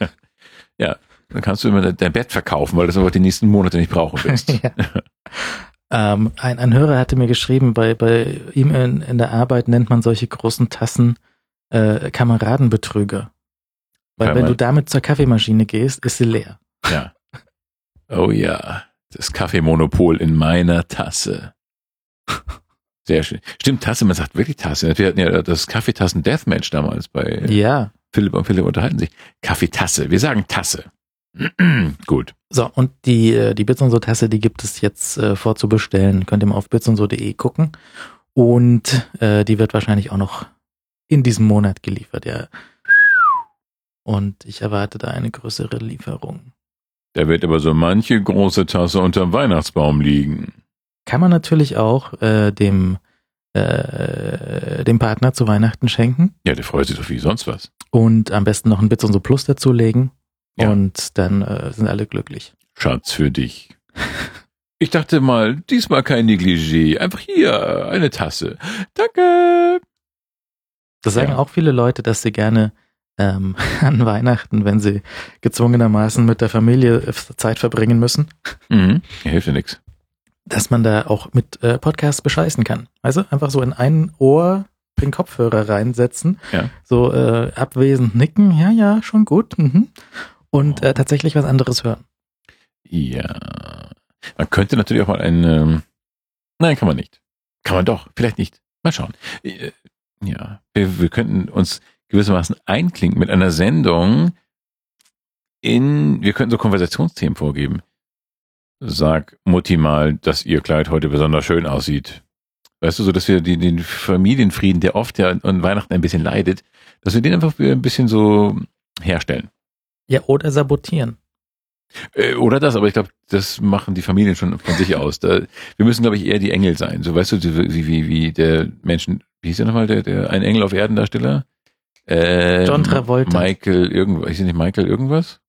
ja, dann kannst du immer dein Bett verkaufen, weil du das aber die nächsten Monate nicht brauchen willst. ja. Ähm, ein, ein Hörer hatte mir geschrieben, bei, bei ihm in, in der Arbeit nennt man solche großen Tassen äh, Kameradenbetrüger. Weil wenn du damit zur Kaffeemaschine gehst, ist sie leer. Ja. Oh ja, das Kaffeemonopol in meiner Tasse. Sehr schön. Stimmt, Tasse, man sagt wirklich Tasse. Wir hatten ja das Kaffeetassen Deathmatch damals bei ja. Philipp und Philipp unterhalten sich. Kaffeetasse. Wir sagen Tasse. Gut. So, und die, äh, die Bits und so Tasse, die gibt es jetzt äh, vorzubestellen. Könnt ihr mal auf bitsundso.de gucken. Und äh, die wird wahrscheinlich auch noch in diesem Monat geliefert, ja. Und ich erwarte da eine größere Lieferung. Da wird aber so manche große Tasse unterm Weihnachtsbaum liegen. Kann man natürlich auch äh, dem, äh, dem Partner zu Weihnachten schenken. Ja, der freut sich doch wie sonst was. Und am besten noch ein Bits und so Plus dazulegen. Ja. Und dann äh, sind alle glücklich. Schatz für dich. Ich dachte mal, diesmal kein Negligé. Einfach hier, eine Tasse. Danke. Das sagen ja. auch viele Leute, dass sie gerne ähm, an Weihnachten, wenn sie gezwungenermaßen mit der Familie Zeit verbringen müssen. Mhm. Hilft ja nichts. Dass man da auch mit äh, Podcasts bescheißen kann. Also einfach so in ein Ohr den Kopfhörer reinsetzen, ja. so äh, abwesend nicken, ja, ja, schon gut. Mhm. Und äh, tatsächlich was anderes hören. Ja. Man könnte natürlich auch mal ein, ähm, nein, kann man nicht. Kann man doch, vielleicht nicht. Mal schauen. Äh, ja, wir, wir könnten uns gewissermaßen einklinken mit einer Sendung in, wir könnten so Konversationsthemen vorgeben. Sag Mutti mal, dass ihr Kleid heute besonders schön aussieht. Weißt du, so dass wir den, den Familienfrieden, der oft ja an Weihnachten ein bisschen leidet, dass wir den einfach ein bisschen so herstellen. Ja, oder sabotieren. Äh, oder das, aber ich glaube, das machen die Familien schon von sich aus. Da, wir müssen, glaube ich, eher die Engel sein. So weißt du, wie, wie, wie der Menschen, wie hieß der nochmal, der, der ein Engel auf Erden Darsteller? Ähm, John Travolta. Michael irgendwas, ich nicht Michael irgendwas?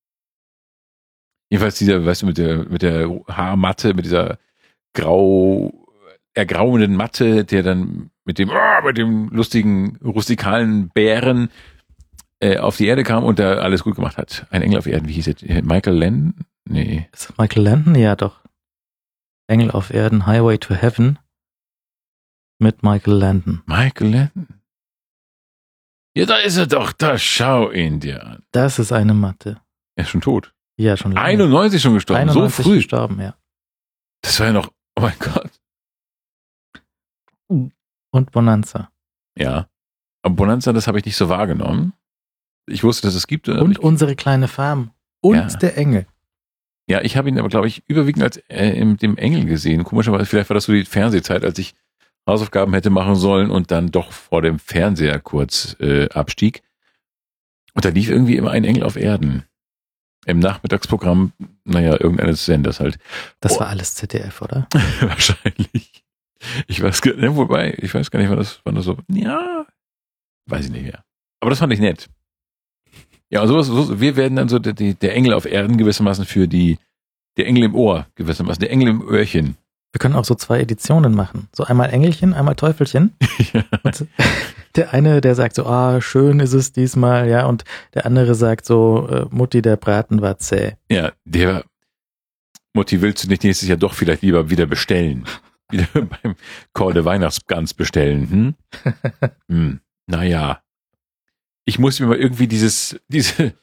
Jedenfalls dieser, weißt du, mit der, mit der Haarmatte, mit dieser grau, ergrauenden Matte, der dann mit dem, oh, mit dem lustigen, rustikalen Bären äh, auf die Erde kam und da alles gut gemacht hat. Ein Engel auf Erden, wie hieß er? Michael Landon? Nee. Ist Michael Landon? Ja, doch. Engel auf Erden, Highway to Heaven mit Michael Landon. Michael Landon? Ja, da ist er doch, da schau ihn dir an. Das ist eine Matte. Er ist schon tot. Ja, schon lange. 91 schon gestorben, 91 so früh. gestorben, ja. Das war ja noch, oh mein Gott. Und Bonanza. Ja. Aber Bonanza, das habe ich nicht so wahrgenommen. Ich wusste, dass es gibt. Und unsere kleine Farm. Und ja. der Engel. Ja, ich habe ihn aber, glaube ich, überwiegend als äh, im, dem Engel gesehen. Komischerweise, vielleicht war das so die Fernsehzeit, als ich Hausaufgaben hätte machen sollen und dann doch vor dem Fernseher kurz äh, abstieg. Und da lief irgendwie immer ein Engel auf Erden. Im Nachmittagsprogramm, naja, irgendeines Senders halt. Das oh. war alles ZDF, oder? Wahrscheinlich. Ich weiß gar nicht, wobei, ich weiß gar nicht, wann das, wann das so, ja, weiß ich nicht mehr. Aber das fand ich nett. Ja, sowas, so, wir werden dann so der, der Engel auf Erden gewissermaßen für die, der Engel im Ohr gewissermaßen, der Engel im Öhrchen. Wir können auch so zwei Editionen machen. So einmal Engelchen, einmal Teufelchen. ja. Der eine, der sagt so, ah, schön ist es diesmal, ja, und der andere sagt so, äh, Mutti, der Braten war zäh. Ja, der Mutti, willst du nicht nächstes Jahr doch vielleicht lieber wieder bestellen? wieder beim Call der Weihnachtsgans bestellen, hm? hm. Naja. Ich muss mir mal irgendwie dieses, diese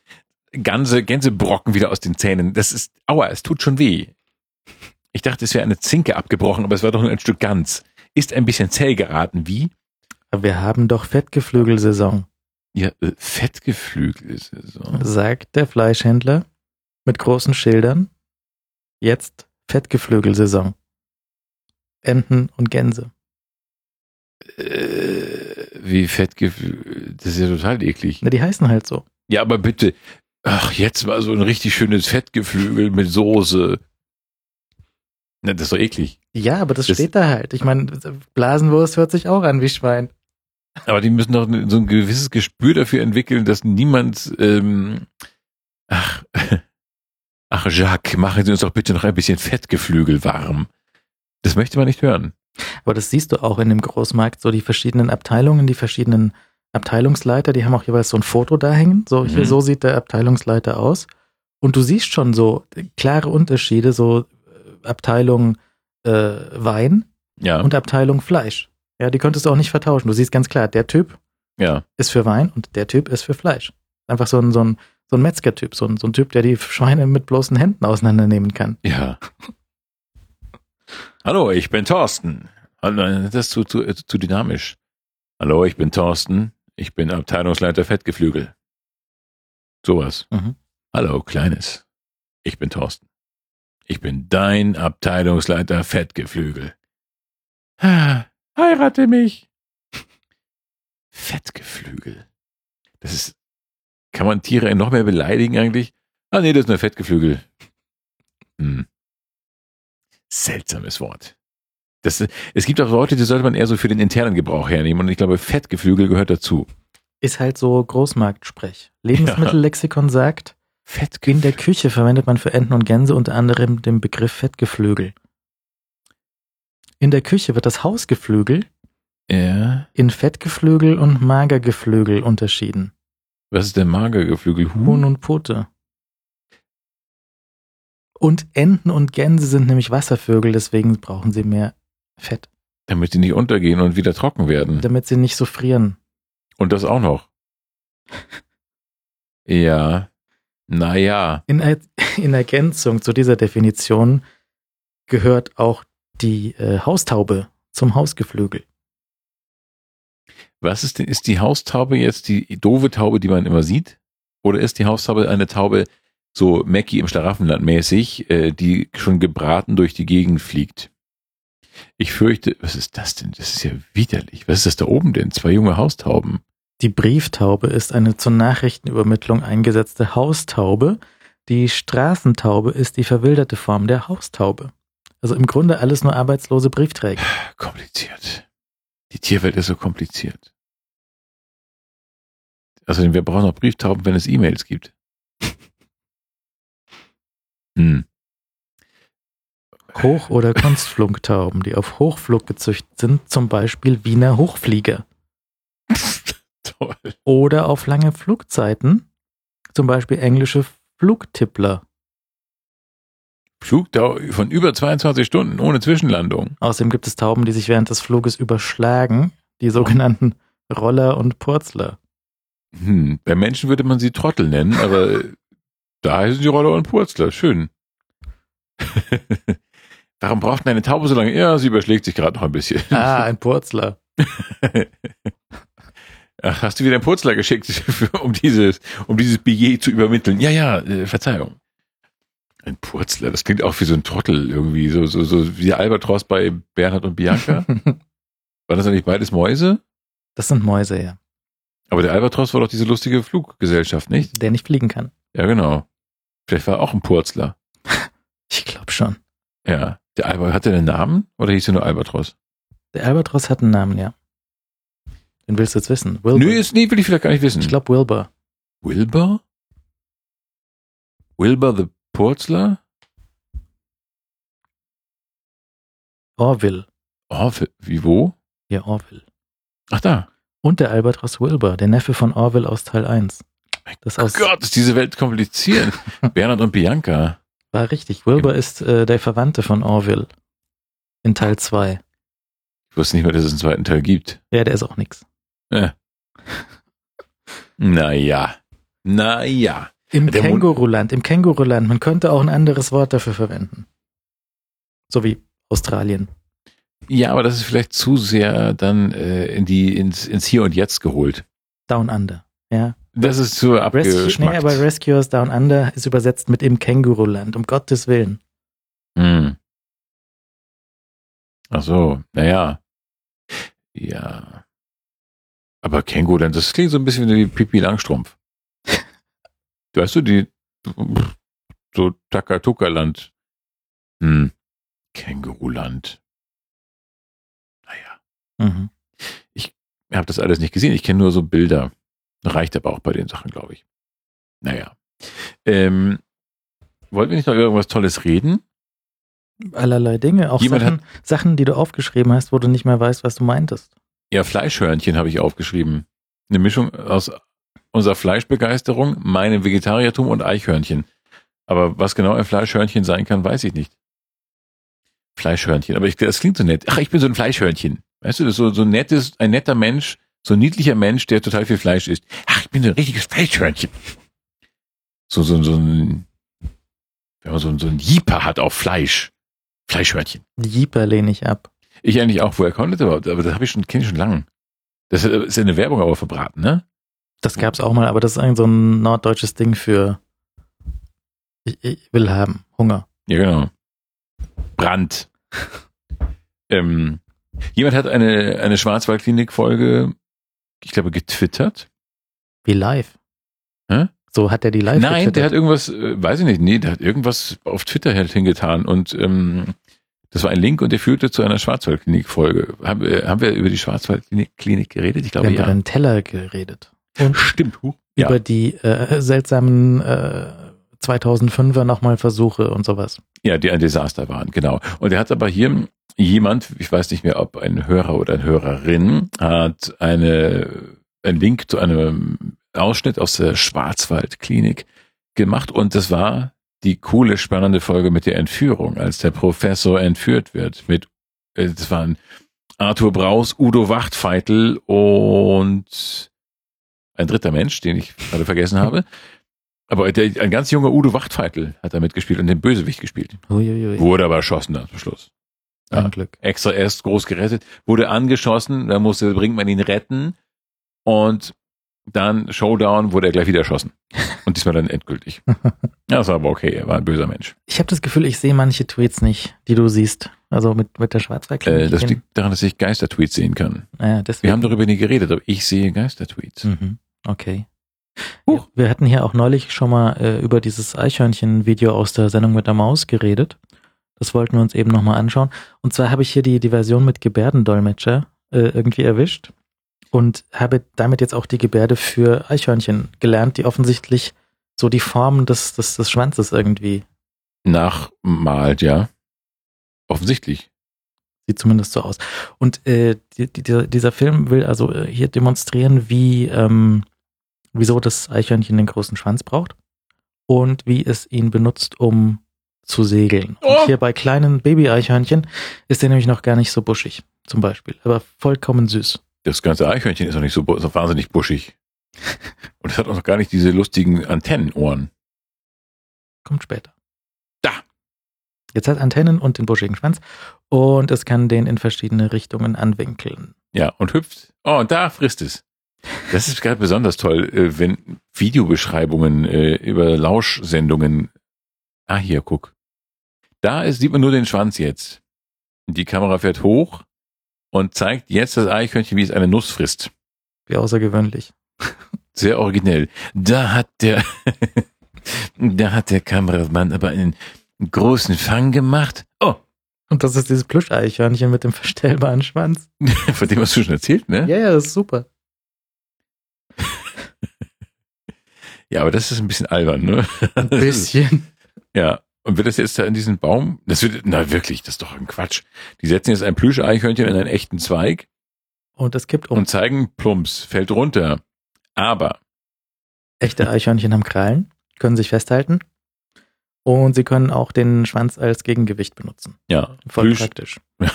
ganze Gänsebrocken wieder aus den Zähnen. Das ist, aua, es tut schon weh. Ich dachte, es wäre eine Zinke abgebrochen, aber es war doch nur ein Stück Gans. Ist ein bisschen zäh geraten, wie? Wir haben doch Fettgeflügelsaison. Ja, äh, Fettgeflügelsaison. Sagt der Fleischhändler mit großen Schildern. Jetzt Fettgeflügelsaison. Enten und Gänse. Äh, wie Fettgeflügel. Das ist ja total eklig. Na, die heißen halt so. Ja, aber bitte. Ach, jetzt mal so ein richtig schönes Fettgeflügel mit Soße. Na, das ist doch eklig. Ja, aber das, das steht da halt. Ich meine, Blasenwurst hört sich auch an wie Schwein. Aber die müssen doch so ein gewisses Gespür dafür entwickeln, dass niemand, ähm, ach, ach Jacques, machen Sie uns doch bitte noch ein bisschen Fettgeflügel warm. Das möchte man nicht hören. Aber das siehst du auch in dem Großmarkt, so die verschiedenen Abteilungen, die verschiedenen Abteilungsleiter, die haben auch jeweils so ein Foto da hängen. So, hier, mhm. so sieht der Abteilungsleiter aus. Und du siehst schon so klare Unterschiede, so äh, Abteilung äh, Wein ja. und Abteilung Fleisch. Ja, die könntest du auch nicht vertauschen. Du siehst ganz klar, der Typ ja. ist für Wein und der Typ ist für Fleisch. Einfach so ein, so ein, so ein Metzger-Typ, so ein, so ein Typ, der die Schweine mit bloßen Händen auseinandernehmen kann. Ja. Hallo, ich bin Thorsten. Das ist zu, zu, zu dynamisch. Hallo, ich bin Thorsten. Ich bin Abteilungsleiter Fettgeflügel. Sowas. Mhm. Hallo, Kleines. Ich bin Thorsten. Ich bin dein Abteilungsleiter Fettgeflügel. Heirate mich. Fettgeflügel. Das ist, kann man Tiere noch mehr beleidigen eigentlich? Ah nee, das ist nur Fettgeflügel. Hm. Seltsames Wort. Das, es gibt auch Leute, die sollte man eher so für den internen Gebrauch hernehmen und ich glaube, Fettgeflügel gehört dazu. Ist halt so Großmarktsprech. Lebensmittellexikon ja. sagt, Fettgeflügel. in der Küche verwendet man für Enten und Gänse unter anderem den Begriff Fettgeflügel. In der Küche wird das Hausgeflügel ja. in Fettgeflügel und Magergeflügel unterschieden. Was ist denn Magergeflügel? Huhn, Huhn und Pute. Und Enten und Gänse sind nämlich Wasservögel, deswegen brauchen sie mehr Fett. Damit sie nicht untergehen und wieder trocken werden. Damit sie nicht so frieren. Und das auch noch. ja. Naja. In, in Ergänzung zu dieser Definition gehört auch die äh, Haustaube zum Hausgeflügel. Was ist denn, ist die Haustaube jetzt die doofe Taube, die man immer sieht? Oder ist die Haustaube eine Taube, so Mackie im Schlaraffenland mäßig, äh, die schon gebraten durch die Gegend fliegt? Ich fürchte, was ist das denn? Das ist ja widerlich. Was ist das da oben denn? Zwei junge Haustauben. Die Brieftaube ist eine zur Nachrichtenübermittlung eingesetzte Haustaube. Die Straßentaube ist die verwilderte Form der Haustaube. Also im Grunde alles nur arbeitslose Briefträger. Kompliziert. Die Tierwelt ist so kompliziert. Außerdem, wir brauchen auch Brieftauben, wenn es E-Mails gibt. Hm. Hoch- oder Kunstflugtauben, die auf Hochflug gezüchtet sind, zum Beispiel Wiener Hochflieger. Toll. Oder auf lange Flugzeiten, zum Beispiel englische Flugtippler. Flugdauer von über 22 Stunden ohne Zwischenlandung. Außerdem gibt es Tauben, die sich während des Fluges überschlagen, die sogenannten Roller und Purzler. Hm, bei Menschen würde man sie Trottel nennen, aber Da heißen die Roller und Purzler. Schön. Warum braucht eine Taube so lange? Ja, sie überschlägt sich gerade noch ein bisschen. Ah, ein Purzler. Ach, hast du wieder einen Purzler geschickt, um dieses, um dieses Billet zu übermitteln? Ja, ja, äh, Verzeihung. Ein Purzler, das klingt auch wie so ein Trottel irgendwie, so, so, so wie Albatros bei Bernhard und Bianca. War das eigentlich beides Mäuse? Das sind Mäuse, ja. Aber der Albatros war doch diese lustige Fluggesellschaft, nicht? Der nicht fliegen kann. Ja, genau. Vielleicht war er auch ein Purzler. ich glaube schon. Ja. Der Albatros, hat der einen Namen oder hieß er nur Albatros? Der Albatros hat einen Namen, ja. Den willst du jetzt wissen? Wilbur. Nö, ist, nee, will ich vielleicht gar nicht wissen. Ich glaube Wilbur. Wilbur? Wilbur the Purzler? Orville. Orville, wie wo? Ja, Orville. Ach da. Und der Albatros Wilbur, der Neffe von Orville aus Teil 1. Das aus Gott, ist diese Welt kompliziert. Bernhard und Bianca. War richtig. Wilbur ja. ist äh, der Verwandte von Orville. In Teil 2. Ich wusste nicht mehr, dass es einen zweiten Teil gibt. Ja, der ist auch nix. Ja. Naja. Naja. Im Känguruland, im Känguruland. Man könnte auch ein anderes Wort dafür verwenden. So wie Australien. Ja, aber das ist vielleicht zu sehr dann äh, in die, ins, ins Hier und Jetzt geholt. Down Under, ja. Das ist zu abgeschmackt. Nee, aber Rescuers Down Under ist übersetzt mit im Känguruland, um Gottes Willen. Hm. Ach so, naja. Ja. Aber Känguruland, das klingt so ein bisschen wie Pipi Langstrumpf. weißt du, die so Takatuka-Land. Hm. Känguruland. Mhm. Ich habe das alles nicht gesehen. Ich kenne nur so Bilder. Reicht aber auch bei den Sachen, glaube ich. Naja. Ähm, wollten wir nicht noch irgendwas Tolles reden? Allerlei Dinge. Auch Sachen, Sachen, die du aufgeschrieben hast, wo du nicht mehr weißt, was du meintest. Ja, Fleischhörnchen habe ich aufgeschrieben. Eine Mischung aus unserer Fleischbegeisterung, meinem Vegetariertum und Eichhörnchen. Aber was genau ein Fleischhörnchen sein kann, weiß ich nicht. Fleischhörnchen. Aber ich, das klingt so nett. Ach, ich bin so ein Fleischhörnchen. Weißt du, das ist so, so ein nettes, ein netter Mensch, so ein niedlicher Mensch, der total viel Fleisch isst. Ach, ich bin so ein richtiges Fleischhörnchen. So, so, so ein, wenn man so, ein, so ein Jeeper hat auf Fleisch. Fleischhörnchen. Jeeper lehne ich ab. Ich eigentlich auch. Woher kommt das überhaupt? Aber das habe ich schon, kenne ich schon lange. Das ist ja eine Werbung aber verbraten, ne? Das gab's auch mal, aber das ist eigentlich so ein norddeutsches Ding für ich, ich will haben, Hunger. Ja, genau. Brand. ähm, Jemand hat eine, eine Schwarzwaldklinik-Folge, ich glaube, getwittert. Wie live? Hä? So hat er die live Nein, getwittert. der hat irgendwas, äh, weiß ich nicht, nee, der hat irgendwas auf Twitter halt hingetan und ähm, das war ein Link und der führte zu einer Schwarzwaldklinik-Folge. Haben, wir, haben wir über die Schwarzwaldklinik geredet? Ich glaube, wir haben ja. über den Teller geredet. Und Stimmt. Huh. Über ja. die äh, seltsamen äh, 2005er nochmal Versuche und sowas. Ja, die ein Desaster waren, genau. Und er hat aber hier jemand, ich weiß nicht mehr, ob ein Hörer oder eine Hörerin, hat eine, einen Link zu einem Ausschnitt aus der Schwarzwaldklinik gemacht und das war die coole, spannende Folge mit der Entführung, als der Professor entführt wird. Mit, äh, das waren Arthur Braus, Udo Wachtfeitel und ein dritter Mensch, den ich gerade vergessen habe. Aber der, ein ganz junger Udo Wachtfeitel hat da mitgespielt und den Bösewicht gespielt. Uiuiui. Wurde aber erschossen dann zum Schluss. Ja, Glück. Extra erst groß gerettet, wurde angeschossen, dann musste, bringt man ihn retten und dann Showdown wurde er gleich wieder erschossen. Und diesmal dann endgültig. ja, war aber okay, er war ein böser Mensch. Ich habe das Gefühl, ich sehe manche Tweets nicht, die du siehst. Also mit, mit der Schwarzwaldklinik. Äh, das liegt daran, dass ich Geistertweets sehen kann. Ja, deswegen. Wir haben darüber nie geredet, aber ich sehe Geistertweets. Mhm. Okay. Huch. Wir hatten hier auch neulich schon mal äh, über dieses Eichhörnchen-Video aus der Sendung mit der Maus geredet. Das wollten wir uns eben nochmal anschauen. Und zwar habe ich hier die, die Version mit Gebärdendolmetscher äh, irgendwie erwischt und habe damit jetzt auch die Gebärde für Eichhörnchen gelernt, die offensichtlich so die Form des, des, des Schwanzes irgendwie nachmalt, ja. Offensichtlich. Sieht zumindest so aus. Und äh, die, die, dieser Film will also äh, hier demonstrieren, wie ähm, wieso das Eichhörnchen den großen Schwanz braucht und wie es ihn benutzt, um zu segeln. Oh. Und hier bei kleinen Baby-Eichhörnchen ist der nämlich noch gar nicht so buschig, zum Beispiel, aber vollkommen süß. Das ganze Eichhörnchen ist noch nicht so, so wahnsinnig buschig. Und es hat auch noch gar nicht diese lustigen Antennenohren. kommt später. Da. Jetzt hat Antennen und den buschigen Schwanz und es kann den in verschiedene Richtungen anwinkeln. Ja, und hüpft. Oh, und da frisst es. Das ist gerade besonders toll, äh, wenn Videobeschreibungen äh, über Lauschsendungen. Ah, hier, guck. Da ist, sieht man nur den Schwanz jetzt. Die Kamera fährt hoch und zeigt jetzt das Eichhörnchen, wie es eine Nuss frisst. Wie außergewöhnlich. Sehr originell. Da hat der, da hat der Kameramann aber einen großen Fang gemacht. Oh. Und das ist dieses Plüscheichhörnchen mit dem verstellbaren Schwanz. Von dem hast du schon erzählt, ne? Ja, ja, das ist super. ja, aber das ist ein bisschen albern, ne? Ein bisschen. ja. Und wird das jetzt da in diesen Baum? Das wird, na wirklich, das ist doch ein Quatsch. Die setzen jetzt ein Plüscheichhörnchen in einen echten Zweig. Und es kippt um. Und zeigen, plumps, fällt runter. Aber. Echte Eichhörnchen haben Krallen, können sich festhalten. Und sie können auch den Schwanz als Gegengewicht benutzen. Ja. Voll Plüsch. praktisch.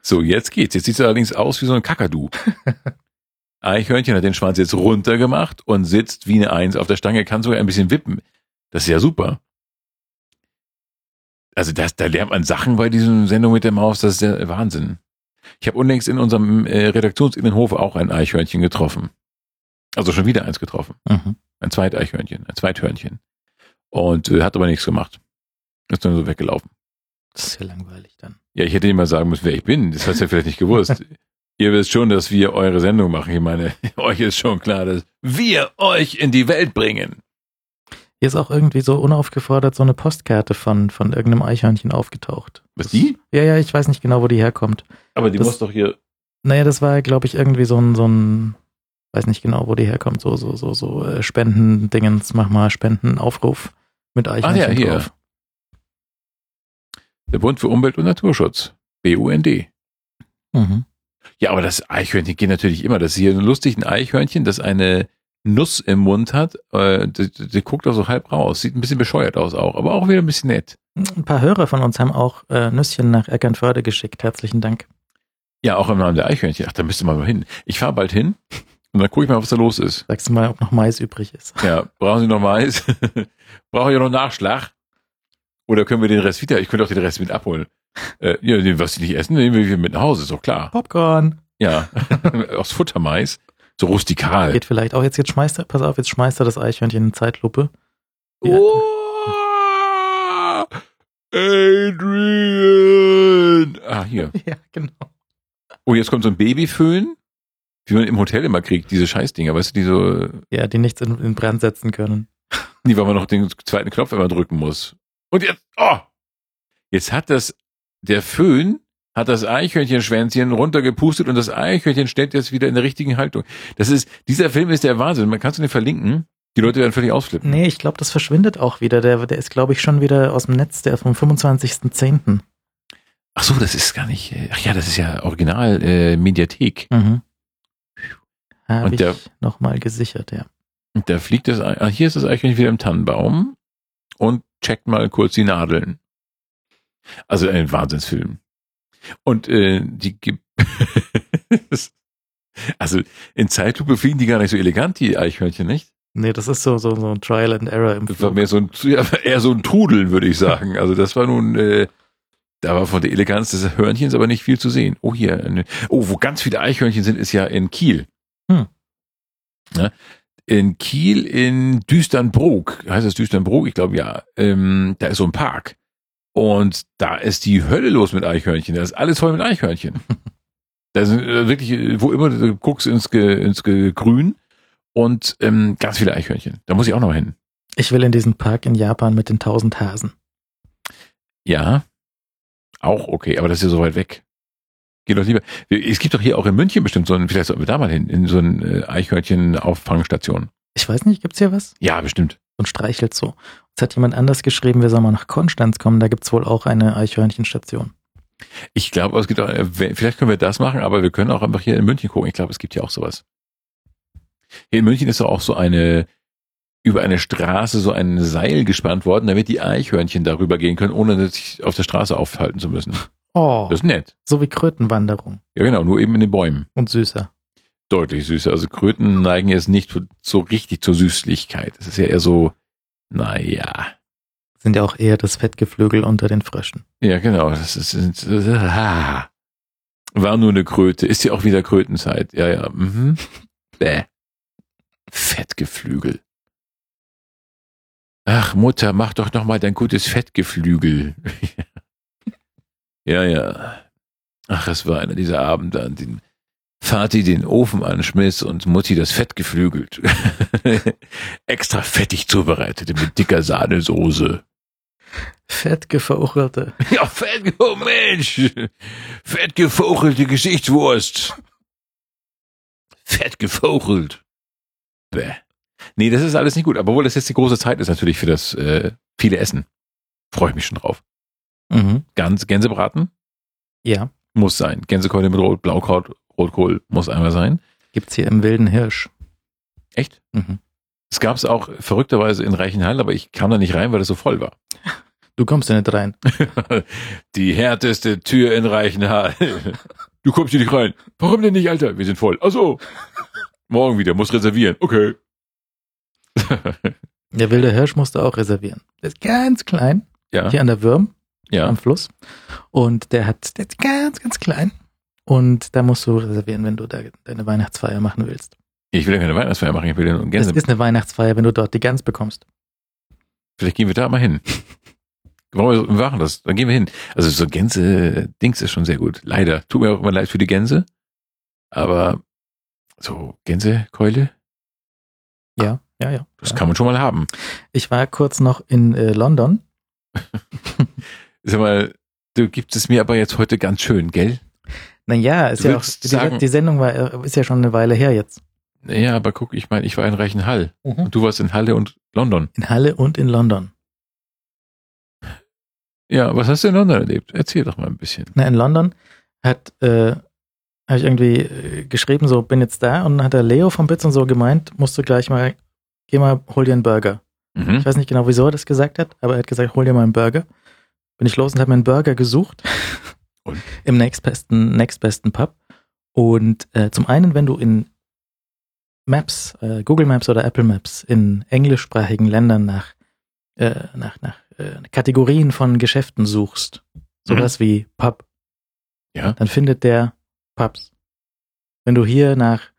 so, jetzt geht's. Jetzt sieht es allerdings aus wie so ein Kakadu. Eichhörnchen hat den Schwanz jetzt runtergemacht und sitzt wie eine Eins auf der Stange, kann sogar ein bisschen wippen. Das ist ja super also das, da lernt man Sachen bei diesem Sendung mit der Maus, das ist der Wahnsinn. Ich habe unlängst in unserem äh, Redaktionsinnenhof auch ein Eichhörnchen getroffen. Also schon wieder eins getroffen. Mhm. Ein Zweiteichhörnchen, ein Zweithörnchen. Und äh, hat aber nichts gemacht. Ist dann so weggelaufen. Das ist ja langweilig dann. Ja, ich hätte ihm mal sagen müssen, wer ich bin. Das hast du ja vielleicht nicht gewusst. Ihr wisst schon, dass wir eure Sendung machen. Ich meine, euch ist schon klar, dass wir euch in die Welt bringen. Hier ist auch irgendwie so unaufgefordert so eine Postkarte von, von irgendeinem Eichhörnchen aufgetaucht. Was die? Ja, ja, ich weiß nicht genau, wo die herkommt. Aber die das, muss doch hier. Naja, das war, glaube ich, irgendwie so ein, so ein, weiß nicht genau, wo die herkommt, so, so, so, so äh, Spendendingens, mach mal Spendenaufruf mit Eichhörnchen ah, ja, hier. drauf. Der Bund für Umwelt und Naturschutz. BUND. Mhm. Ja, aber das Eichhörnchen geht natürlich immer. Das ist hier ein lustiges Eichhörnchen, das eine Nuss im Mund hat. Äh, die, die, guckt auch so halb raus. Sieht ein bisschen bescheuert aus auch, aber auch wieder ein bisschen nett. Ein paar Hörer von uns haben auch äh, Nüsschen nach Eckernförde geschickt. Herzlichen Dank. Ja, auch im Namen der Eichhörnchen. Ach, da müsste man mal hin. Ich fahre bald hin und dann gucke ich mal, was da los ist. Sagst du mal, ob noch Mais übrig ist. Ja, brauchen Sie noch Mais? Brauche ich noch Nachschlag? Oder können wir den Rest wieder? Ich könnte auch den Rest mit abholen. Äh, ja, was Sie nicht essen, nehmen wir mit nach Hause, ist doch klar. Popcorn. Ja, aus Futtermais. So rustikal. Geht vielleicht auch jetzt, jetzt schmeißt er, pass auf, jetzt schmeißt er das Eichhörnchen in Zeitlupe. Ja. Oh, Adrian! Ah, hier. Ja, genau. Oh, jetzt kommt so ein Babyföhn, wie man im Hotel immer kriegt, diese Scheißdinger, weißt du, die so. Ja, die nichts in, in Brand setzen können. Nee, weil man noch den zweiten Knopf immer drücken muss. Und jetzt, oh! Jetzt hat das, der Föhn hat das Eichhörnchenschwänzchen runtergepustet und das Eichhörnchen steht jetzt wieder in der richtigen Haltung. Das ist, dieser Film ist der Wahnsinn. Man kannst du den verlinken? Die Leute werden völlig ausflippen. Nee, ich glaube, das verschwindet auch wieder. Der, der ist, glaube ich, schon wieder aus dem Netz, der vom 25.10. Ach so, das ist gar nicht, ach ja, das ist ja Original äh, Mediathek. Mhm. Habe ich nochmal gesichert, ja. Und da fliegt das, ah, hier ist das Eichhörnchen wieder im Tannenbaum und checkt mal kurz die Nadeln. Also ein Wahnsinnsfilm. Und äh, die gibt also in Zeitlupe fliegen die gar nicht so elegant, die Eichhörnchen, nicht? Nee, das ist so, so, so ein Trial and Error im Das Flug. war mehr so ein, ja, eher so ein Trudeln, würde ich sagen. Also das war nun, äh, da war von der Eleganz des Hörnchens aber nicht viel zu sehen. Oh, hier. Eine, oh, wo ganz viele Eichhörnchen sind, ist ja in Kiel. Hm. Ja, in Kiel in Düsternbrook, heißt das Düsternbrook? Ich glaube ja. Ähm, da ist so ein Park. Und da ist die Hölle los mit Eichhörnchen. Da ist alles voll mit Eichhörnchen. da sind äh, wirklich, wo immer du guckst ins, Ge, ins Ge Grün und ähm, ganz viele Eichhörnchen. Da muss ich auch noch hin. Ich will in diesen Park in Japan mit den tausend Hasen. Ja, auch okay, aber das ist ja so weit weg. Geh doch lieber. Es gibt doch hier auch in München bestimmt so ein, vielleicht sollten wir da mal hin, in so ein Eichhörnchen-Auffangstation. Ich weiß nicht, gibt's hier was? Ja, bestimmt. Und streichelt so. Jetzt hat jemand anders geschrieben, wir sollen mal nach Konstanz kommen, da gibt's wohl auch eine Eichhörnchenstation. Ich glaube, es gibt auch, äh, vielleicht können wir das machen, aber wir können auch einfach hier in München gucken. Ich glaube, es gibt hier auch sowas. Hier in München ist doch auch so eine, über eine Straße so ein Seil gespannt worden, damit die Eichhörnchen darüber gehen können, ohne sich auf der Straße aufhalten zu müssen. Oh. Das ist nett. So wie Krötenwanderung. Ja, genau, nur eben in den Bäumen. Und süßer. Deutlich süßer. Also Kröten neigen jetzt nicht so richtig zur Süßlichkeit. Es ist ja eher so, naja. Sind ja auch eher das Fettgeflügel unter den Fröschen. Ja, genau. Das ist, ist, ist ah. war nur eine Kröte. Ist ja auch wieder Krötenzeit. Ja, ja. Mhm. Bäh. Fettgeflügel. Ach, Mutter, mach doch noch mal dein gutes Fettgeflügel. ja, ja. Ach, es war einer dieser Abende, an denen Vati den Ofen anschmiss und Mutti das Fett geflügelt. Extra fettig zubereitet mit dicker Sahnesoße. Fettgefauchelte. Ja, fett, oh Mensch. Fettgefauchelte Gesichtswurst. Fettgefauchelt. Bäh. Nee, das ist alles nicht gut. Aber obwohl das jetzt die große Zeit ist natürlich für das äh, viele Essen. Freue ich mich schon drauf. Mhm. Ganz Gänsebraten? Ja. Muss sein. Gänsekeule mit Rot, Blaukraut, Rotkohl muss einmal sein. Gibt's hier im Wilden Hirsch. Echt? Mhm. Es gab es auch verrückterweise in Reichenhall, aber ich kam da nicht rein, weil es so voll war. Du kommst ja nicht rein. Die härteste Tür in Reichenhall. Du kommst hier nicht rein. Warum denn nicht, Alter? Wir sind voll. Ach so. Morgen wieder, muss reservieren. Okay. der wilde Hirsch musste auch reservieren. Der ist ganz klein. Ja. Hier an der Würm. Ja. Am Fluss. Und der hat, der ist ganz, ganz klein. Und da musst du reservieren, wenn du da deine Weihnachtsfeier machen willst. Ich will ja keine Weihnachtsfeier machen, ich will ja nur Gänse. Es ist eine Weihnachtsfeier, wenn du dort die Gans bekommst. Vielleicht gehen wir da mal hin. Warum wir machen das? Dann gehen wir hin. Also so Gänse-Dings ist schon sehr gut. Leider. Tut mir auch immer leid für die Gänse. Aber so Gänsekeule? Ja, ja, ja. Das ja. kann man schon mal haben. Ich war kurz noch in äh, London. Sag mal, du gibst es mir aber jetzt heute ganz schön, gell? Naja, ist ja auch, die, die, Sendung war, ist ja schon eine Weile her jetzt. Ja, aber guck, ich meine, ich war in Reichenhall. Mhm. Und du warst in Halle und London. In Halle und in London. Ja, was hast du in London erlebt? Erzähl doch mal ein bisschen. Na, in London hat, äh, habe ich irgendwie äh, geschrieben, so, bin jetzt da und dann hat der Leo vom Bits und so gemeint, musst du gleich mal, geh mal, hol dir einen Burger. Mhm. Ich weiß nicht genau, wieso er das gesagt hat, aber er hat gesagt, hol dir mal einen Burger. Bin ich los und habe mir einen Burger gesucht. Und? Im nächstbesten, nächstbesten Pub. Und äh, zum einen, wenn du in Maps, äh, Google Maps oder Apple Maps in englischsprachigen Ländern nach, äh, nach, nach äh, Kategorien von Geschäften suchst, sowas mhm. wie Pub, ja. dann findet der Pubs. Wenn du hier nach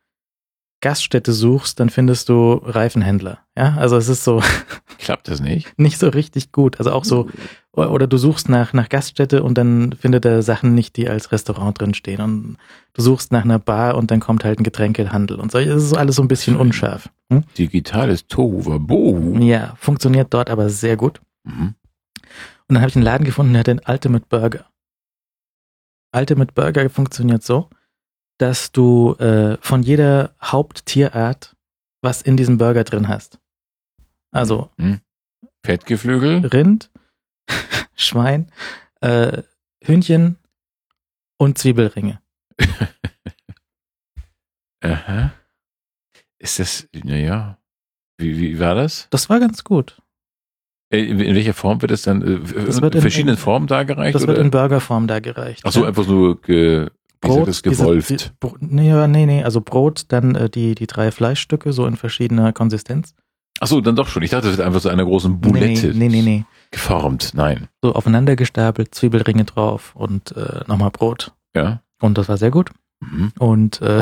Gaststätte suchst, dann findest du Reifenhändler. Ja, also es ist so. Klappt das nicht? Nicht so richtig gut. Also auch so, oder du suchst nach, nach Gaststätte und dann findet er Sachen nicht, die als Restaurant drinstehen. Und du suchst nach einer Bar und dann kommt halt ein Getränkehandel und so. Es ist alles so ein bisschen unscharf. Hm? Digitales Tohuwabohu. Ja, funktioniert dort aber sehr gut. Mhm. Und dann habe ich einen Laden gefunden, der hat den Ultimate Burger. Ultimate Burger funktioniert so, dass du äh, von jeder Haupttierart was in diesem Burger drin hast. Also hm. Fettgeflügel, Rind, Schwein, äh, Hühnchen und Zwiebelringe. Aha. Ist das, naja, wie, wie war das? Das war ganz gut. Äh, in welcher Form wird es dann? Äh, das wird in verschiedenen in, Formen dargereicht? Das oder? wird in Burgerform dargereicht. Ach so, ja. einfach so ge, Brot, das gewolft. Diese, die, nee, nee, nee, also Brot, dann äh, die, die drei Fleischstücke, so in verschiedener Konsistenz. Ach so, dann doch schon. Ich dachte, das wird einfach so einer großen Boulette nee, nee, nee, geformt. Nein. So aufeinander gestapelt, Zwiebelringe drauf und äh, nochmal Brot. Ja. Und das war sehr gut. Mhm. Und äh,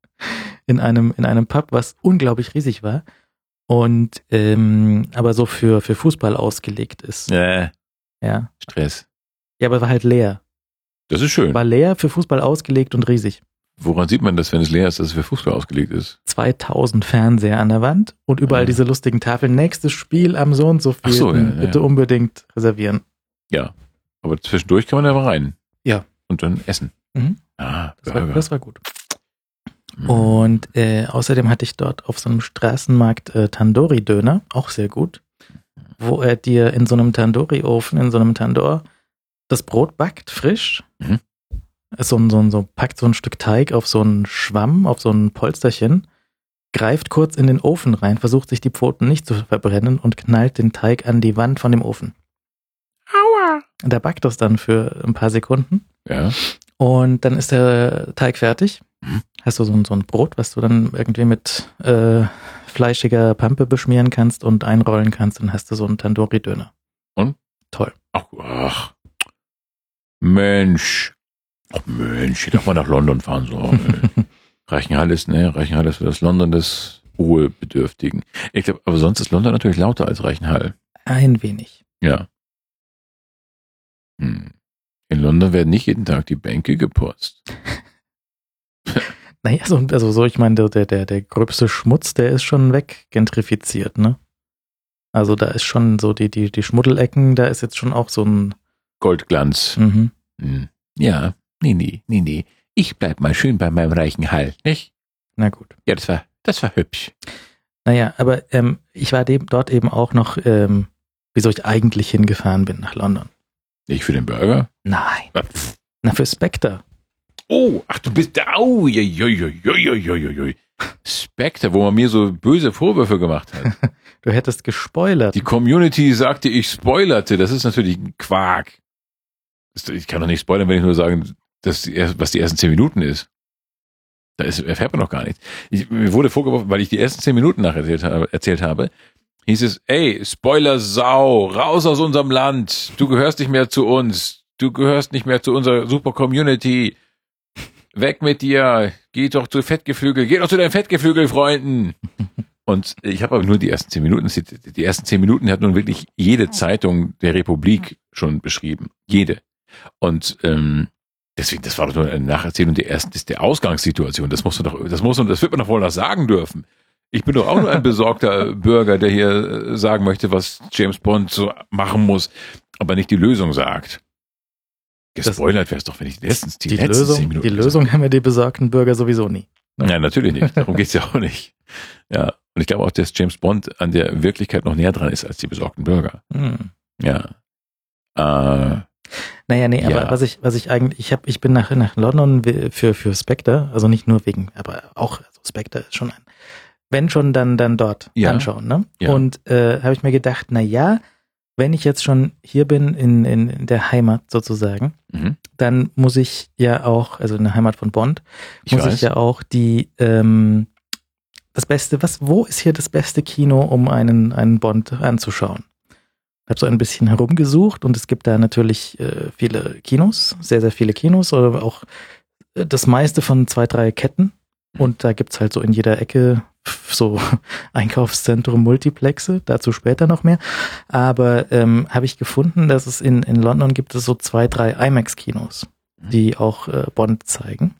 in einem in einem Pub, was unglaublich riesig war und ähm, aber so für für Fußball ausgelegt ist. Äh, ja. Stress. Ja, aber war halt leer. Das ist schön. War leer, für Fußball ausgelegt und riesig. Woran sieht man das, wenn es leer ist, dass es für Fußball ausgelegt ist? 2000 Fernseher an der Wand und überall ja. diese lustigen Tafeln. Nächstes Spiel am so und so viel. So, ja, Bitte ja. unbedingt reservieren. Ja, aber zwischendurch kann man da mal rein. Ja. Und dann essen. Mhm. Ah, das war, das war, gut. Mhm. Und äh, außerdem hatte ich dort auf so einem Straßenmarkt äh, Tandoori-Döner, auch sehr gut, wo er dir in so einem Tandoori-Ofen, in so einem Tandor, das Brot backt frisch. Mhm. So, so, so, packt so ein Stück Teig auf so einen Schwamm, auf so ein Polsterchen, greift kurz in den Ofen rein, versucht sich die Pfoten nicht zu verbrennen und knallt den Teig an die Wand von dem Ofen. Aua! Der backt das dann für ein paar Sekunden. Ja. Und dann ist der Teig fertig. Mhm. Hast du so ein, so ein Brot, was du dann irgendwie mit äh, fleischiger Pampe beschmieren kannst und einrollen kannst, dann hast du so einen Tandoori-Döner. Und? Toll. Ach, ach. Mensch. Ach Mensch, ich darf mal nach London fahren. So. Reichenhall ist, ne, Reichenhall ist das London des Ruhebedürftigen. Ich glaube, aber sonst ist London natürlich lauter als Reichenhall. Ein wenig. Ja. Hm. In London werden nicht jeden Tag die Bänke geputzt. naja, so, also so, ich meine, der, der, der gröbste Schmutz, der ist schon weggentrifiziert, ne? Also da ist schon so die, die, die Schmuddelecken, da ist jetzt schon auch so ein Goldglanz. Mhm. Hm. Ja, nee, nee, nee, nee. Ich bleib mal schön bei meinem reichen Hall, nicht? Na gut. Ja, das war, das war hübsch. Naja, aber ähm, ich war dem, dort eben auch noch, ähm, wieso ich eigentlich hingefahren bin nach London. Nicht für den Burger? Nein. Na, für Spectre. Oh, ach, du bist da. Oh, joi, joi, joi, joi, joi. Spectre, wo man mir so böse Vorwürfe gemacht hat. du hättest gespoilert. Die Community sagte, ich spoilerte. Das ist natürlich ein Quark. Ich kann doch nicht spoilern, wenn ich nur sagen, dass die, was die ersten zehn Minuten ist. Da ist, erfährt man noch gar nichts. Ich, mir wurde vorgeworfen, weil ich die ersten zehn Minuten nacherzählt habe, erzählt habe, hieß es, ey, Spoiler Sau, raus aus unserem Land, du gehörst nicht mehr zu uns, du gehörst nicht mehr zu unserer super Community, weg mit dir, geh doch zu Fettgeflügel, geh doch zu deinen Fettgeflügel-Freunden. Und ich habe aber nur die ersten zehn Minuten, die ersten zehn Minuten hat nun wirklich jede Zeitung der Republik schon beschrieben. Jede. Und ähm, deswegen, das war doch nur eine Nacherzählung der ersten, der Ausgangssituation. Das muss man doch, das muss man, das wird man doch wohl noch sagen dürfen. Ich bin doch auch nur ein besorgter Bürger, der hier äh, sagen möchte, was James Bond so machen muss, aber nicht die Lösung sagt. Gespoilert wäre es doch, wenn ich letztens die, die letzten Lösung, Minuten Die Lösung haben wir die besagten Bürger sowieso nie. Ja, natürlich nicht. Darum geht's ja auch nicht. Ja. Und ich glaube auch, dass James Bond an der Wirklichkeit noch näher dran ist als die besorgten Bürger. Hm. Ja. Äh, naja, nee, ja. aber was ich, was ich eigentlich, ich habe, ich bin nach, nach London für, für Spectre, also nicht nur wegen, aber auch, also Spectre ist schon ein wenn schon, dann, dann dort ja. anschauen. Ne? Ja. Und äh, habe ich mir gedacht, na ja, wenn ich jetzt schon hier bin in, in, in der Heimat sozusagen, mhm. dann muss ich ja auch, also in der Heimat von Bond, ich muss weiß. ich ja auch die ähm, das Beste, was, wo ist hier das beste Kino, um einen, einen Bond anzuschauen? Ich habe so ein bisschen herumgesucht und es gibt da natürlich äh, viele Kinos, sehr, sehr viele Kinos, oder auch äh, das meiste von zwei, drei Ketten. Mhm. Und da gibt's halt so in jeder Ecke so Einkaufszentrum Multiplexe, dazu später noch mehr. Aber ähm, habe ich gefunden, dass es in, in London gibt es so zwei, drei IMAX-Kinos, mhm. die auch äh, Bond zeigen.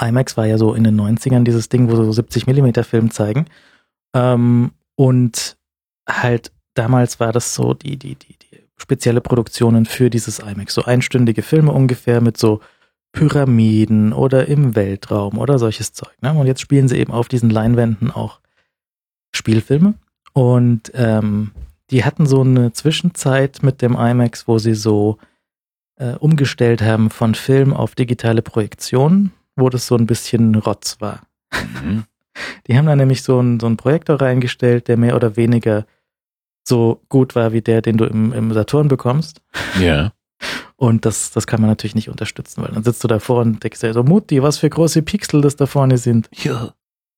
IMAX war ja so in den 90ern dieses Ding, wo so 70 Millimeter Film zeigen. Ähm, und halt damals war das so die, die, die, die spezielle Produktionen für dieses IMAX. So einstündige Filme ungefähr mit so Pyramiden oder im Weltraum oder solches Zeug. Ne? Und jetzt spielen sie eben auf diesen Leinwänden auch Spielfilme. Und ähm, die hatten so eine Zwischenzeit mit dem IMAX, wo sie so äh, umgestellt haben von Film auf digitale Projektion, wo das so ein bisschen Rotz war. Mhm. Die haben da nämlich so einen, so einen Projektor reingestellt, der mehr oder weniger so gut war wie der, den du im, im Saturn bekommst. Ja. Und das, das kann man natürlich nicht unterstützen, weil dann sitzt du davor und denkst dir so, Mutti, was für große Pixel das da vorne sind. Ja.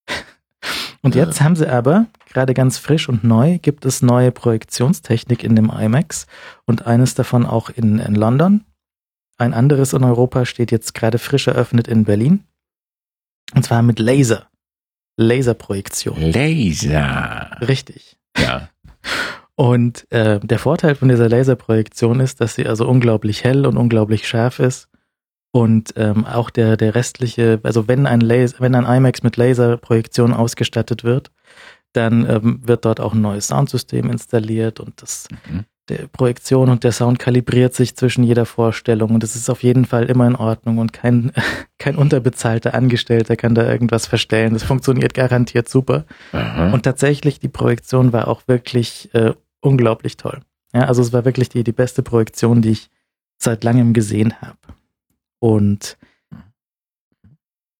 Und jetzt haben sie aber, gerade ganz frisch und neu, gibt es neue Projektionstechnik in dem IMAX und eines davon auch in, in London. Ein anderes in Europa steht jetzt gerade frisch eröffnet in Berlin. Und zwar mit Laser. Laserprojektion. Laser. Richtig. Ja. Und äh, der Vorteil von dieser Laserprojektion ist, dass sie also unglaublich hell und unglaublich scharf ist. Und ähm, auch der, der restliche, also wenn ein Laser, wenn ein IMAX mit Laserprojektion ausgestattet wird, dann ähm, wird dort auch ein neues Soundsystem installiert und das mhm der Projektion und der Sound kalibriert sich zwischen jeder Vorstellung und es ist auf jeden Fall immer in Ordnung und kein, kein unterbezahlter Angestellter kann da irgendwas verstellen. Das funktioniert garantiert super. Aha. Und tatsächlich, die Projektion war auch wirklich äh, unglaublich toll. Ja, also es war wirklich die, die beste Projektion, die ich seit langem gesehen habe. Und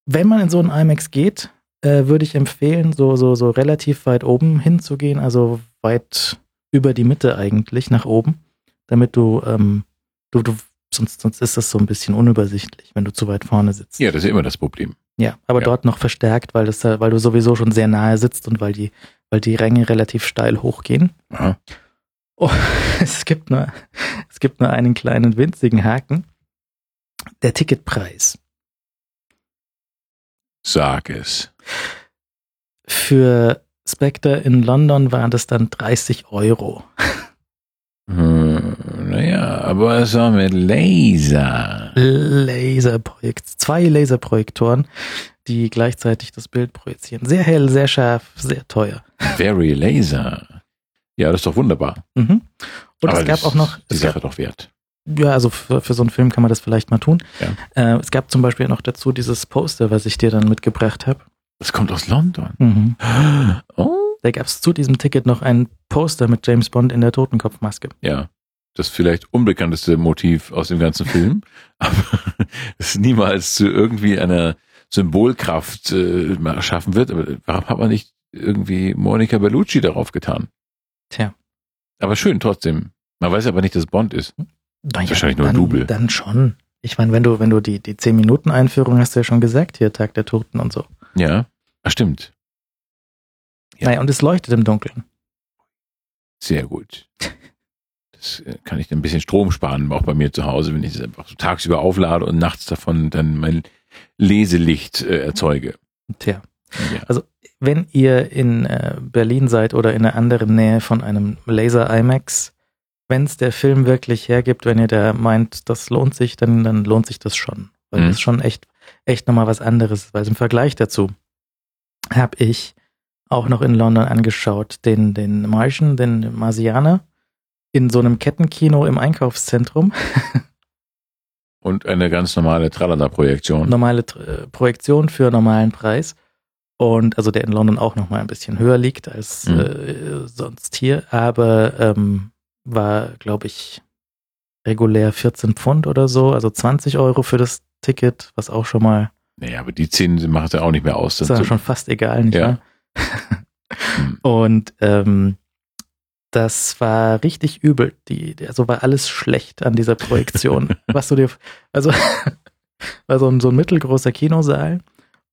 wenn man in so einen IMAX geht, äh, würde ich empfehlen, so, so, so relativ weit oben hinzugehen, also weit über die Mitte eigentlich nach oben, damit du, ähm, du, du, sonst, sonst ist das so ein bisschen unübersichtlich, wenn du zu weit vorne sitzt. Ja, das ist immer das Problem. Ja, aber ja. dort noch verstärkt, weil das, weil du sowieso schon sehr nahe sitzt und weil die, weil die Ränge relativ steil hochgehen. Oh, es gibt nur, es gibt nur einen kleinen winzigen Haken. Der Ticketpreis. Sag es. Für Spectre in London waren das dann 30 Euro. Hm, naja, aber es war mit Laser. Laserprojekt, zwei Laserprojektoren, die gleichzeitig das Bild projizieren. Sehr hell, sehr scharf, sehr teuer. Very Laser. Ja, das ist doch wunderbar. Mhm. Und aber es gab auch noch. Die Sache gab, doch wert. Ja, also für, für so einen Film kann man das vielleicht mal tun. Ja. Äh, es gab zum Beispiel noch dazu dieses Poster, was ich dir dann mitgebracht habe. Das kommt aus London. Mhm. Oh. Da gab es zu diesem Ticket noch ein Poster mit James Bond in der Totenkopfmaske. Ja. Das vielleicht unbekannteste Motiv aus dem ganzen Film. Aber es niemals zu irgendwie einer Symbolkraft äh, schaffen wird. Aber warum hat man nicht irgendwie Monica Bellucci darauf getan? Tja. Aber schön trotzdem. Man weiß aber nicht, dass Bond ist. Ja, Wahrscheinlich nur ein Double. Dann schon. Ich meine, wenn du, wenn du die, die 10 Minuten Einführung hast du ja schon gesagt, hier Tag der Toten und so. Ja, Ach, stimmt. Ja. Naja, und es leuchtet im Dunkeln. Sehr gut. Äh, kann ich dann ein bisschen Strom sparen, auch bei mir zu Hause, wenn ich es einfach so tagsüber auflade und nachts davon dann mein Leselicht äh, erzeuge. Tja. Ja. Also wenn ihr in äh, Berlin seid oder in einer anderen Nähe von einem Laser IMAX, wenn es der Film wirklich hergibt, wenn ihr da meint, das lohnt sich, dann, dann lohnt sich das schon. Weil mhm. das ist schon echt, echt nochmal was anderes. Weil im Vergleich dazu habe ich auch noch in London angeschaut, den, den Martian, den Marsianer, in so einem Kettenkino im Einkaufszentrum. Und eine ganz normale Tralala-Projektion. Normale äh, Projektion für normalen Preis. Und also der in London auch noch mal ein bisschen höher liegt als mhm. äh, sonst hier, aber ähm, war, glaube ich, regulär 14 Pfund oder so, also 20 Euro für das Ticket, was auch schon mal. Naja, aber die 10 machen es ja auch nicht mehr aus. Das ist ja schon fast egal, nicht ja. Hm. Und ähm, das war richtig übel. Die, also war alles schlecht an dieser Projektion. was du dir, also war so ein, so ein mittelgroßer Kinosaal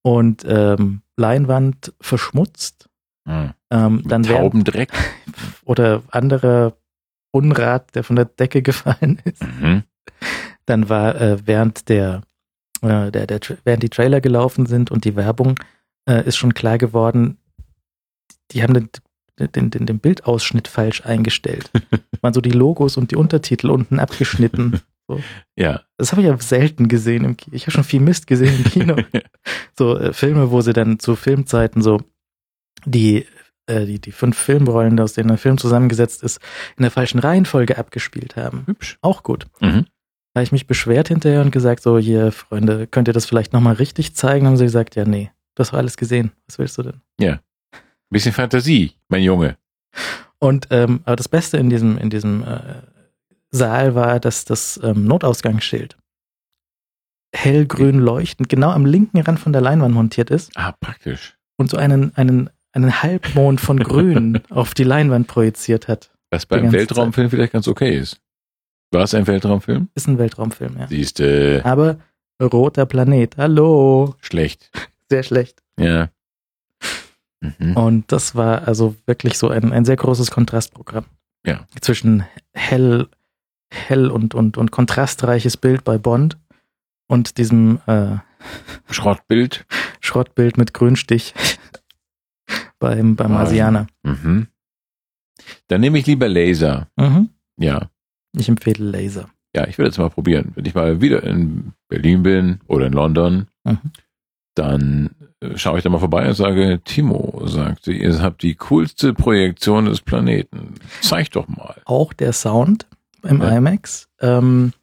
und ähm, Leinwand verschmutzt. Hm. Ähm, dann Taubendreck. Oder anderer Unrat, der von der Decke gefallen ist. Mhm. Dann war äh, während der, äh, der, der während die Trailer gelaufen sind und die Werbung äh, ist schon klar geworden, die haben den, den, den, den Bildausschnitt falsch eingestellt. Waren so die Logos und die Untertitel unten abgeschnitten. So. Ja. Das habe ich ja selten gesehen im Kino. Ich habe schon viel Mist gesehen im Kino. so äh, Filme, wo sie dann zu Filmzeiten so die, äh, die, die fünf Filmrollen, aus denen ein Film zusammengesetzt ist, in der falschen Reihenfolge abgespielt haben. Hübsch. Auch gut. Mhm. Da habe ich mich beschwert hinterher und gesagt, so hier, Freunde, könnt ihr das vielleicht nochmal richtig zeigen? Haben sie gesagt, ja, nee, du hast alles gesehen. Was willst du denn? Ja. Ein bisschen Fantasie, mein Junge. Und ähm, aber das Beste in diesem, in diesem äh, Saal war, dass das ähm, Notausgangsschild hellgrün leuchtend genau am linken Rand von der Leinwand montiert ist. Ah, praktisch. Und so einen, einen, einen Halbmond von Grün auf die Leinwand projiziert hat. Was beim Weltraumfilm Zeit. vielleicht ganz okay ist. War es ein Weltraumfilm? Ist ein Weltraumfilm, ja. Siehste. Aber roter Planet, hallo. Schlecht. Sehr schlecht. Ja. Mhm. Und das war also wirklich so ein, ein sehr großes Kontrastprogramm. Ja. Zwischen hell, hell und, und, und kontrastreiches Bild bei Bond und diesem äh, Schrottbild. Schrottbild mit Grünstich beim, beim Asianer. Mhm. Dann nehme ich lieber Laser. Mhm. Ja. Ich empfehle Laser. Ja, ich will jetzt mal probieren. Wenn ich mal wieder in Berlin bin oder in London, mhm. dann schaue ich da mal vorbei und sage, Timo, sagt sie, ihr habt die coolste Projektion des Planeten. Zeig doch mal. Auch der Sound im ja. IMAX. Ähm,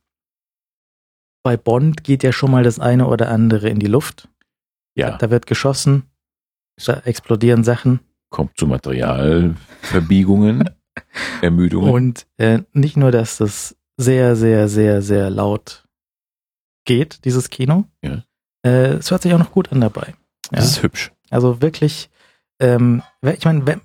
bei Bond geht ja schon mal das eine oder andere in die Luft. Ja. Da, da wird geschossen, da explodieren Sachen. Kommt zu Materialverbiegungen, Ermüdungen. Und äh, nicht nur, dass das sehr, sehr, sehr, sehr laut geht, dieses Kino. Ja. Äh, es hört sich auch noch gut an dabei. Das ist hübsch. Also wirklich, ähm, ich meine,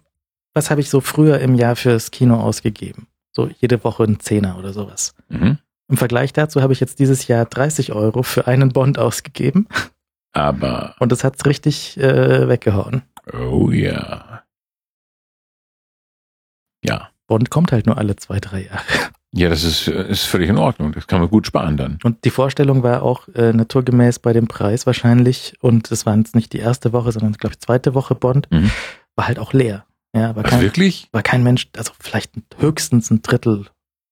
was habe ich so früher im Jahr fürs Kino ausgegeben? So jede Woche ein Zehner oder sowas. Mhm. Im Vergleich dazu habe ich jetzt dieses Jahr 30 Euro für einen Bond ausgegeben. Aber. Und das hat's richtig äh, weggehauen. Oh ja. Ja. Bond kommt halt nur alle zwei, drei Jahre. Ja, das ist, ist völlig in Ordnung. Das kann man gut sparen dann. Und die Vorstellung war auch äh, naturgemäß bei dem Preis wahrscheinlich. Und es war jetzt nicht die erste Woche, sondern, glaube ich, zweite Woche Bond. Mhm. War halt auch leer. Ja, war kein, Ach, wirklich? War kein Mensch, also vielleicht höchstens ein Drittel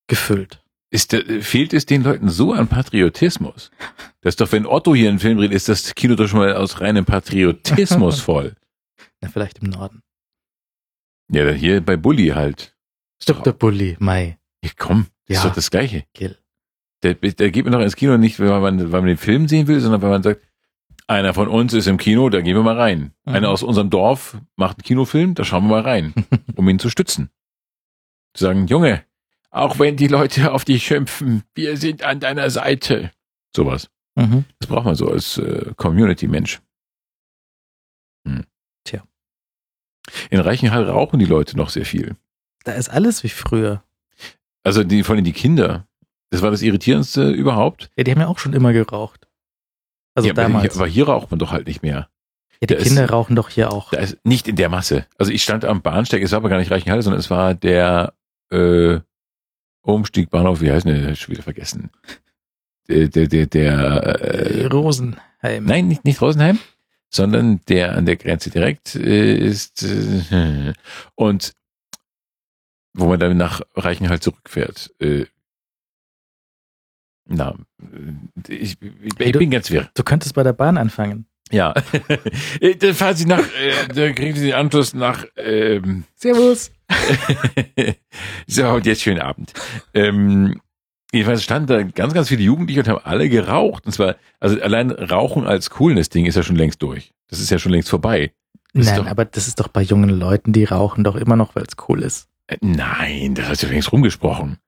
gefüllt. Ist der, fehlt es den Leuten so an Patriotismus? Das ist doch, wenn Otto hier einen Film dreht, ist das Kino doch schon mal aus reinem Patriotismus voll. Na, vielleicht im Norden. Ja, hier bei Bulli halt. Dr. Bulli, Mai. Ja, komm, ja. ist doch das Gleiche. Kill. Der, der geht man doch ins Kino nicht, weil man, weil man den Film sehen will, sondern weil man sagt, einer von uns ist im Kino, da gehen wir mal rein. Mhm. Einer aus unserem Dorf macht einen Kinofilm, da schauen wir mal rein, um ihn zu stützen. Zu sagen, Junge, auch wenn die Leute auf dich schimpfen, wir sind an deiner Seite. Sowas. Mhm. Das braucht man so als äh, Community-Mensch. Hm. Tja. In Reichenhall rauchen die Leute noch sehr viel. Da ist alles wie früher. Also die, vor allem die Kinder. Das war das Irritierendste überhaupt. Ja, die haben ja auch schon immer geraucht. Also ja, damals. Aber hier raucht man doch halt nicht mehr. Ja, die da Kinder ist, rauchen doch hier auch. Nicht in der Masse. Also ich stand am Bahnsteig, es war aber gar nicht Reichenhall, sondern es war der äh, Umstieg Bahnhof, wie heißt der? Ich wieder vergessen. Der, der, der, der äh, Rosenheim. Nein, nicht, nicht Rosenheim, sondern der an der Grenze direkt äh, ist äh, und wo man dann nach Reichenhall zurückfährt. Äh, na, ich, ich, hey, du, bin ganz wirr. Du könntest bei der Bahn anfangen. Ja. dann fahren Sie nach, äh, da kriegen Sie den Anschluss nach ähm, Servus. so, und jetzt schönen Abend. Ähm, jedenfalls standen da ganz, ganz viele Jugendliche und haben alle geraucht. Und zwar, also allein Rauchen als Coolness-Ding ist ja schon längst durch. Das ist ja schon längst vorbei. Das Nein, aber das ist doch bei jungen Leuten, die rauchen doch immer noch, weil es cool ist. Äh, nein, das hast du längst rumgesprochen.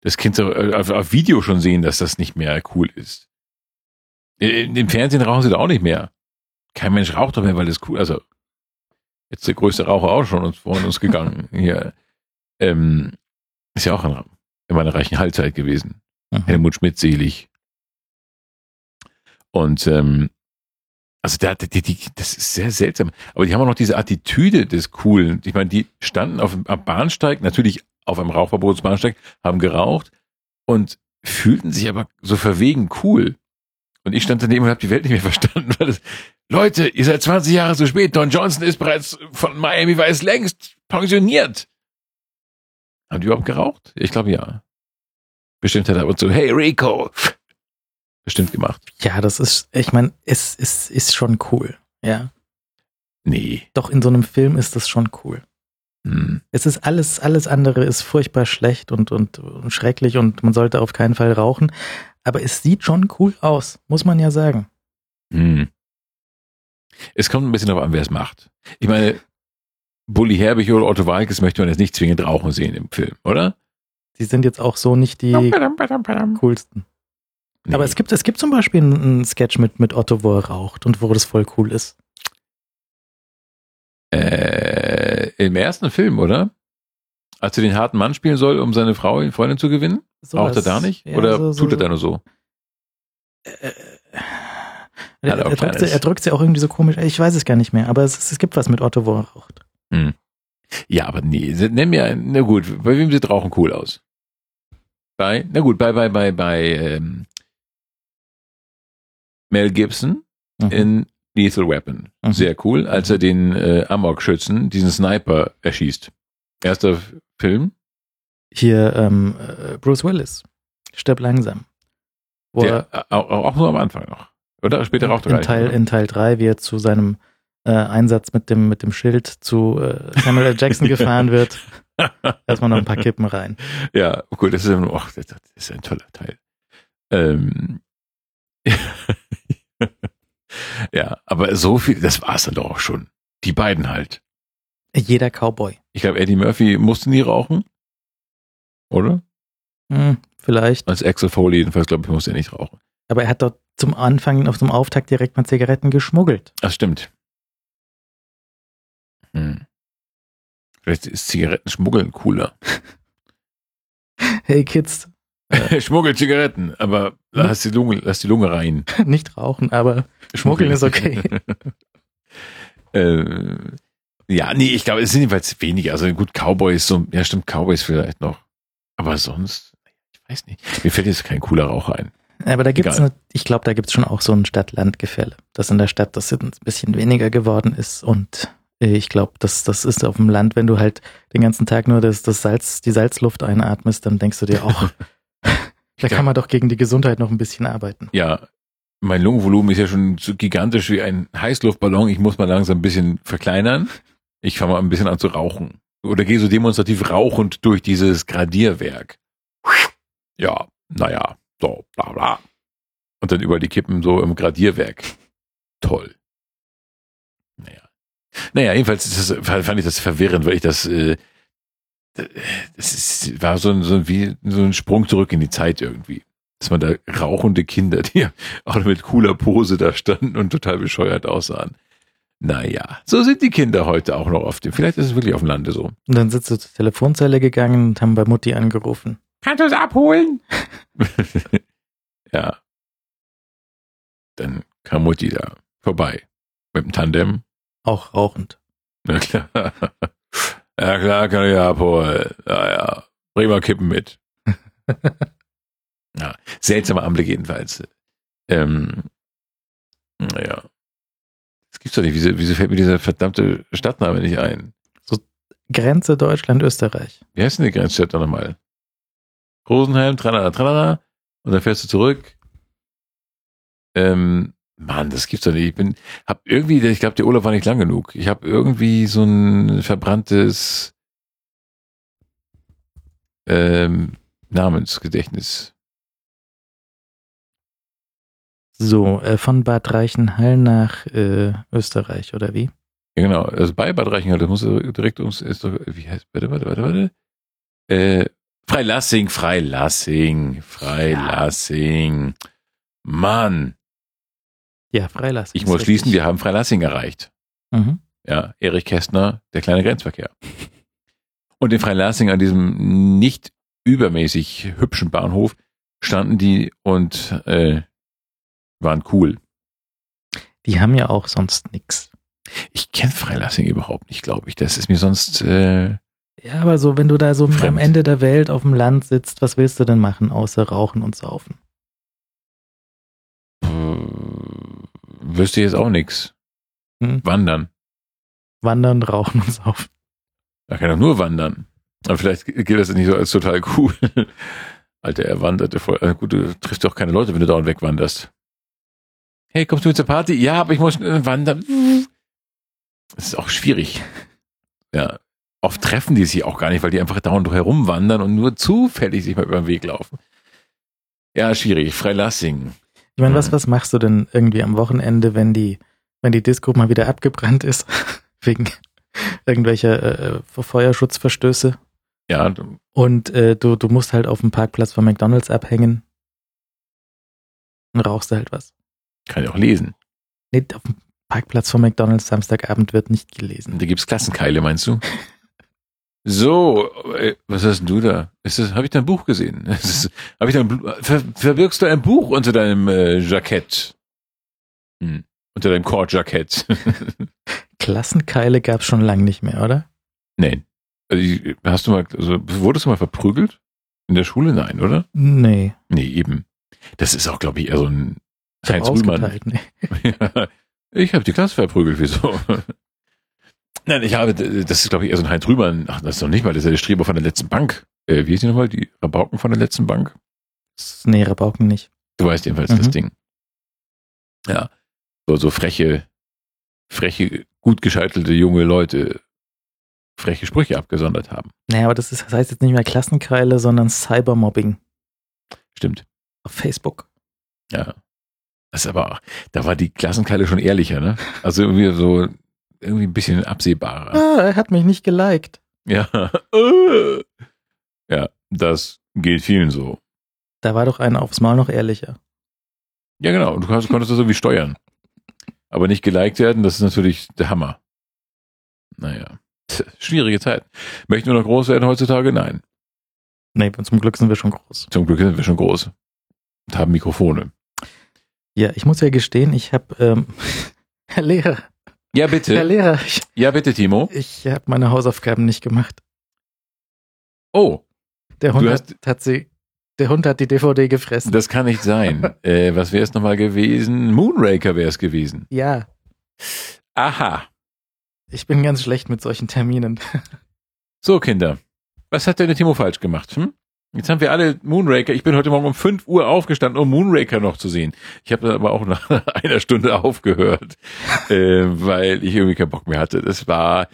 Das Kind du auf, auf Video schon sehen, dass das nicht mehr cool ist. Im Fernsehen rauchen sie da auch nicht mehr. Kein Mensch raucht doch mehr, weil das cool, also jetzt der größte Raucher auch schon uns, von uns gegangen. Hier, ähm, ist ja auch in, in meiner reichen Halbzeit gewesen. Mhm. Helmut Schmidt selig. Und ähm, also der, die, die, das ist sehr seltsam. Aber die haben auch noch diese Attitüde des Coolen. Ich meine, die standen auf am Bahnsteig, natürlich auf einem Rauchverbotsbahnsteig, haben geraucht und fühlten sich aber so verwegen cool. Und ich stand daneben und habe die Welt nicht mehr verstanden. Das, Leute, ihr seid 20 Jahre zu spät. Don Johnson ist bereits von Miami Vice längst pensioniert. Haben die überhaupt geraucht? Ich glaube ja. Bestimmt hat er aber so, hey Rico. Bestimmt gemacht. Ja, das ist, ich meine, es, es ist schon cool. Ja. Nee. Doch in so einem Film ist das schon cool. Hm. Es ist alles, alles andere ist furchtbar schlecht und, und, und schrecklich und man sollte auf keinen Fall rauchen. Aber es sieht schon cool aus, muss man ja sagen. Hm. Es kommt ein bisschen darauf an, wer es macht. Ich meine, Bully Herbig oder Otto Walkes möchte man jetzt nicht zwingend rauchen sehen im Film, oder? Die sind jetzt auch so nicht die coolsten. Nee. Aber es gibt, es gibt zum Beispiel einen Sketch mit, mit Otto, wo er raucht und wo das voll cool ist. Äh, Im ersten Film, oder? Als er den harten Mann spielen soll, um seine Frau, Freundin zu gewinnen? So raucht er da nicht? Ja, oder so, tut so, er da nur so? Äh, er, er, drückt sie, er, drückt sie, auch irgendwie so komisch. Ich weiß es gar nicht mehr, aber es, es gibt was mit Otto, wo er raucht. Hm. Ja, aber nee, nenn mir, na gut, bei wem sieht Rauchen cool aus? Bei, na gut, bei, bei, bei, bei ähm, Mel Gibson mhm. in Lethal Weapon. Mhm. Sehr cool, als er den äh, Amok-Schützen, diesen Sniper, erschießt. Erster Film. Hier ähm, äh, Bruce Willis. Stirb langsam. Der, er, auch, auch nur am Anfang noch. Oder später raucht er in Teil, in Teil 3, wie er zu seinem äh, Einsatz mit dem, mit dem Schild zu äh, Samuel L. Jackson gefahren wird. Erstmal noch ein paar Kippen rein. Ja, cool, das ist, oh, das ist ein toller Teil. Ähm, ja, aber so viel, das war's dann doch auch schon. Die beiden halt. Jeder Cowboy. Ich glaube, Eddie Murphy musste nie rauchen. Oder? Hm, vielleicht. Als Axel Foley jedenfalls, glaube ich, musste er nicht rauchen. Aber er hat dort zum Anfang, auf dem Auftakt direkt mal Zigaretten geschmuggelt. Das stimmt. Hm. Vielleicht ist Zigarettenschmuggeln cooler. hey Kids. Schmuggel Zigaretten, aber lass die, Lunge, lass die Lunge rein. Nicht rauchen, aber schmuggeln ist okay. äh, Ja, nee, ich glaube, es sind jedenfalls weniger. Also gut, Cowboys, so, ja stimmt, Cowboys vielleicht noch. Aber sonst, ich weiß nicht. Mir fällt jetzt kein cooler Rauch ein. Aber da gibt's, eine, ich glaube, da gibt's schon auch so ein Stadt-Land-Gefälle, dass in der Stadt das ein bisschen weniger geworden ist und äh, ich glaube, das, das ist auf dem Land, wenn du halt den ganzen Tag nur das, das Salz, die Salzluft einatmest, dann denkst du dir auch, da kann man doch gegen die Gesundheit noch ein bisschen arbeiten. Ja, mein Lungenvolumen ist ja schon so gigantisch wie ein Heißluftballon. Ich muss mal langsam ein bisschen verkleinern. Ich fange mal ein bisschen an zu rauchen. Oder gehe so demonstrativ rauchend durch dieses Gradierwerk. Ja, naja, so, bla bla. Und dann über die Kippen so im Gradierwerk. Toll. Naja. Naja, jedenfalls das, fand ich das verwirrend, weil ich das, äh, das ist, war so ein, so, ein, wie, so ein Sprung zurück in die Zeit irgendwie dass man da rauchende Kinder, die auch mit cooler Pose da standen und total bescheuert aussahen. Naja, so sind die Kinder heute auch noch auf dem. Vielleicht ist es wirklich auf dem Lande so. Und dann sind sie zur Telefonzelle gegangen und haben bei Mutti angerufen. Kannst du es abholen? ja. Dann kam Mutti da vorbei. Mit dem Tandem. Auch rauchend. Na klar. Ja klar, kann ich abholen. Ja, ja. Bring mal Kippen mit. Ja, seltsamer Anblick jedenfalls. Ähm, naja. Das gibt's doch nicht. Wieso, wieso fällt mir dieser verdammte Stadtname nicht ein? So Grenze Deutschland-Österreich. Wie heißt denn die Grenzstadt da nochmal? Rosenheim, tralala, tralala. Und dann fährst du zurück. Ähm, Mann, das gibt's doch nicht. Ich bin, hab irgendwie, ich glaube, der Urlaub war nicht lang genug. Ich habe irgendwie so ein verbranntes ähm, Namensgedächtnis. So, äh, von Bad Reichenhall nach äh, Österreich, oder wie? Ja, genau. Also bei Bad Reichenhall, das muss direkt ums, ist doch, wie heißt, warte, warte, warte, warte. Äh, Freilassing, Freilassing, Freilassing. Ja. Mann. Ja, Freilassing. Ich muss schließen, wir haben Freilassing erreicht. Mhm. Ja, Erich Kästner, der kleine Grenzverkehr. Und in Freilassing an diesem nicht übermäßig hübschen Bahnhof standen die und äh, waren cool. Die haben ja auch sonst nix. Ich kenne Freilassing überhaupt nicht, glaube ich. Das ist mir sonst. Äh, ja, aber so, wenn du da so fremd. am Ende der Welt auf dem Land sitzt, was willst du denn machen, außer rauchen und saufen? Wüsste jetzt auch nix. Hm? Wandern. Wandern, rauchen und saufen. Da kann doch nur wandern. Aber vielleicht gilt das nicht so als total cool. Alter, er wanderte voll. Äh, gut, du triffst doch keine Leute, wenn du dauernd wegwanderst. Hey, kommst du mit zur Party? Ja, aber ich muss wandern. Das ist auch schwierig. Ja. Oft treffen die sich auch gar nicht, weil die einfach dauernd herumwandern und nur zufällig sich mal über den Weg laufen. Ja, schwierig. Freilassing. Ich meine, was, was machst du denn irgendwie am Wochenende, wenn die, wenn die Disco mal wieder abgebrannt ist? Wegen irgendwelcher äh, Feuerschutzverstöße? Ja. Und äh, du, du musst halt auf dem Parkplatz von McDonalds abhängen. Und rauchst halt was. Kann ich auch lesen. Nee, auf dem Parkplatz von McDonalds Samstagabend wird nicht gelesen. Da gibt's Klassenkeile, meinst du? So, äh, was hast du da? Ist das, habe ich dein Buch gesehen? Ist, hab ich dein, ver, verbirgst du ein Buch unter deinem äh, Jackett? Hm, unter deinem Kordjackett. Klassenkeile gab's schon lange nicht mehr, oder? Nein. Also, hast du mal, also, wurdest du mal verprügelt? In der Schule? Nein, oder? Nee. Nee, eben. Das ist auch, glaube ich, eher so ein Heinz Rühmann. Nee. ich habe die Klasse verprügelt, wieso? Nein, ich habe, das ist glaube ich eher so ein Heinz Rühmann, ach, das ist noch nicht mal, das ist ja der Streber von der letzten Bank. Äh, wie hieß die nochmal? Die Rabauken von der letzten Bank? Nee, Rabauken nicht. Du weißt jedenfalls mhm. das Ding. Ja. So, so freche, freche, gut gescheitelte junge Leute freche Sprüche abgesondert haben. Naja, aber das, ist, das heißt jetzt nicht mehr Klassenkreile, sondern Cybermobbing. Stimmt. Auf Facebook. Ja. Das ist aber, da war die Klassenkeile schon ehrlicher, ne? Also irgendwie so, irgendwie ein bisschen absehbarer. Ah, er hat mich nicht geliked. Ja. ja, das geht vielen so. Da war doch einer aufs Mal noch ehrlicher. Ja, genau. Du konntest, konntest das irgendwie steuern. Aber nicht geliked werden, das ist natürlich der Hammer. Naja. Schwierige Zeit. Möchten wir noch groß werden heutzutage? Nein. Nee, zum Glück sind wir schon groß. Zum Glück sind wir schon groß. Und haben Mikrofone. Ja, ich muss ja gestehen, ich habe, ähm, Herr Lehrer, Ja, bitte. Herr Lehrer. Ich, ja, bitte, Timo. Ich habe meine Hausaufgaben nicht gemacht. Oh. Der Hund hast, hat sie. Der Hund hat die DVD gefressen. Das kann nicht sein. äh, was wäre es nochmal gewesen? Moonraker wäre es gewesen. Ja. Aha. Ich bin ganz schlecht mit solchen Terminen. so, Kinder. Was hat denn der Timo falsch gemacht? Hm? Jetzt haben wir alle Moonraker. Ich bin heute Morgen um 5 Uhr aufgestanden, um Moonraker noch zu sehen. Ich habe aber auch nach einer Stunde aufgehört, äh, weil ich irgendwie keinen Bock mehr hatte. Das war,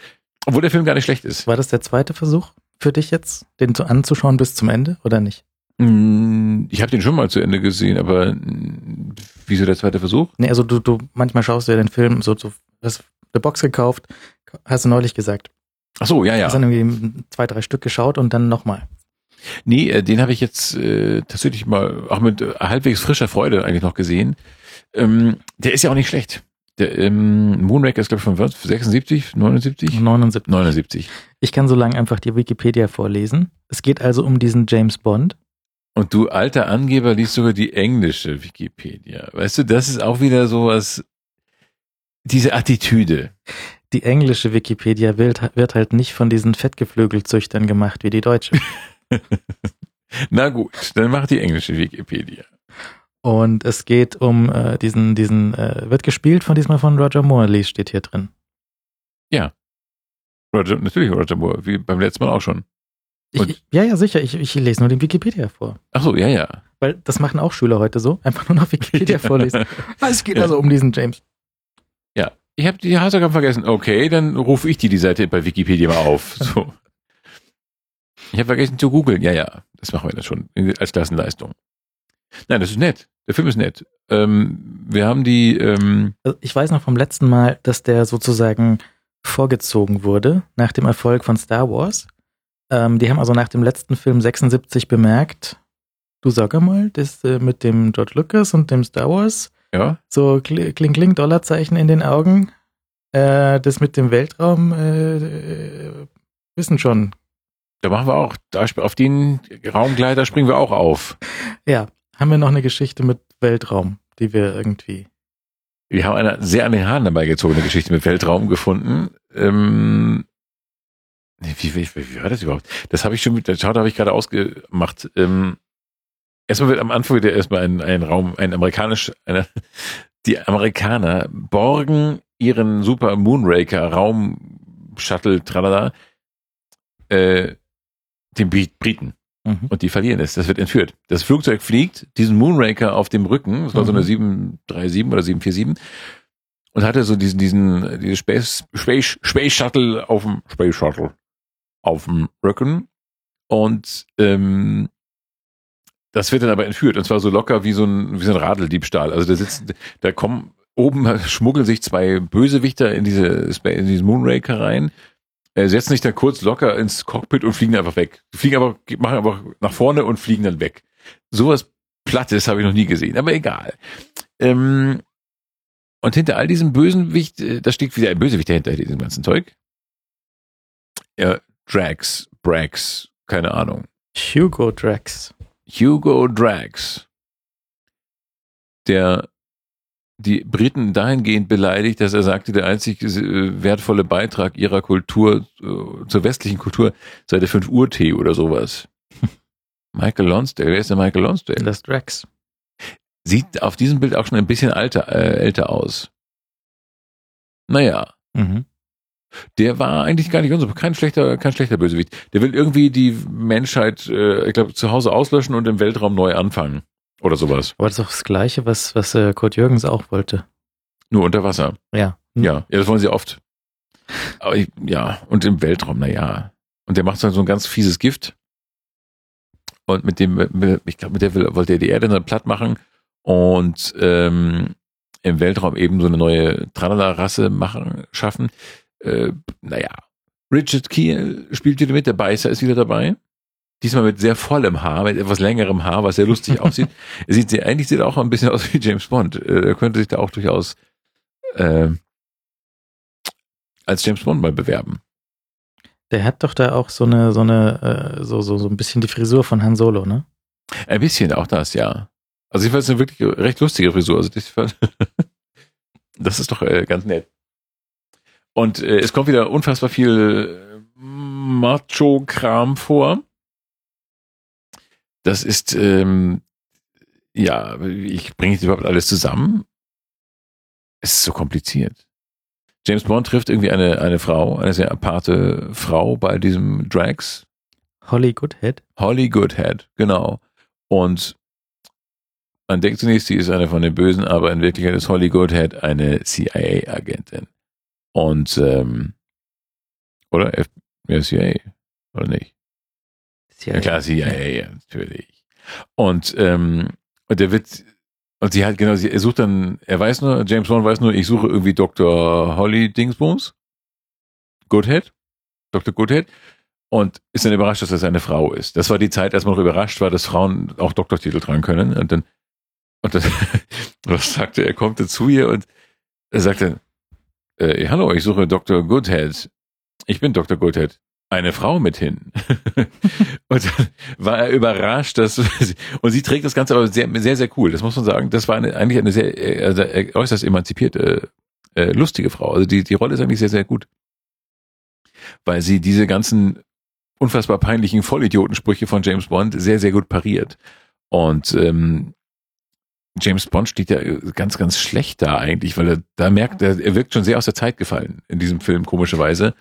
obwohl der Film gar nicht schlecht ist. War das der zweite Versuch für dich jetzt, den anzuschauen bis zum Ende oder nicht? Mm, ich habe den schon mal zu Ende gesehen, aber wieso der zweite Versuch? Nee, also du, du manchmal schaust du ja den Film so, so hast eine Box gekauft, hast du neulich gesagt. Ach so, ja, ja. Hast dann irgendwie zwei, drei Stück geschaut und dann nochmal. Nee, äh, den habe ich jetzt äh, tatsächlich mal auch mit äh, halbwegs frischer Freude eigentlich noch gesehen. Ähm, der ist ja auch nicht schlecht. Der ähm, Moonraker ist, glaube ich, von was? 76, 79? 79. 79. Ich kann so lange einfach die Wikipedia vorlesen. Es geht also um diesen James Bond. Und du alter Angeber liest sogar die englische Wikipedia. Weißt du, das ist auch wieder sowas, diese Attitüde. Die englische Wikipedia wird, wird halt nicht von diesen Fettgeflügelzüchtern gemacht wie die deutsche. Na gut, dann mach die englische Wikipedia. Und es geht um äh, diesen, diesen, äh, wird gespielt von diesmal von Roger Moore, steht hier drin. Ja. Roger, natürlich Roger Moore, wie beim letzten Mal auch schon. Ich, ja, ja, sicher. Ich, ich lese nur den Wikipedia vor. Ach so, ja, ja. Weil das machen auch Schüler heute so. Einfach nur noch Wikipedia vorlesen. Es geht ja. also um diesen James. Ja. Ich habe die Hausaufgaben vergessen. Okay, dann rufe ich dir die Seite bei Wikipedia mal auf. So. Ich habe vergessen zu googeln. Ja, ja, das machen wir dann schon als Klassenleistung. Nein, das ist nett. Der Film ist nett. Ähm, wir haben die. Ähm also ich weiß noch vom letzten Mal, dass der sozusagen vorgezogen wurde nach dem Erfolg von Star Wars. Ähm, die haben also nach dem letzten Film 76 bemerkt, du sag einmal, das äh, mit dem George Lucas und dem Star Wars. Ja. So kling, kling, Dollarzeichen in den Augen. Äh, das mit dem Weltraum äh, äh wissen schon da machen wir auch, da, auf den Raumgleiter springen wir auch auf. Ja, haben wir noch eine Geschichte mit Weltraum, die wir irgendwie. Wir haben eine sehr an den Haaren dabei gezogene Geschichte mit Weltraum gefunden. Ähm, wie, wie, wie war das überhaupt? Das habe ich schon, das habe ich gerade ausgemacht. Ähm, erstmal wird am Anfang wieder erstmal ein, ein Raum, ein amerikanisch, eine, die Amerikaner borgen ihren Super Moonraker Raum Shuttle, tralala, äh, den Briten. Mhm. Und die verlieren es. Das wird entführt. Das Flugzeug fliegt, diesen Moonraker auf dem Rücken, das war mhm. so eine 737 oder 747, und hatte so diesen, diesen, diese Space, Space, Space Shuttle auf dem, Space Shuttle auf dem Rücken. Und, ähm, das wird dann aber entführt. Und zwar so locker wie so ein, wie so ein Radeldiebstahl. Also da sitzen, da kommen, oben schmuggeln sich zwei Bösewichter in diese, in diesen Moonraker rein äh, setzen sich dann kurz locker ins Cockpit und fliegen einfach weg. Fliegen aber, machen einfach nach vorne und fliegen dann weg. Sowas Plattes habe ich noch nie gesehen, aber egal. Ähm, und hinter all diesem Bösenwicht, äh, da steht wieder ein Bösewicht dahinter, diesem ganzen Zeug. Ja, Drax, Brax, keine Ahnung. Hugo Drax. Hugo Drax. Der die Briten dahingehend beleidigt, dass er sagte, der einzig äh, wertvolle Beitrag ihrer Kultur äh, zur westlichen Kultur sei der 5 Uhr Tee oder sowas. Michael Lonsdale, wer ist der Michael Lonsdale? Das Drax. Sieht auf diesem Bild auch schon ein bisschen alter, äh, älter aus. Naja. Mhm. Der war eigentlich gar nicht unser, kein schlechter, kein schlechter Bösewicht. Der will irgendwie die Menschheit, äh, ich glaube, zu Hause auslöschen und im Weltraum neu anfangen. Oder sowas. Aber das ist doch das Gleiche, was, was äh, Kurt Jürgens auch wollte. Nur unter Wasser. Ja. Hm. Ja, ja das wollen sie oft. Aber ich, ja, und im Weltraum, na ja. Und der macht so ein ganz fieses Gift. Und mit dem, ich glaube, mit der will, wollte er die Erde dann platt machen und ähm, im Weltraum eben so eine neue Tralala-Rasse machen, schaffen. Äh, naja. Richard Keel spielt wieder mit, der Beißer ist wieder dabei. Diesmal mit sehr vollem Haar, mit etwas längerem Haar, was sehr lustig aussieht. Er sieht sehr, eigentlich sieht er auch ein bisschen aus wie James Bond. Äh, er könnte sich da auch durchaus äh, als James Bond mal bewerben. Der hat doch da auch so eine, so eine, äh, so, so, so ein bisschen die Frisur von Han Solo, ne? Ein bisschen, auch das, ja. Also ich fand es eine wirklich recht lustige Frisur. Also das, das ist doch äh, ganz nett. Und äh, es kommt wieder unfassbar viel Macho-Kram vor. Das ist, ähm, ja, ich bringe jetzt überhaupt alles zusammen. Es ist so kompliziert. James Bond trifft irgendwie eine, eine Frau, eine sehr aparte Frau bei diesem Drags. Holly Goodhead. Holly Goodhead, genau. Und man denkt zunächst, sie ist eine von den Bösen, aber in Wirklichkeit ist Holly Goodhead eine CIA-Agentin. Und, ähm, oder? F ja, CIA, oder nicht? CIA. Ja klar, CIA, natürlich. Und, ähm, und der wird, und sie hat, genau, sie, er sucht dann, er weiß nur, James Bond weiß nur, ich suche irgendwie Dr. Holly Dingsbums. Goodhead. Dr. Goodhead. Und ist dann überrascht, dass das eine Frau ist. Das war die Zeit, als man noch überrascht war, dass Frauen auch Doktortitel tragen können. Und dann, und dann, was sagte er, kommt zu ihr und er sagte, äh, hallo, ich suche Dr. Goodhead. Ich bin Dr. Goodhead. Eine Frau mit hin. und war er überrascht, dass, und sie trägt das Ganze aber sehr, sehr, sehr cool. Das muss man sagen. Das war eine, eigentlich eine sehr, äh, also äh, äußerst emanzipierte, äh, lustige Frau. Also die, die Rolle ist eigentlich sehr, sehr gut. Weil sie diese ganzen unfassbar peinlichen Vollidiotensprüche von James Bond sehr, sehr gut pariert. Und ähm, James Bond steht ja ganz, ganz schlecht da eigentlich, weil er da merkt, er, er wirkt schon sehr aus der Zeit gefallen in diesem Film, komischerweise,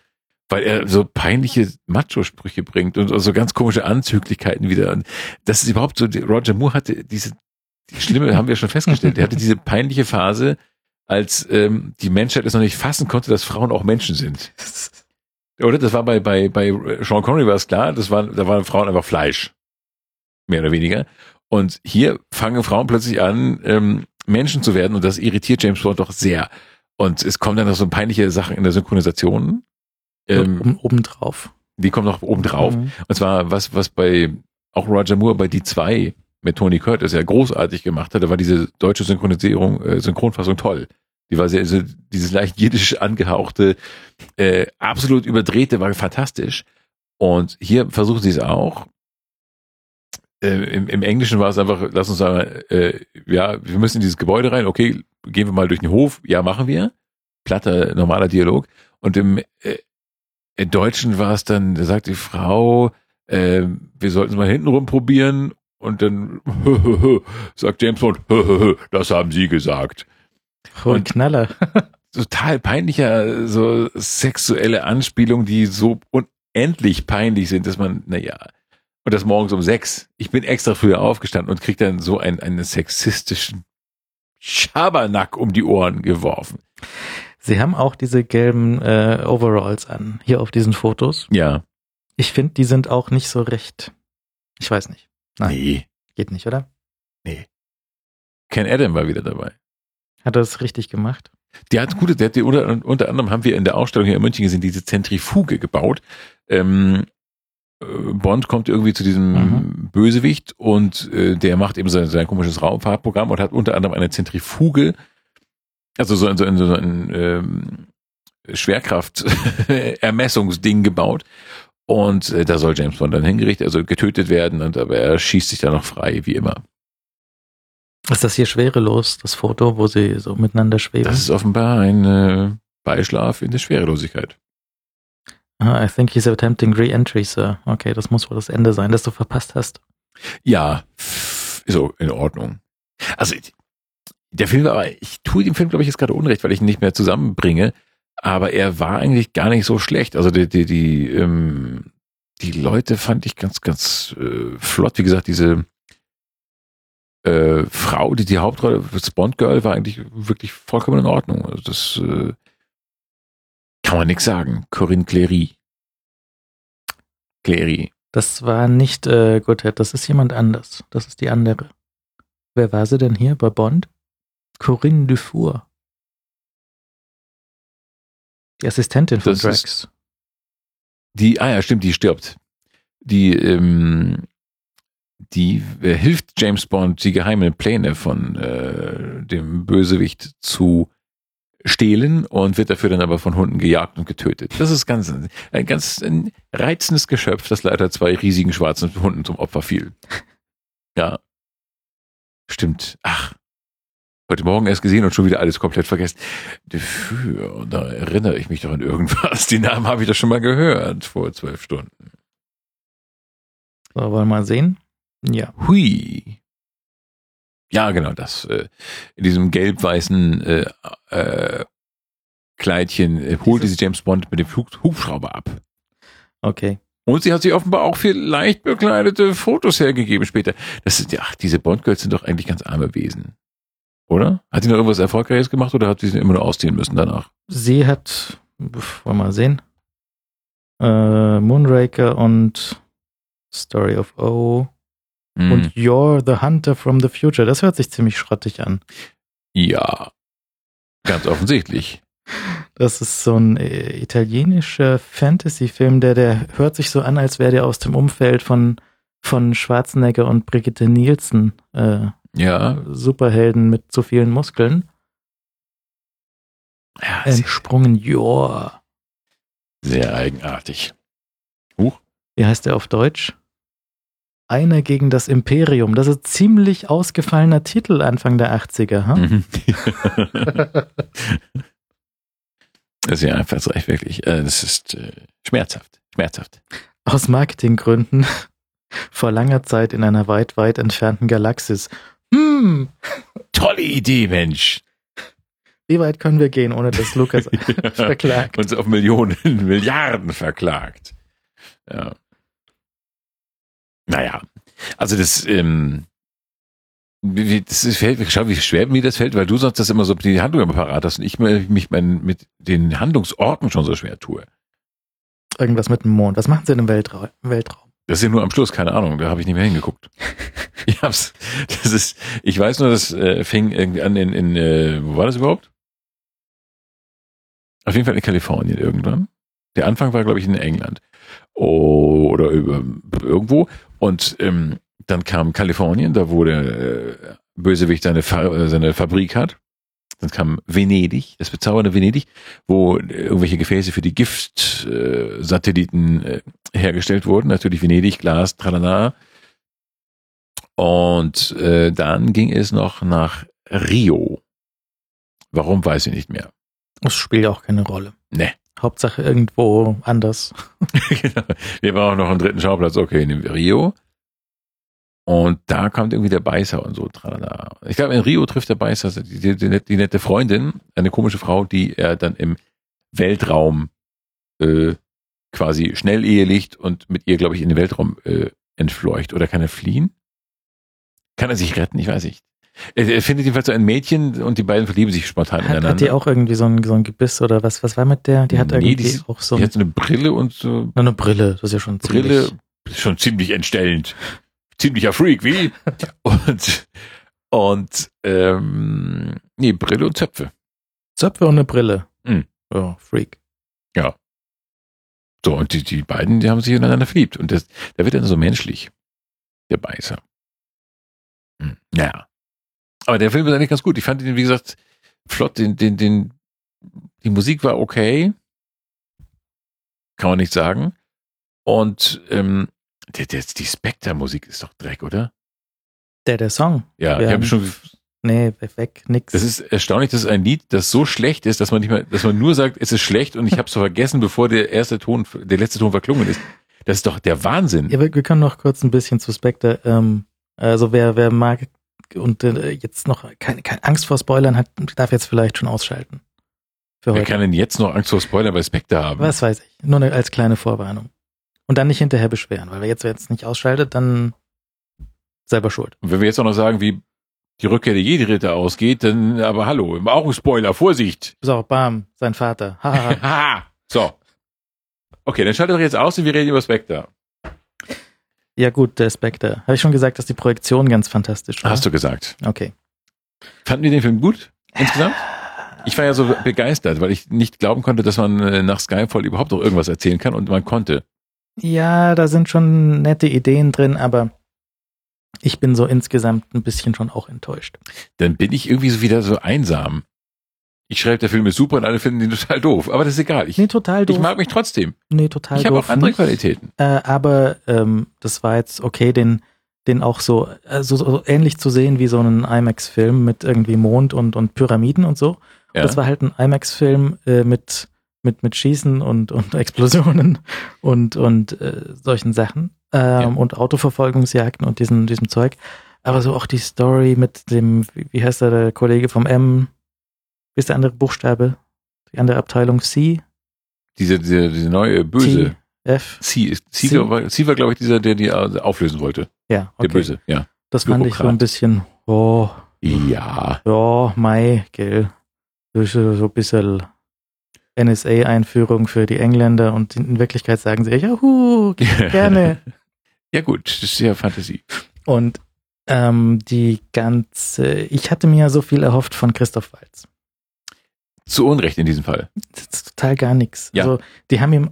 weil er so peinliche Macho-Sprüche bringt und so ganz komische Anzüglichkeiten wieder. Und das ist überhaupt so, Roger Moore hatte diese, die Schlimme haben wir schon festgestellt, er hatte diese peinliche Phase, als ähm, die Menschheit es noch nicht fassen konnte, dass Frauen auch Menschen sind. Oder? Das war bei, bei, bei Sean Connery war es klar, das war, da waren Frauen einfach Fleisch. Mehr oder weniger. Und hier fangen Frauen plötzlich an, ähm, Menschen zu werden und das irritiert James Bond doch sehr. Und es kommen dann noch so peinliche Sachen in der Synchronisation. Ähm, oben, obendrauf. Die kommen noch obendrauf. Mhm. Und zwar, was, was bei auch Roger Moore bei die zwei mit Tony Curtis ja großartig gemacht hat, da war diese deutsche Synchronisierung, äh, Synchronfassung toll. Die war sehr, also dieses leicht jiddisch angehauchte, äh, absolut überdrehte, war fantastisch. Und hier versuchen sie es auch äh, im, im Englischen war es einfach, lass uns sagen, äh, ja, wir müssen in dieses Gebäude rein, okay, gehen wir mal durch den Hof, ja, machen wir. Platter, normaler Dialog. Und im, äh, im Deutschen war es dann, da sagt die Frau, äh, wir sollten es mal hintenrum probieren und dann sagt James Bond, das haben Sie gesagt. Voll und Knaller. total peinlicher, so sexuelle Anspielungen, die so unendlich peinlich sind, dass man, naja, und das morgens um sechs. Ich bin extra früher aufgestanden und krieg dann so einen, einen sexistischen Schabernack um die Ohren geworfen. Sie haben auch diese gelben äh, Overalls an, hier auf diesen Fotos. Ja. Ich finde, die sind auch nicht so recht. Ich weiß nicht. Nein. Nee. Geht nicht, oder? Nee. Ken Adam war wieder dabei. Hat er das richtig gemacht? Der hat gute, der hat die unter, unter anderem haben wir in der Ausstellung hier in München gesehen, diese Zentrifuge gebaut. Ähm, äh, Bond kommt irgendwie zu diesem mhm. Bösewicht und äh, der macht eben sein, sein komisches Raumfahrtprogramm und hat unter anderem eine Zentrifuge, also so, so, so ein ähm, Schwerkraft-Ermessungsding gebaut. Und äh, da soll James Bond dann hingerichtet, also getötet werden, und aber er schießt sich da noch frei, wie immer. Ist das hier schwerelos, das Foto, wo sie so miteinander schweben? Das ist offenbar ein äh, Beischlaf in der Schwerelosigkeit. Ah, I think he's attempting re-entry, Sir. Okay, das muss wohl das Ende sein, das du verpasst hast. Ja, so in Ordnung. Also der Film war, ich tue dem Film, glaube ich, jetzt gerade Unrecht, weil ich ihn nicht mehr zusammenbringe, aber er war eigentlich gar nicht so schlecht. Also die, die, die, ähm, die Leute fand ich ganz, ganz äh, flott. Wie gesagt, diese äh, Frau, die die Hauptrolle, das Bond Girl, war eigentlich wirklich vollkommen in Ordnung. Also das äh, kann man nichts sagen. Corinne Clery. Clery. Das war nicht äh, Goodhead, das ist jemand anders. Das ist die andere. Wer war sie denn hier bei Bond? Corinne Dufour. Die Assistentin von das Drax. Die, ah ja, stimmt, die stirbt. Die, ähm, die äh, hilft James Bond, die geheimen Pläne von äh, dem Bösewicht zu stehlen und wird dafür dann aber von Hunden gejagt und getötet. Das ist ganz, ein ganz ein reizendes Geschöpf, das leider zwei riesigen schwarzen Hunden zum Opfer fiel. Ja. Stimmt. Ach. Heute Morgen erst gesehen und schon wieder alles komplett vergessen. Dafür, da erinnere ich mich doch an irgendwas. Die Namen habe ich doch schon mal gehört vor zwölf Stunden. So, wollen wir mal sehen? Ja. Hui. Ja, genau, das. Äh, in diesem gelb-weißen äh, äh, Kleidchen äh, holte sie James Bond mit dem Hubschrauber ab. Okay. Und sie hat sich offenbar auch für leicht bekleidete Fotos hergegeben später. Das sind ja, ach, diese Bond-Girls sind doch eigentlich ganz arme Wesen. Oder? Hat sie noch irgendwas Erfolgreiches gemacht oder hat sie immer nur ausziehen müssen danach? Sie hat, wollen wir mal sehen, äh, Moonraker und Story of O mm. und You're the Hunter from the Future. Das hört sich ziemlich schrottig an. Ja, ganz offensichtlich. Das ist so ein äh, italienischer Fantasy-Film, der, der hört sich so an, als wäre der aus dem Umfeld von, von Schwarzenegger und Brigitte Nielsen. Äh, ja. Superhelden mit zu vielen Muskeln. Ja, Entsprungen, joa. Sehr eigenartig. Huch. Wie heißt der auf Deutsch? Einer gegen das Imperium. Das ist ziemlich ausgefallener Titel Anfang der 80er. Hm? das ist ja einfach recht wirklich. Äh, das ist äh, schmerzhaft. Schmerzhaft. Aus Marketinggründen vor langer Zeit in einer weit, weit entfernten Galaxis hm. Tolle Idee, Mensch. Wie weit können wir gehen, ohne dass Lukas verklagt? Uns auf Millionen, Milliarden verklagt. Ja. Naja, also das, ähm, wie, das ist, fällt, schau, wie schwer mir das fällt, weil du sonst das immer so die Handlung im Parat hast und ich mich mein, mit den Handlungsorten schon so schwer tue. Irgendwas mit dem Mond. Was machen sie denn im Weltraum? Weltraum? Das ist ja nur am Schluss, keine Ahnung, da habe ich nicht mehr hingeguckt. ich hab's, das ist, ich weiß nur, das äh, fing irgendwie an in, in äh, wo war das überhaupt? Auf jeden Fall in Kalifornien irgendwann. Der Anfang war, glaube ich, in England. Oh, oder über, irgendwo. Und ähm, dann kam Kalifornien, da wo der äh, Bösewicht seine, Fa seine Fabrik hat. Dann kam Venedig, das bezaubernde Venedig, wo irgendwelche Gefäße für die Giftsatelliten äh, hergestellt wurden. Natürlich Venedig, Glas, tralala. Und äh, dann ging es noch nach Rio. Warum, weiß ich nicht mehr. Das spielt auch keine Rolle. Nee. Hauptsache irgendwo anders. genau. Wir brauchen noch einen dritten Schauplatz. Okay, nehmen wir Rio. Und da kommt irgendwie der Beißer und so. Tralala. Ich glaube, in Rio trifft der Beißer die, die, die, die, nette Freundin, eine komische Frau, die er dann im Weltraum äh, quasi schnell ehelicht und mit ihr, glaube ich, in den Weltraum äh, entfleucht. Oder kann er fliehen? Kann er sich retten? Ich weiß nicht. Er, er findet jedenfalls so ein Mädchen und die beiden verlieben sich spontan hat, ineinander. Hat die auch irgendwie so ein, so ein Gebiss oder was? Was war mit der? Die hat nee, irgendwie die, auch so. Die hat so eine Brille und so. Na, eine Brille, das ist ja schon ziemlich. Brille, schon ziemlich entstellend ziemlicher Freak, wie? und, und, ähm, nee, Brille und Zöpfe. Zöpfe und eine Brille. Mhm. Oh, Freak. Ja. So, und die, die beiden, die haben sich ineinander verliebt. Und das, der wird dann so menschlich. Der Beißer. Hm. Ja. Aber der Film ist eigentlich ganz gut. Ich fand ihn, wie gesagt, flott. Den, den, den, die Musik war okay. Kann man nicht sagen. Und ähm, der, der, die Spectre-Musik ist doch Dreck, oder? Der, der Song. Ja, Wir ich habe schon. Nee, weg, nix. Das ist erstaunlich, dass ein Lied, das so schlecht ist, dass man nicht mehr, dass man nur sagt, es ist schlecht und ich habe es vergessen, bevor der erste Ton, der letzte Ton verklungen ist. Das ist doch der Wahnsinn. Ja, wir, wir können noch kurz ein bisschen zu Spectre. Ähm, also wer, wer mag und äh, jetzt noch keine, keine Angst vor Spoilern hat, darf jetzt vielleicht schon ausschalten. Wer kann denn jetzt noch Angst vor Spoiler bei Spectre haben? Was weiß ich. Nur als kleine Vorwarnung. Und dann nicht hinterher beschweren, weil wir jetzt, jetzt nicht ausschaltet, dann selber schuld. Und wenn wir jetzt auch noch sagen, wie die Rückkehr der Jedi-Ritter ausgeht, dann aber hallo, auch ein Spoiler, Vorsicht. So, bam, sein Vater. Haha. so. Okay, dann schaltet doch jetzt aus und wir reden über Spectre. Ja gut, der Spectre. Habe ich schon gesagt, dass die Projektion ganz fantastisch war? Hast du gesagt. Okay. Fanden wir den Film gut insgesamt? Ich war ja so begeistert, weil ich nicht glauben konnte, dass man äh, nach Skyfall überhaupt noch irgendwas erzählen kann und man konnte. Ja, da sind schon nette Ideen drin, aber ich bin so insgesamt ein bisschen schon auch enttäuscht. Dann bin ich irgendwie so wieder so einsam. Ich schreibe, der Film ist super und alle finden ihn total doof. Aber das ist egal. Ich, nee, total doof. Ich mag mich trotzdem. Nee, total ich doof. Ich habe auch andere. Qualitäten. Äh, aber ähm, das war jetzt okay, den, den auch so, also so ähnlich zu sehen wie so einen IMAX-Film mit irgendwie Mond und, und Pyramiden und so. Ja. Das war halt ein IMAX-Film äh, mit, mit, mit Schießen und, und Explosionen und, und äh, solchen Sachen ähm, ja. und Autoverfolgungsjagden und diesen, diesem Zeug. Aber so auch die Story mit dem, wie heißt der, der Kollege vom M, wie ist der andere Buchstabe? Die andere Abteilung C? Diese, diese, diese neue Böse. T, F. C, C, C. War, C war, glaube ich, dieser, der die auflösen wollte. Ja. Okay. Der Böse, ja. Das fand ich so ein bisschen, oh. Ja. Ja, Mai, gell. So ein bisschen NSA-Einführung für die Engländer und in Wirklichkeit sagen sie, juhu, gerne. ja gut, das ist ja Fantasie. Und ähm, die ganze, ich hatte mir ja so viel erhofft von Christoph Walz. Zu Unrecht in diesem Fall. Das ist total gar nichts. Ja. Also die haben ihm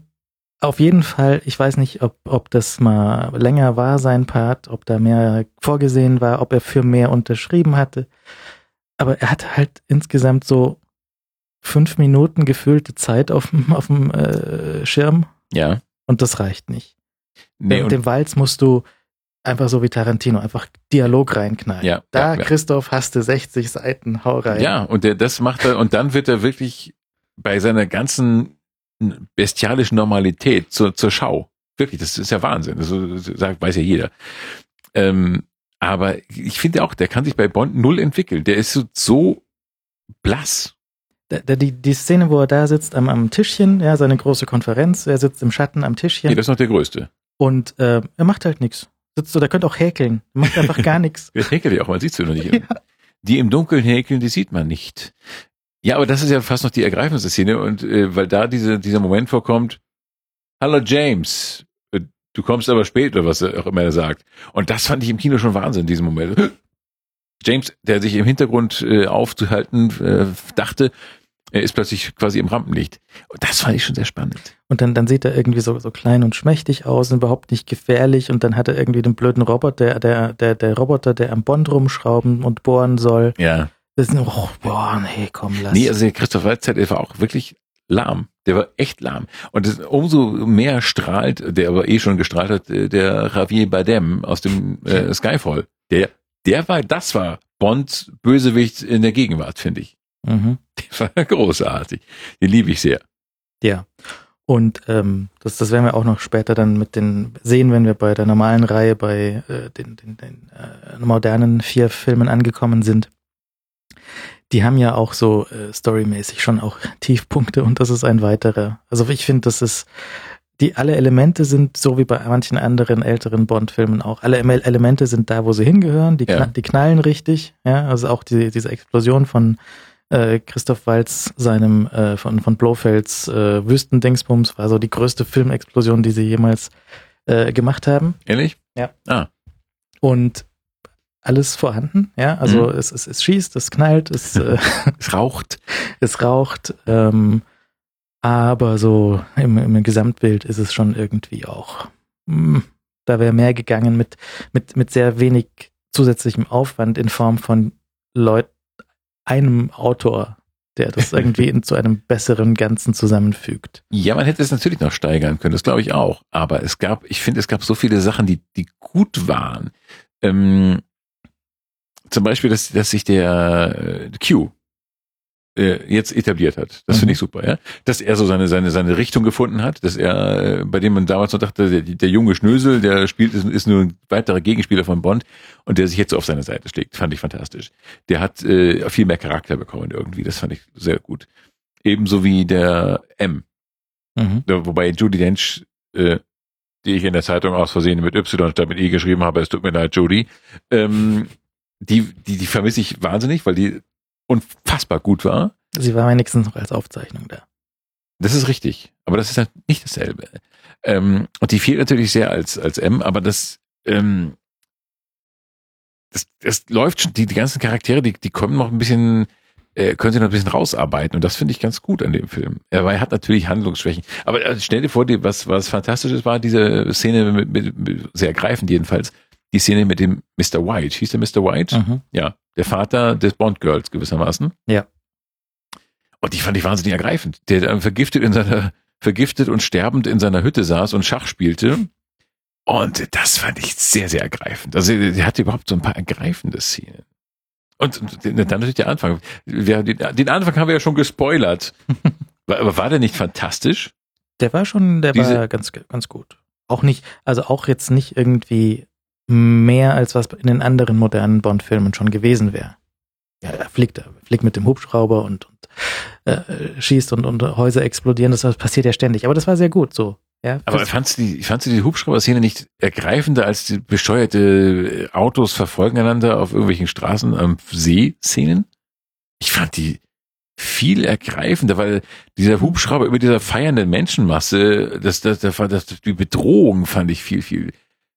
auf jeden Fall, ich weiß nicht, ob, ob das mal länger war, sein Part, ob da mehr vorgesehen war, ob er für mehr unterschrieben hatte. Aber er hatte halt insgesamt so fünf Minuten gefüllte Zeit auf dem, auf dem äh, Schirm. Ja. Und das reicht nicht. Nee, Mit dem Walz musst du einfach so wie Tarantino, einfach Dialog reinknallen. Ja, da, ja. Christoph, hast du 60 Seiten, hau rein. Ja, und der, das macht er, und dann wird er wirklich bei seiner ganzen bestialischen Normalität zur, zur Schau. Wirklich, das ist ja Wahnsinn. Das sagt, weiß ja jeder. Ähm, aber ich finde auch, der kann sich bei Bond null entwickeln. Der ist so, so blass. Die, die Szene, wo er da sitzt am, am Tischchen, ja, seine große Konferenz, er sitzt im Schatten am Tischchen. Nee, das ist noch der größte. Und äh, er macht halt nichts. Sitzt so, der könnte auch häkeln. Er macht einfach gar nichts. Der häkelt ja auch, man sieht sie noch nicht. Ja. Die im Dunkeln häkeln, die sieht man nicht. Ja, aber das ist ja fast noch die ergreifendste Szene und äh, weil da diese, dieser Moment vorkommt, Hallo James, äh, du kommst aber spät oder was auch immer er sagt. Und das fand ich im Kino schon Wahnsinn, diesen Moment. James, der sich im Hintergrund äh, aufzuhalten äh, dachte, er ist plötzlich quasi im Rampenlicht. Und das fand ich schon sehr spannend. Und dann, dann sieht er irgendwie so, so klein und schmächtig aus und überhaupt nicht gefährlich. Und dann hat er irgendwie den blöden Roboter, der, der, der, der Roboter, der am Bond rumschrauben und bohren soll. Ja. Das ist, oh, boah, nee, komm, lass. Nee, also der Christoph Waltz, der war auch wirklich lahm. Der war echt lahm. Und das, umso mehr strahlt, der aber eh schon gestrahlt hat, äh, der Javier Bardem aus dem äh, Skyfall. Der, der war, das war Bonds Bösewicht in der Gegenwart, finde ich. Mhm. Der war großartig. Den liebe ich sehr. Ja. Und ähm, das, das werden wir auch noch später dann mit den sehen, wenn wir bei der normalen Reihe bei äh, den, den, den äh, modernen vier Filmen angekommen sind die haben ja auch so äh, storymäßig schon auch Tiefpunkte und das ist ein weiterer. Also ich finde, das ist die alle Elemente sind so wie bei manchen anderen älteren Bond-Filmen auch. Alle Elemente sind da, wo sie hingehören. Die, ja. die knallen richtig. Ja, also auch die, diese Explosion von äh, Christoph Waltz, seinem äh, von von Blofelds äh, Wüstendingsbums war so die größte Filmexplosion, die sie jemals äh, gemacht haben. Ehrlich? Ja. Ah. Und alles vorhanden, ja. Also mhm. es, es, es schießt, es knallt, es, äh, es raucht. Es raucht, ähm, aber so im, im Gesamtbild ist es schon irgendwie auch, mh, hm, da wäre mehr gegangen mit, mit, mit sehr wenig zusätzlichem Aufwand in Form von Leut, einem Autor, der das irgendwie in, zu einem besseren Ganzen zusammenfügt. Ja, man hätte es natürlich noch steigern können, das glaube ich auch. Aber es gab, ich finde, es gab so viele Sachen, die, die gut waren. Ähm, zum Beispiel, dass, dass sich der äh, Q äh, jetzt etabliert hat. Das mhm. finde ich super, ja. Dass er so seine, seine, seine Richtung gefunden hat, dass er, äh, bei dem man damals noch dachte, der, der junge Schnösel, der spielt, ist, ist nur ein weiterer Gegenspieler von Bond und der sich jetzt so auf seine Seite schlägt, fand ich fantastisch. Der hat äh, viel mehr Charakter bekommen irgendwie, das fand ich sehr gut. Ebenso wie der M. Mhm. Wobei Judy Dench, äh, die ich in der Zeitung aus Versehen mit Y statt mit E geschrieben habe, es tut mir leid, Judy, ähm, die, die, die vermisse ich wahnsinnig, weil die unfassbar gut war. Sie war wenigstens noch als Aufzeichnung da. Das ist richtig, aber das ist halt nicht dasselbe. Ähm, und die fehlt natürlich sehr als, als M, aber das, ähm, das, das läuft schon, die, die ganzen Charaktere, die, die kommen noch ein bisschen, äh, können sie noch ein bisschen rausarbeiten und das finde ich ganz gut an dem Film. Er, er hat natürlich Handlungsschwächen, aber äh, stell dir vor, die, was, was fantastisches war, diese Szene mit, mit, mit sehr ergreifend jedenfalls, die Szene mit dem Mr. White. Hieß der Mr. White? Mhm. Ja. Der Vater des Bond-Girls gewissermaßen. Ja. Und die fand ich wahnsinnig ergreifend. Der dann vergiftet in seiner, vergiftet und sterbend in seiner Hütte saß und Schach spielte. Und das fand ich sehr, sehr ergreifend. Also der hatte überhaupt so ein paar ergreifende Szenen. Und, und dann natürlich der Anfang. Wir, den, den Anfang haben wir ja schon gespoilert. Aber war der nicht fantastisch? Der war schon, der Diese, war ganz, ganz gut. Auch nicht, also auch jetzt nicht irgendwie mehr als was in den anderen modernen Bond-Filmen schon gewesen wäre. Ja, er fliegt, er fliegt mit dem Hubschrauber und, und äh, schießt und, und Häuser explodieren. Das passiert ja ständig. Aber das war sehr gut so. Ja, Aber fandst du die, fandst du die Hubschrauber-Szene nicht ergreifender als die bescheuerte Autos verfolgen einander auf irgendwelchen Straßen am See-Szenen? Ich fand die viel ergreifender, weil dieser Hubschrauber über dieser feiernden Menschenmasse, das, das, das, das, die Bedrohung fand ich viel, viel.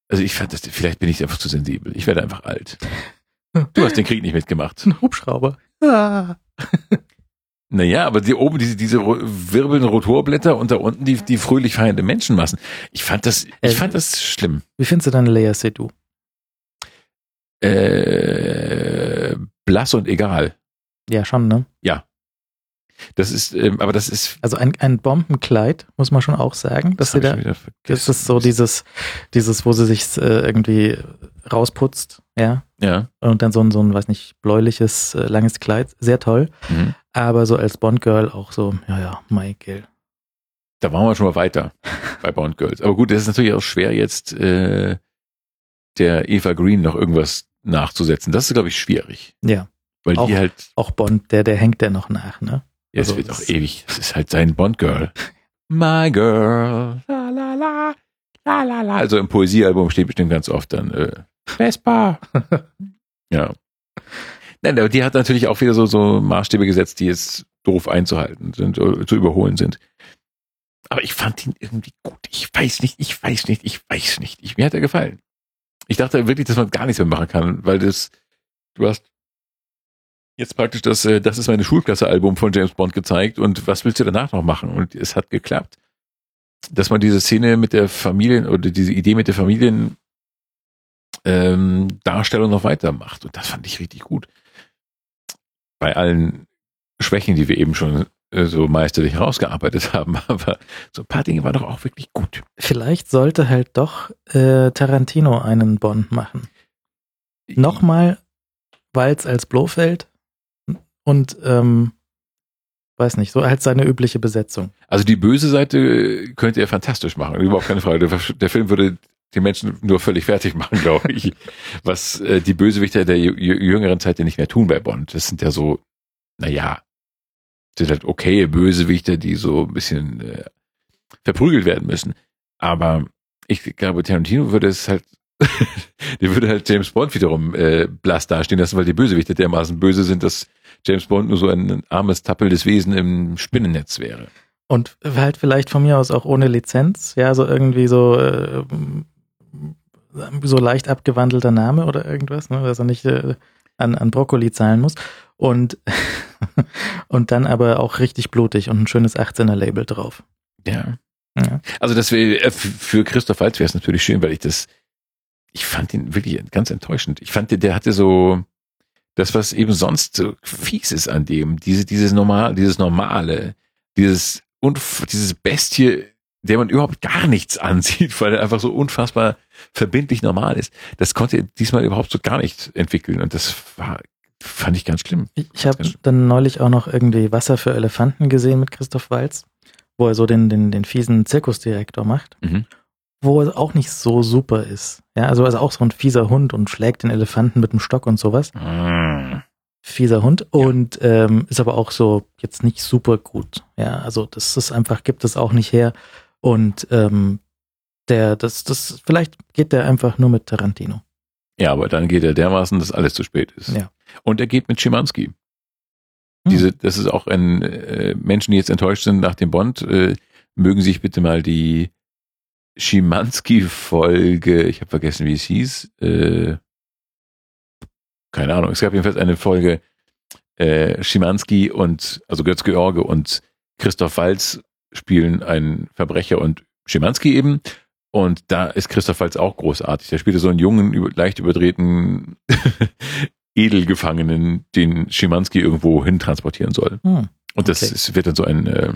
Also ich fand das, vielleicht bin ich einfach zu sensibel. Ich werde einfach alt. Du hast den Krieg nicht mitgemacht. Ein Hubschrauber. Ah. Naja, aber die oben diese, diese wirbelnden Rotorblätter und da unten die, die fröhlich feiernde Menschenmassen. Ich fand das, ich äh, fand das schlimm. Wie findest du deine Lea Seydoux? Äh, blass und egal. Ja, schon, ne? Ja. Das ist, ähm, aber das ist. Also ein, ein Bombenkleid, muss man schon auch sagen. Dass das sie da, das ist so dieses, dieses, wo sie sich äh, irgendwie rausputzt, ja. Ja. Und dann so ein, so ein, weiß nicht, bläuliches, äh, langes Kleid. Sehr toll. Mhm. Aber so als Bond-Girl auch so, ja, ja, Michael. Da waren wir schon mal weiter bei Bond Girls. Aber gut, das ist natürlich auch schwer jetzt äh, der Eva Green noch irgendwas nachzusetzen. Das ist, glaube ich, schwierig. Ja. Weil auch, die halt. Auch Bond, der, der hängt ja noch nach, ne? Ja, also, es wird auch ewig. Das ist halt sein Bond Girl. My Girl. La la la. La la la. Also im Poesiealbum steht bestimmt ganz oft dann äh, Vespa. ja. Nein, aber die hat natürlich auch wieder so, so Maßstäbe gesetzt, die jetzt doof einzuhalten sind, äh, zu überholen sind. Aber ich fand ihn irgendwie gut. Ich weiß nicht, ich weiß nicht, ich weiß nicht. Ich, mir hat er gefallen. Ich dachte wirklich, dass man gar nichts mehr machen kann, weil das, du hast jetzt praktisch das, äh, das ist meine Schulklasse-Album von James Bond gezeigt und was willst du danach noch machen? Und es hat geklappt. Dass man diese Szene mit der Familien oder diese Idee mit der Familien ähm, Darstellung noch weitermacht. Und das fand ich richtig gut bei allen Schwächen, die wir eben schon äh, so meisterlich herausgearbeitet haben, aber so ein paar Dinge waren doch auch wirklich gut. Vielleicht sollte halt doch äh, Tarantino einen Bond machen. Nochmal, weil als Blofeld und ähm, weiß nicht, so als seine übliche Besetzung. Also die böse Seite könnte er fantastisch machen, überhaupt keine Frage. Der, der Film würde die Menschen nur völlig fertig machen, glaube ich. Was äh, die Bösewichter der jüngeren Zeit ja nicht mehr tun bei Bond. Das sind ja so, naja, sind halt okay Bösewichter, die so ein bisschen äh, verprügelt werden müssen. Aber ich glaube, Tarantino würde es halt, der würde halt James Bond wiederum äh, blass dastehen lassen, weil die Bösewichter dermaßen böse sind, dass James Bond nur so ein armes, tappelndes Wesen im Spinnennetz wäre. Und halt vielleicht von mir aus auch ohne Lizenz, ja, so irgendwie so äh, so leicht abgewandelter Name oder irgendwas, ne, dass er nicht äh, an, an Brokkoli zahlen muss. Und, und dann aber auch richtig blutig und ein schönes 18er Label drauf. Ja. ja. Also das wäre äh, für Christoph Waltz wäre es natürlich schön, weil ich das, ich fand ihn wirklich ganz enttäuschend. Ich fand, der hatte so das, was eben sonst so fies ist an dem, diese, dieses normal, dieses normale, dieses und dieses Bestie der man überhaupt gar nichts ansieht, weil er einfach so unfassbar verbindlich normal ist. Das konnte er diesmal überhaupt so gar nicht entwickeln und das war fand ich ganz schlimm. Ich, ich habe dann neulich auch noch irgendwie Wasser für Elefanten gesehen mit Christoph Walz, wo er so den den den fiesen Zirkusdirektor macht. Mhm. Wo er auch nicht so super ist. Ja, also ist auch so ein fieser Hund und schlägt den Elefanten mit dem Stock und sowas. Mhm fieser Hund und ja. ähm, ist aber auch so jetzt nicht super gut. Ja, also das ist einfach, gibt es auch nicht her. Und ähm, der, das, das, vielleicht geht der einfach nur mit Tarantino. Ja, aber dann geht er dermaßen, dass alles zu spät ist. Ja. Und er geht mit Schimanski. Hm. Diese, das ist auch ein äh, Menschen, die jetzt enttäuscht sind nach dem Bond, äh, mögen sich bitte mal die Schimanski-Folge, ich habe vergessen, wie es hieß, äh, keine Ahnung, es gab jedenfalls eine Folge äh, Schimanski und, also Götz George und Christoph Walz spielen einen Verbrecher und Schimanski eben. Und da ist Christoph Waltz auch großartig. Der spielte so einen jungen, leicht überdrehten Edelgefangenen, den Schimanski irgendwo hin transportieren soll. Hm. Und das okay. ist, wird dann so ein, äh,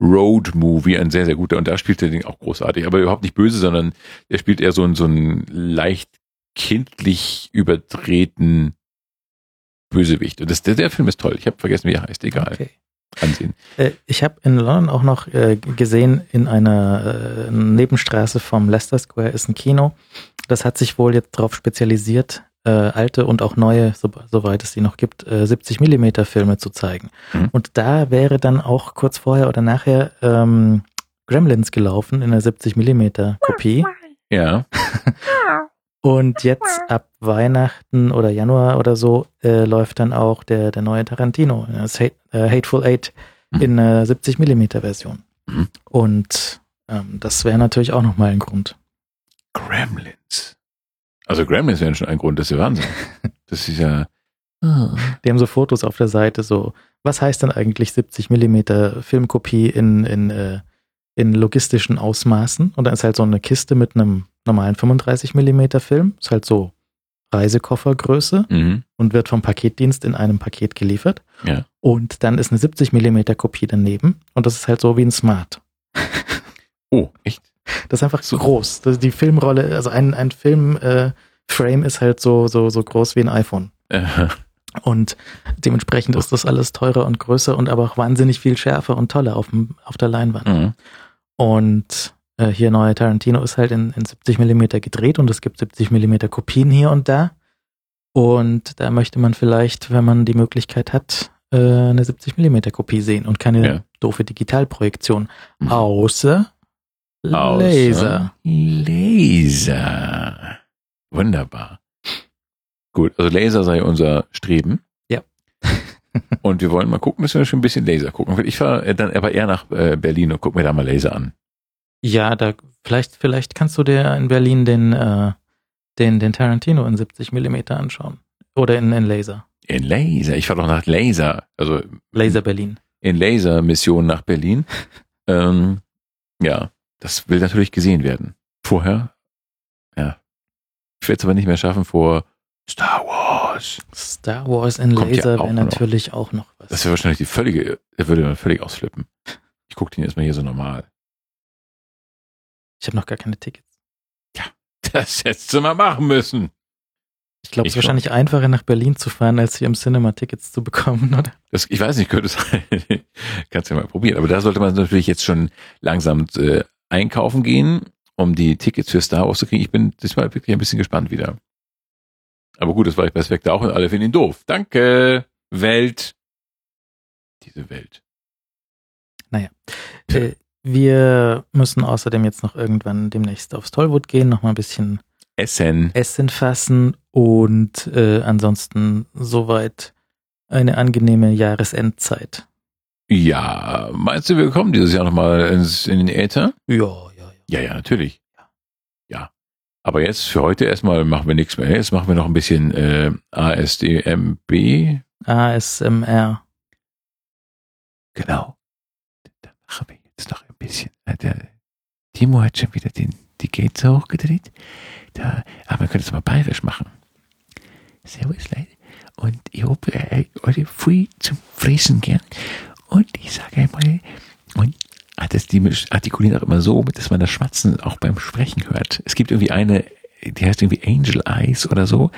Road Movie, ein sehr, sehr guter. Und da spielt er den auch großartig, aber überhaupt nicht böse, sondern er spielt eher so, ein so einen leicht kindlich überdrehten Bösewicht. Und das, der, der Film ist toll. Ich habe vergessen, wie er heißt. Egal. Okay. Ansehen. Äh, ich habe in London auch noch äh, gesehen, in einer äh, Nebenstraße vom Leicester Square ist ein Kino. Das hat sich wohl jetzt darauf spezialisiert, äh, alte und auch neue, so, soweit es die noch gibt, äh, 70 Millimeter Filme zu zeigen. Mhm. Und da wäre dann auch kurz vorher oder nachher ähm, Gremlins gelaufen in einer 70 Millimeter Kopie. Ja. Und jetzt ab Weihnachten oder Januar oder so äh, läuft dann auch der, der neue Tarantino, das Hate, äh, Hateful Eight mhm. in äh, 70 Millimeter Version. Mhm. Und ähm, das wäre natürlich auch nochmal ein Grund. Gremlins. Also Gremlins wären schon ein Grund, das ist ja Wahnsinn. Das ist ja. Die haben so Fotos auf der Seite, so, was heißt denn eigentlich 70 Millimeter Filmkopie in, in, äh, in logistischen Ausmaßen? Und dann ist halt so eine Kiste mit einem normalen 35 Millimeter Film, ist halt so Reisekoffergröße mhm. und wird vom Paketdienst in einem Paket geliefert. Ja. Und dann ist eine 70 Millimeter Kopie daneben und das ist halt so wie ein Smart. Oh, echt? Das ist einfach so groß. Das die Filmrolle, also ein, ein Filmframe äh, ist halt so, so, so groß wie ein iPhone. Aha. Und dementsprechend ist das alles teurer und größer und aber auch wahnsinnig viel schärfer und toller auf, dem, auf der Leinwand. Mhm. Und äh, hier neue Tarantino ist halt in, in 70 Millimeter gedreht und es gibt 70 Millimeter Kopien hier und da. Und da möchte man vielleicht, wenn man die Möglichkeit hat, äh, eine 70 Millimeter Kopie sehen und keine ja. doofe Digitalprojektion. Mhm. Außer Laser. Laser. Wunderbar. Gut, also Laser sei unser Streben. Ja. und wir wollen mal gucken, dass wir schon ein bisschen Laser gucken. Ich fahre dann aber eher nach äh, Berlin und guck mir da mal Laser an. Ja, da vielleicht, vielleicht kannst du dir in Berlin den, äh, den, den Tarantino in 70 Millimeter anschauen. Oder in, in Laser. In Laser? Ich fahre doch nach Laser. Also Laser Berlin. In Laser-Mission nach Berlin. ähm, ja, das will natürlich gesehen werden. Vorher, ja. Ich werde es aber nicht mehr schaffen vor Star Wars. Star Wars in Kommt Laser ja wäre natürlich auch noch was. Das wäre wahrscheinlich die völlige, er würde man völlig ausflippen. Ich gucke den erstmal hier so normal. Ich habe noch gar keine Tickets. Ja, das hättest du mal machen müssen. Ich glaube, es ist wahrscheinlich einfacher nach Berlin zu fahren, als hier im Cinema Tickets zu bekommen, oder? Das, ich weiß nicht, könnte sein. Kannst du ja mal probieren. Aber da sollte man natürlich jetzt schon langsam äh, einkaufen gehen, um die Tickets für Star Wars zu kriegen. Ich bin diesmal wirklich ein bisschen gespannt wieder. Aber gut, das war ich bei Spectre auch und alle finden ihn doof. Danke, Welt. Diese Welt. Naja. Äh, wir müssen außerdem jetzt noch irgendwann demnächst aufs Tollwood gehen, noch mal ein bisschen Essen, Essen fassen und äh, ansonsten soweit eine angenehme Jahresendzeit. Ja, meinst du, wir kommen dieses Jahr nochmal in den Äther? Ja, ja, ja. Ja, ja, natürlich. Ja. ja. Aber jetzt für heute erstmal machen wir nichts mehr. Jetzt machen wir noch ein bisschen äh, ASDMB. ASMR. Genau. Dann machen wir jetzt noch bisschen. Äh, der Timo hat schon wieder den, die Gates hochgedreht. Da, aber wir können es mal bayerisch machen. Servus, Leute. Und ich hoffe, äh, euch viel zum Fressen gern. Und ich sage einmal, und hat das die artikulieren auch immer so, dass man das Schmatzen auch beim Sprechen hört. Es gibt irgendwie eine, die heißt irgendwie Angel Eyes oder so,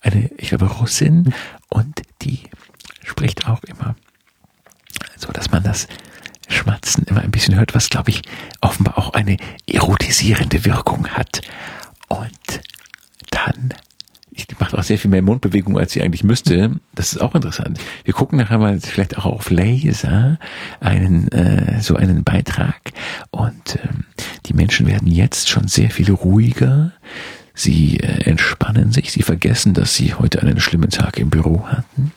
eine, ich glaube, Russin, und die spricht auch immer so, dass man das Schmatzen immer ein bisschen hört, was, glaube ich, offenbar auch eine erotisierende Wirkung hat. Und dann, ich mache auch sehr viel mehr Mundbewegung, als sie eigentlich müsste. Das ist auch interessant. Wir gucken nachher mal vielleicht auch auf Laser einen, äh, so einen Beitrag. Und ähm, die Menschen werden jetzt schon sehr viel ruhiger. Sie äh, entspannen sich, sie vergessen, dass sie heute einen schlimmen Tag im Büro hatten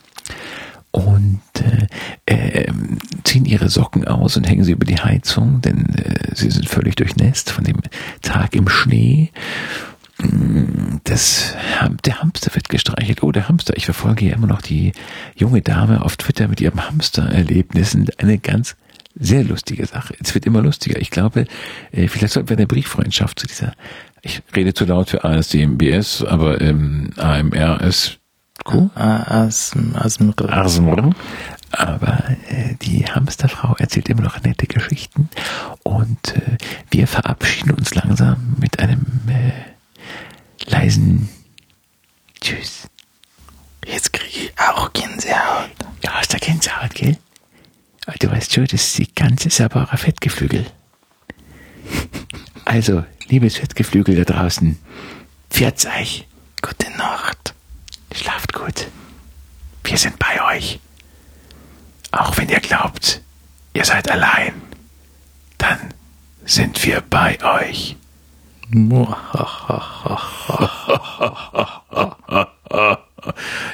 und äh, äh, ziehen ihre Socken aus und hängen sie über die Heizung, denn äh, sie sind völlig durchnässt von dem Tag im Schnee. Das, der Hamster wird gestreichelt. Oh, der Hamster. Ich verfolge ja immer noch die junge Dame auf Twitter mit ihrem Hamstererlebnissen. Eine ganz sehr lustige Sache. Es wird immer lustiger. Ich glaube, äh, vielleicht sollten wir eine Brieffreundschaft zu dieser, ich rede zu laut für ASDMBS, aber ähm, AMR ist Cool. Asmr. Asmr. Aber äh, die Hamsterfrau erzählt immer noch nette Geschichten und äh, wir verabschieden uns langsam mit einem äh, leisen Tschüss. Jetzt kriege ich auch Gänsehaut. Ja, hast du Gänsehaut, gell? Aber du weißt schon, das ist die ganze saubere Fettgeflügel. Also, liebes Fettgeflügel da draußen, pfiat's euch. Gute Nacht. Schlaft gut. Wir sind bei euch. Auch wenn ihr glaubt, ihr seid allein, dann sind wir bei euch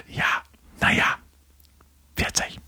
ja, naja, wird sich.